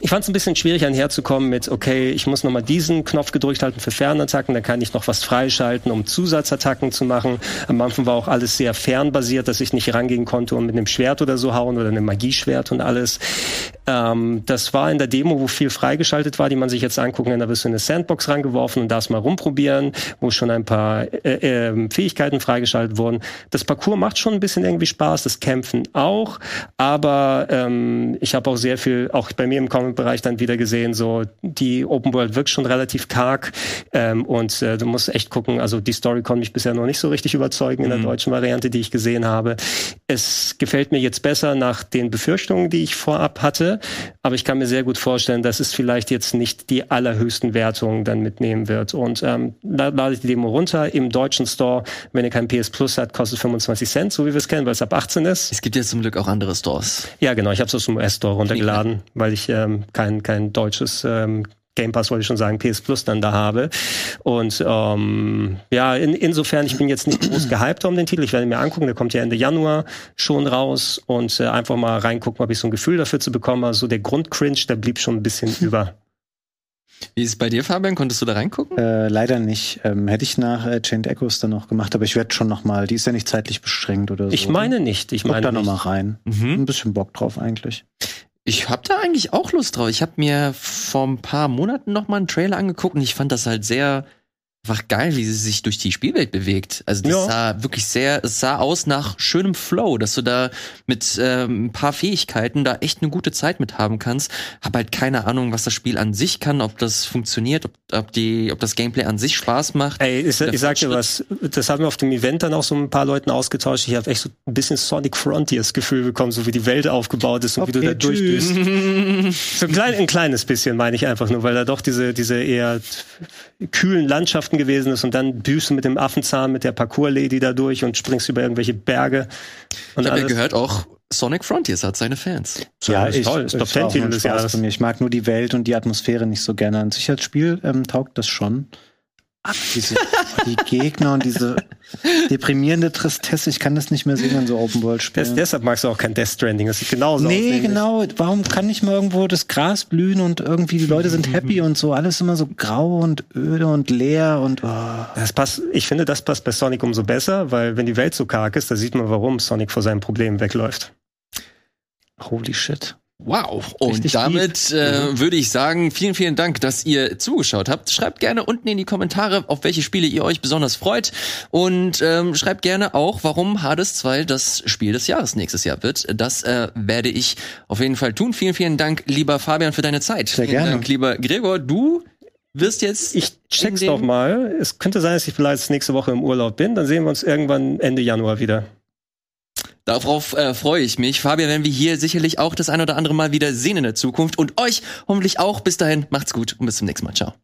ich fand es ein bisschen schwierig, einherzukommen mit, okay, ich muss nochmal diesen Knopf gedrückt halten für Fernattacken, dann kann ich noch was freischalten, um Zusatzattacken zu machen. Am Anfang war auch alles sehr fernbasiert, dass ich nicht rangehen konnte und mit einem Schwert oder so hauen oder einem Magieschwert und alles. Ähm, das war in der Demo, wo viel freigeschaltet war, die man sich jetzt angucken kann. Da wirst du in eine Sandbox rangeworfen und darfst mal rumprobieren, wo schon ein paar äh, äh, Fähigkeiten freigeschaltet wurden. Das Parcours macht schon ein bisschen irgendwie Spaß, das Kämpfen auch, aber ähm, ich habe auch sehr viel, auch bei mir im Comic-Bereich dann wieder gesehen, so die Open World wirkt schon relativ karg ähm, und äh, du musst echt gucken, also die Story konnte mich bisher noch nicht so richtig überzeugen in der deutschen Variante, die ich gesehen habe. Es gefällt mir jetzt besser nach den Befürchtungen, die ich vorab hatte, aber ich kann mir sehr gut vorstellen, dass es vielleicht jetzt nicht die allerhöchsten Wertungen dann mitnehmen wird. Und ähm, la- ladet die Demo runter im deutschen Store. Wenn ihr kein PS Plus habt, kostet 25 Cent, so wie wir es kennen, weil es ab 18 ist. Es gibt ja zum Glück auch andere Stores. Ja, genau. Ich habe es aus dem US-Store runtergeladen, weil ich ähm, kein, kein deutsches ähm, Game Pass, wollte ich schon sagen, PS Plus dann da habe. Und ähm, ja, in, insofern, ich bin jetzt nicht groß gehypt um den Titel. Ich werde mir angucken, der kommt ja Ende Januar schon raus und äh, einfach mal reingucken, ob ich so ein Gefühl dafür zu bekommen. Also der Grundcringe, der blieb schon ein bisschen über. Wie ist es bei dir, Fabian? Konntest du da reingucken? Äh, leider nicht. Ähm, hätte ich nach äh, Chained Echoes dann noch gemacht, aber ich werde schon noch mal. Die ist ja nicht zeitlich beschränkt oder so. Ich meine nicht. Ich Guck meine da noch nicht. mal rein. Mhm. Ein bisschen Bock drauf eigentlich. Ich hab da eigentlich auch Lust drauf. Ich habe mir vor ein paar Monaten noch mal einen Trailer angeguckt und ich fand das halt sehr einfach geil, wie sie sich durch die Spielwelt bewegt. Also das Ja. sah wirklich sehr, es sah aus nach schönem Flow, dass du da mit ähm, ein paar Fähigkeiten da echt eine gute Zeit mit haben kannst. Hab halt keine Ahnung, was das Spiel an sich kann, ob das funktioniert, ob, ob die, ob das Gameplay an sich Spaß macht. Ey, ich, ich sag dir was, das haben wir auf dem Event dann auch so ein paar Leuten ausgetauscht. Ich habe echt so ein bisschen Sonic Frontiers Gefühl bekommen, so wie die Welt aufgebaut ist und wie du Okay, da durchbüßt. So ein, klein, ein kleines bisschen meine ich einfach nur, weil da doch diese, diese eher kühlen Landschaften gewesen ist und dann büßt du mit dem Affenzahn, mit der Parkour-Lady da durch und springst über irgendwelche Berge. Und Ich habe ja gehört, auch Sonic Frontiers hat seine Fans. Ja, ist toll, ist Top auch 10 Titel ein des Jahres. für mich. Ich mag nur die Welt und die Atmosphäre nicht so gerne. An sich als Spiel ähm, taugt das schon. Diese, die Gegner und diese deprimierende Tristesse, ich kann das nicht mehr sehen in so Open World Spielen. deshalb magst du auch kein Death Stranding. Das sieht genauso aus. Nee, genau. Warum kann nicht mal irgendwo das Gras blühen und irgendwie die Leute sind happy und so? Alles immer so grau und öde und leer und oh. Das passt, ich finde, das passt bei Sonic umso besser, weil wenn die Welt so karg ist, da sieht man, warum Sonic vor seinen Problemen wegläuft. holy shit. Wow. Und Richtig damit äh, würde ich sagen, vielen, vielen Dank, dass ihr zugeschaut habt. Schreibt gerne unten in die Kommentare, auf welche Spiele ihr euch besonders freut. Und ähm, schreibt gerne auch, warum Hades 2 das Spiel des Jahres nächstes Jahr wird. Das äh, werde ich auf jeden Fall tun. Vielen, vielen Dank, lieber Fabian, für deine Zeit. Sehr vielen gerne. Dank, lieber Gregor. Du wirst jetzt. Ich check's doch mal. Es könnte sein, dass ich vielleicht nächste Woche im Urlaub bin. Dann sehen wir uns irgendwann Ende Januar wieder. Darauf äh, freue ich mich. Fabian werden wir hier sicherlich auch das ein oder andere Mal wieder sehen in der Zukunft und euch hoffentlich auch. Bis dahin, macht's gut und bis zum nächsten Mal. Ciao.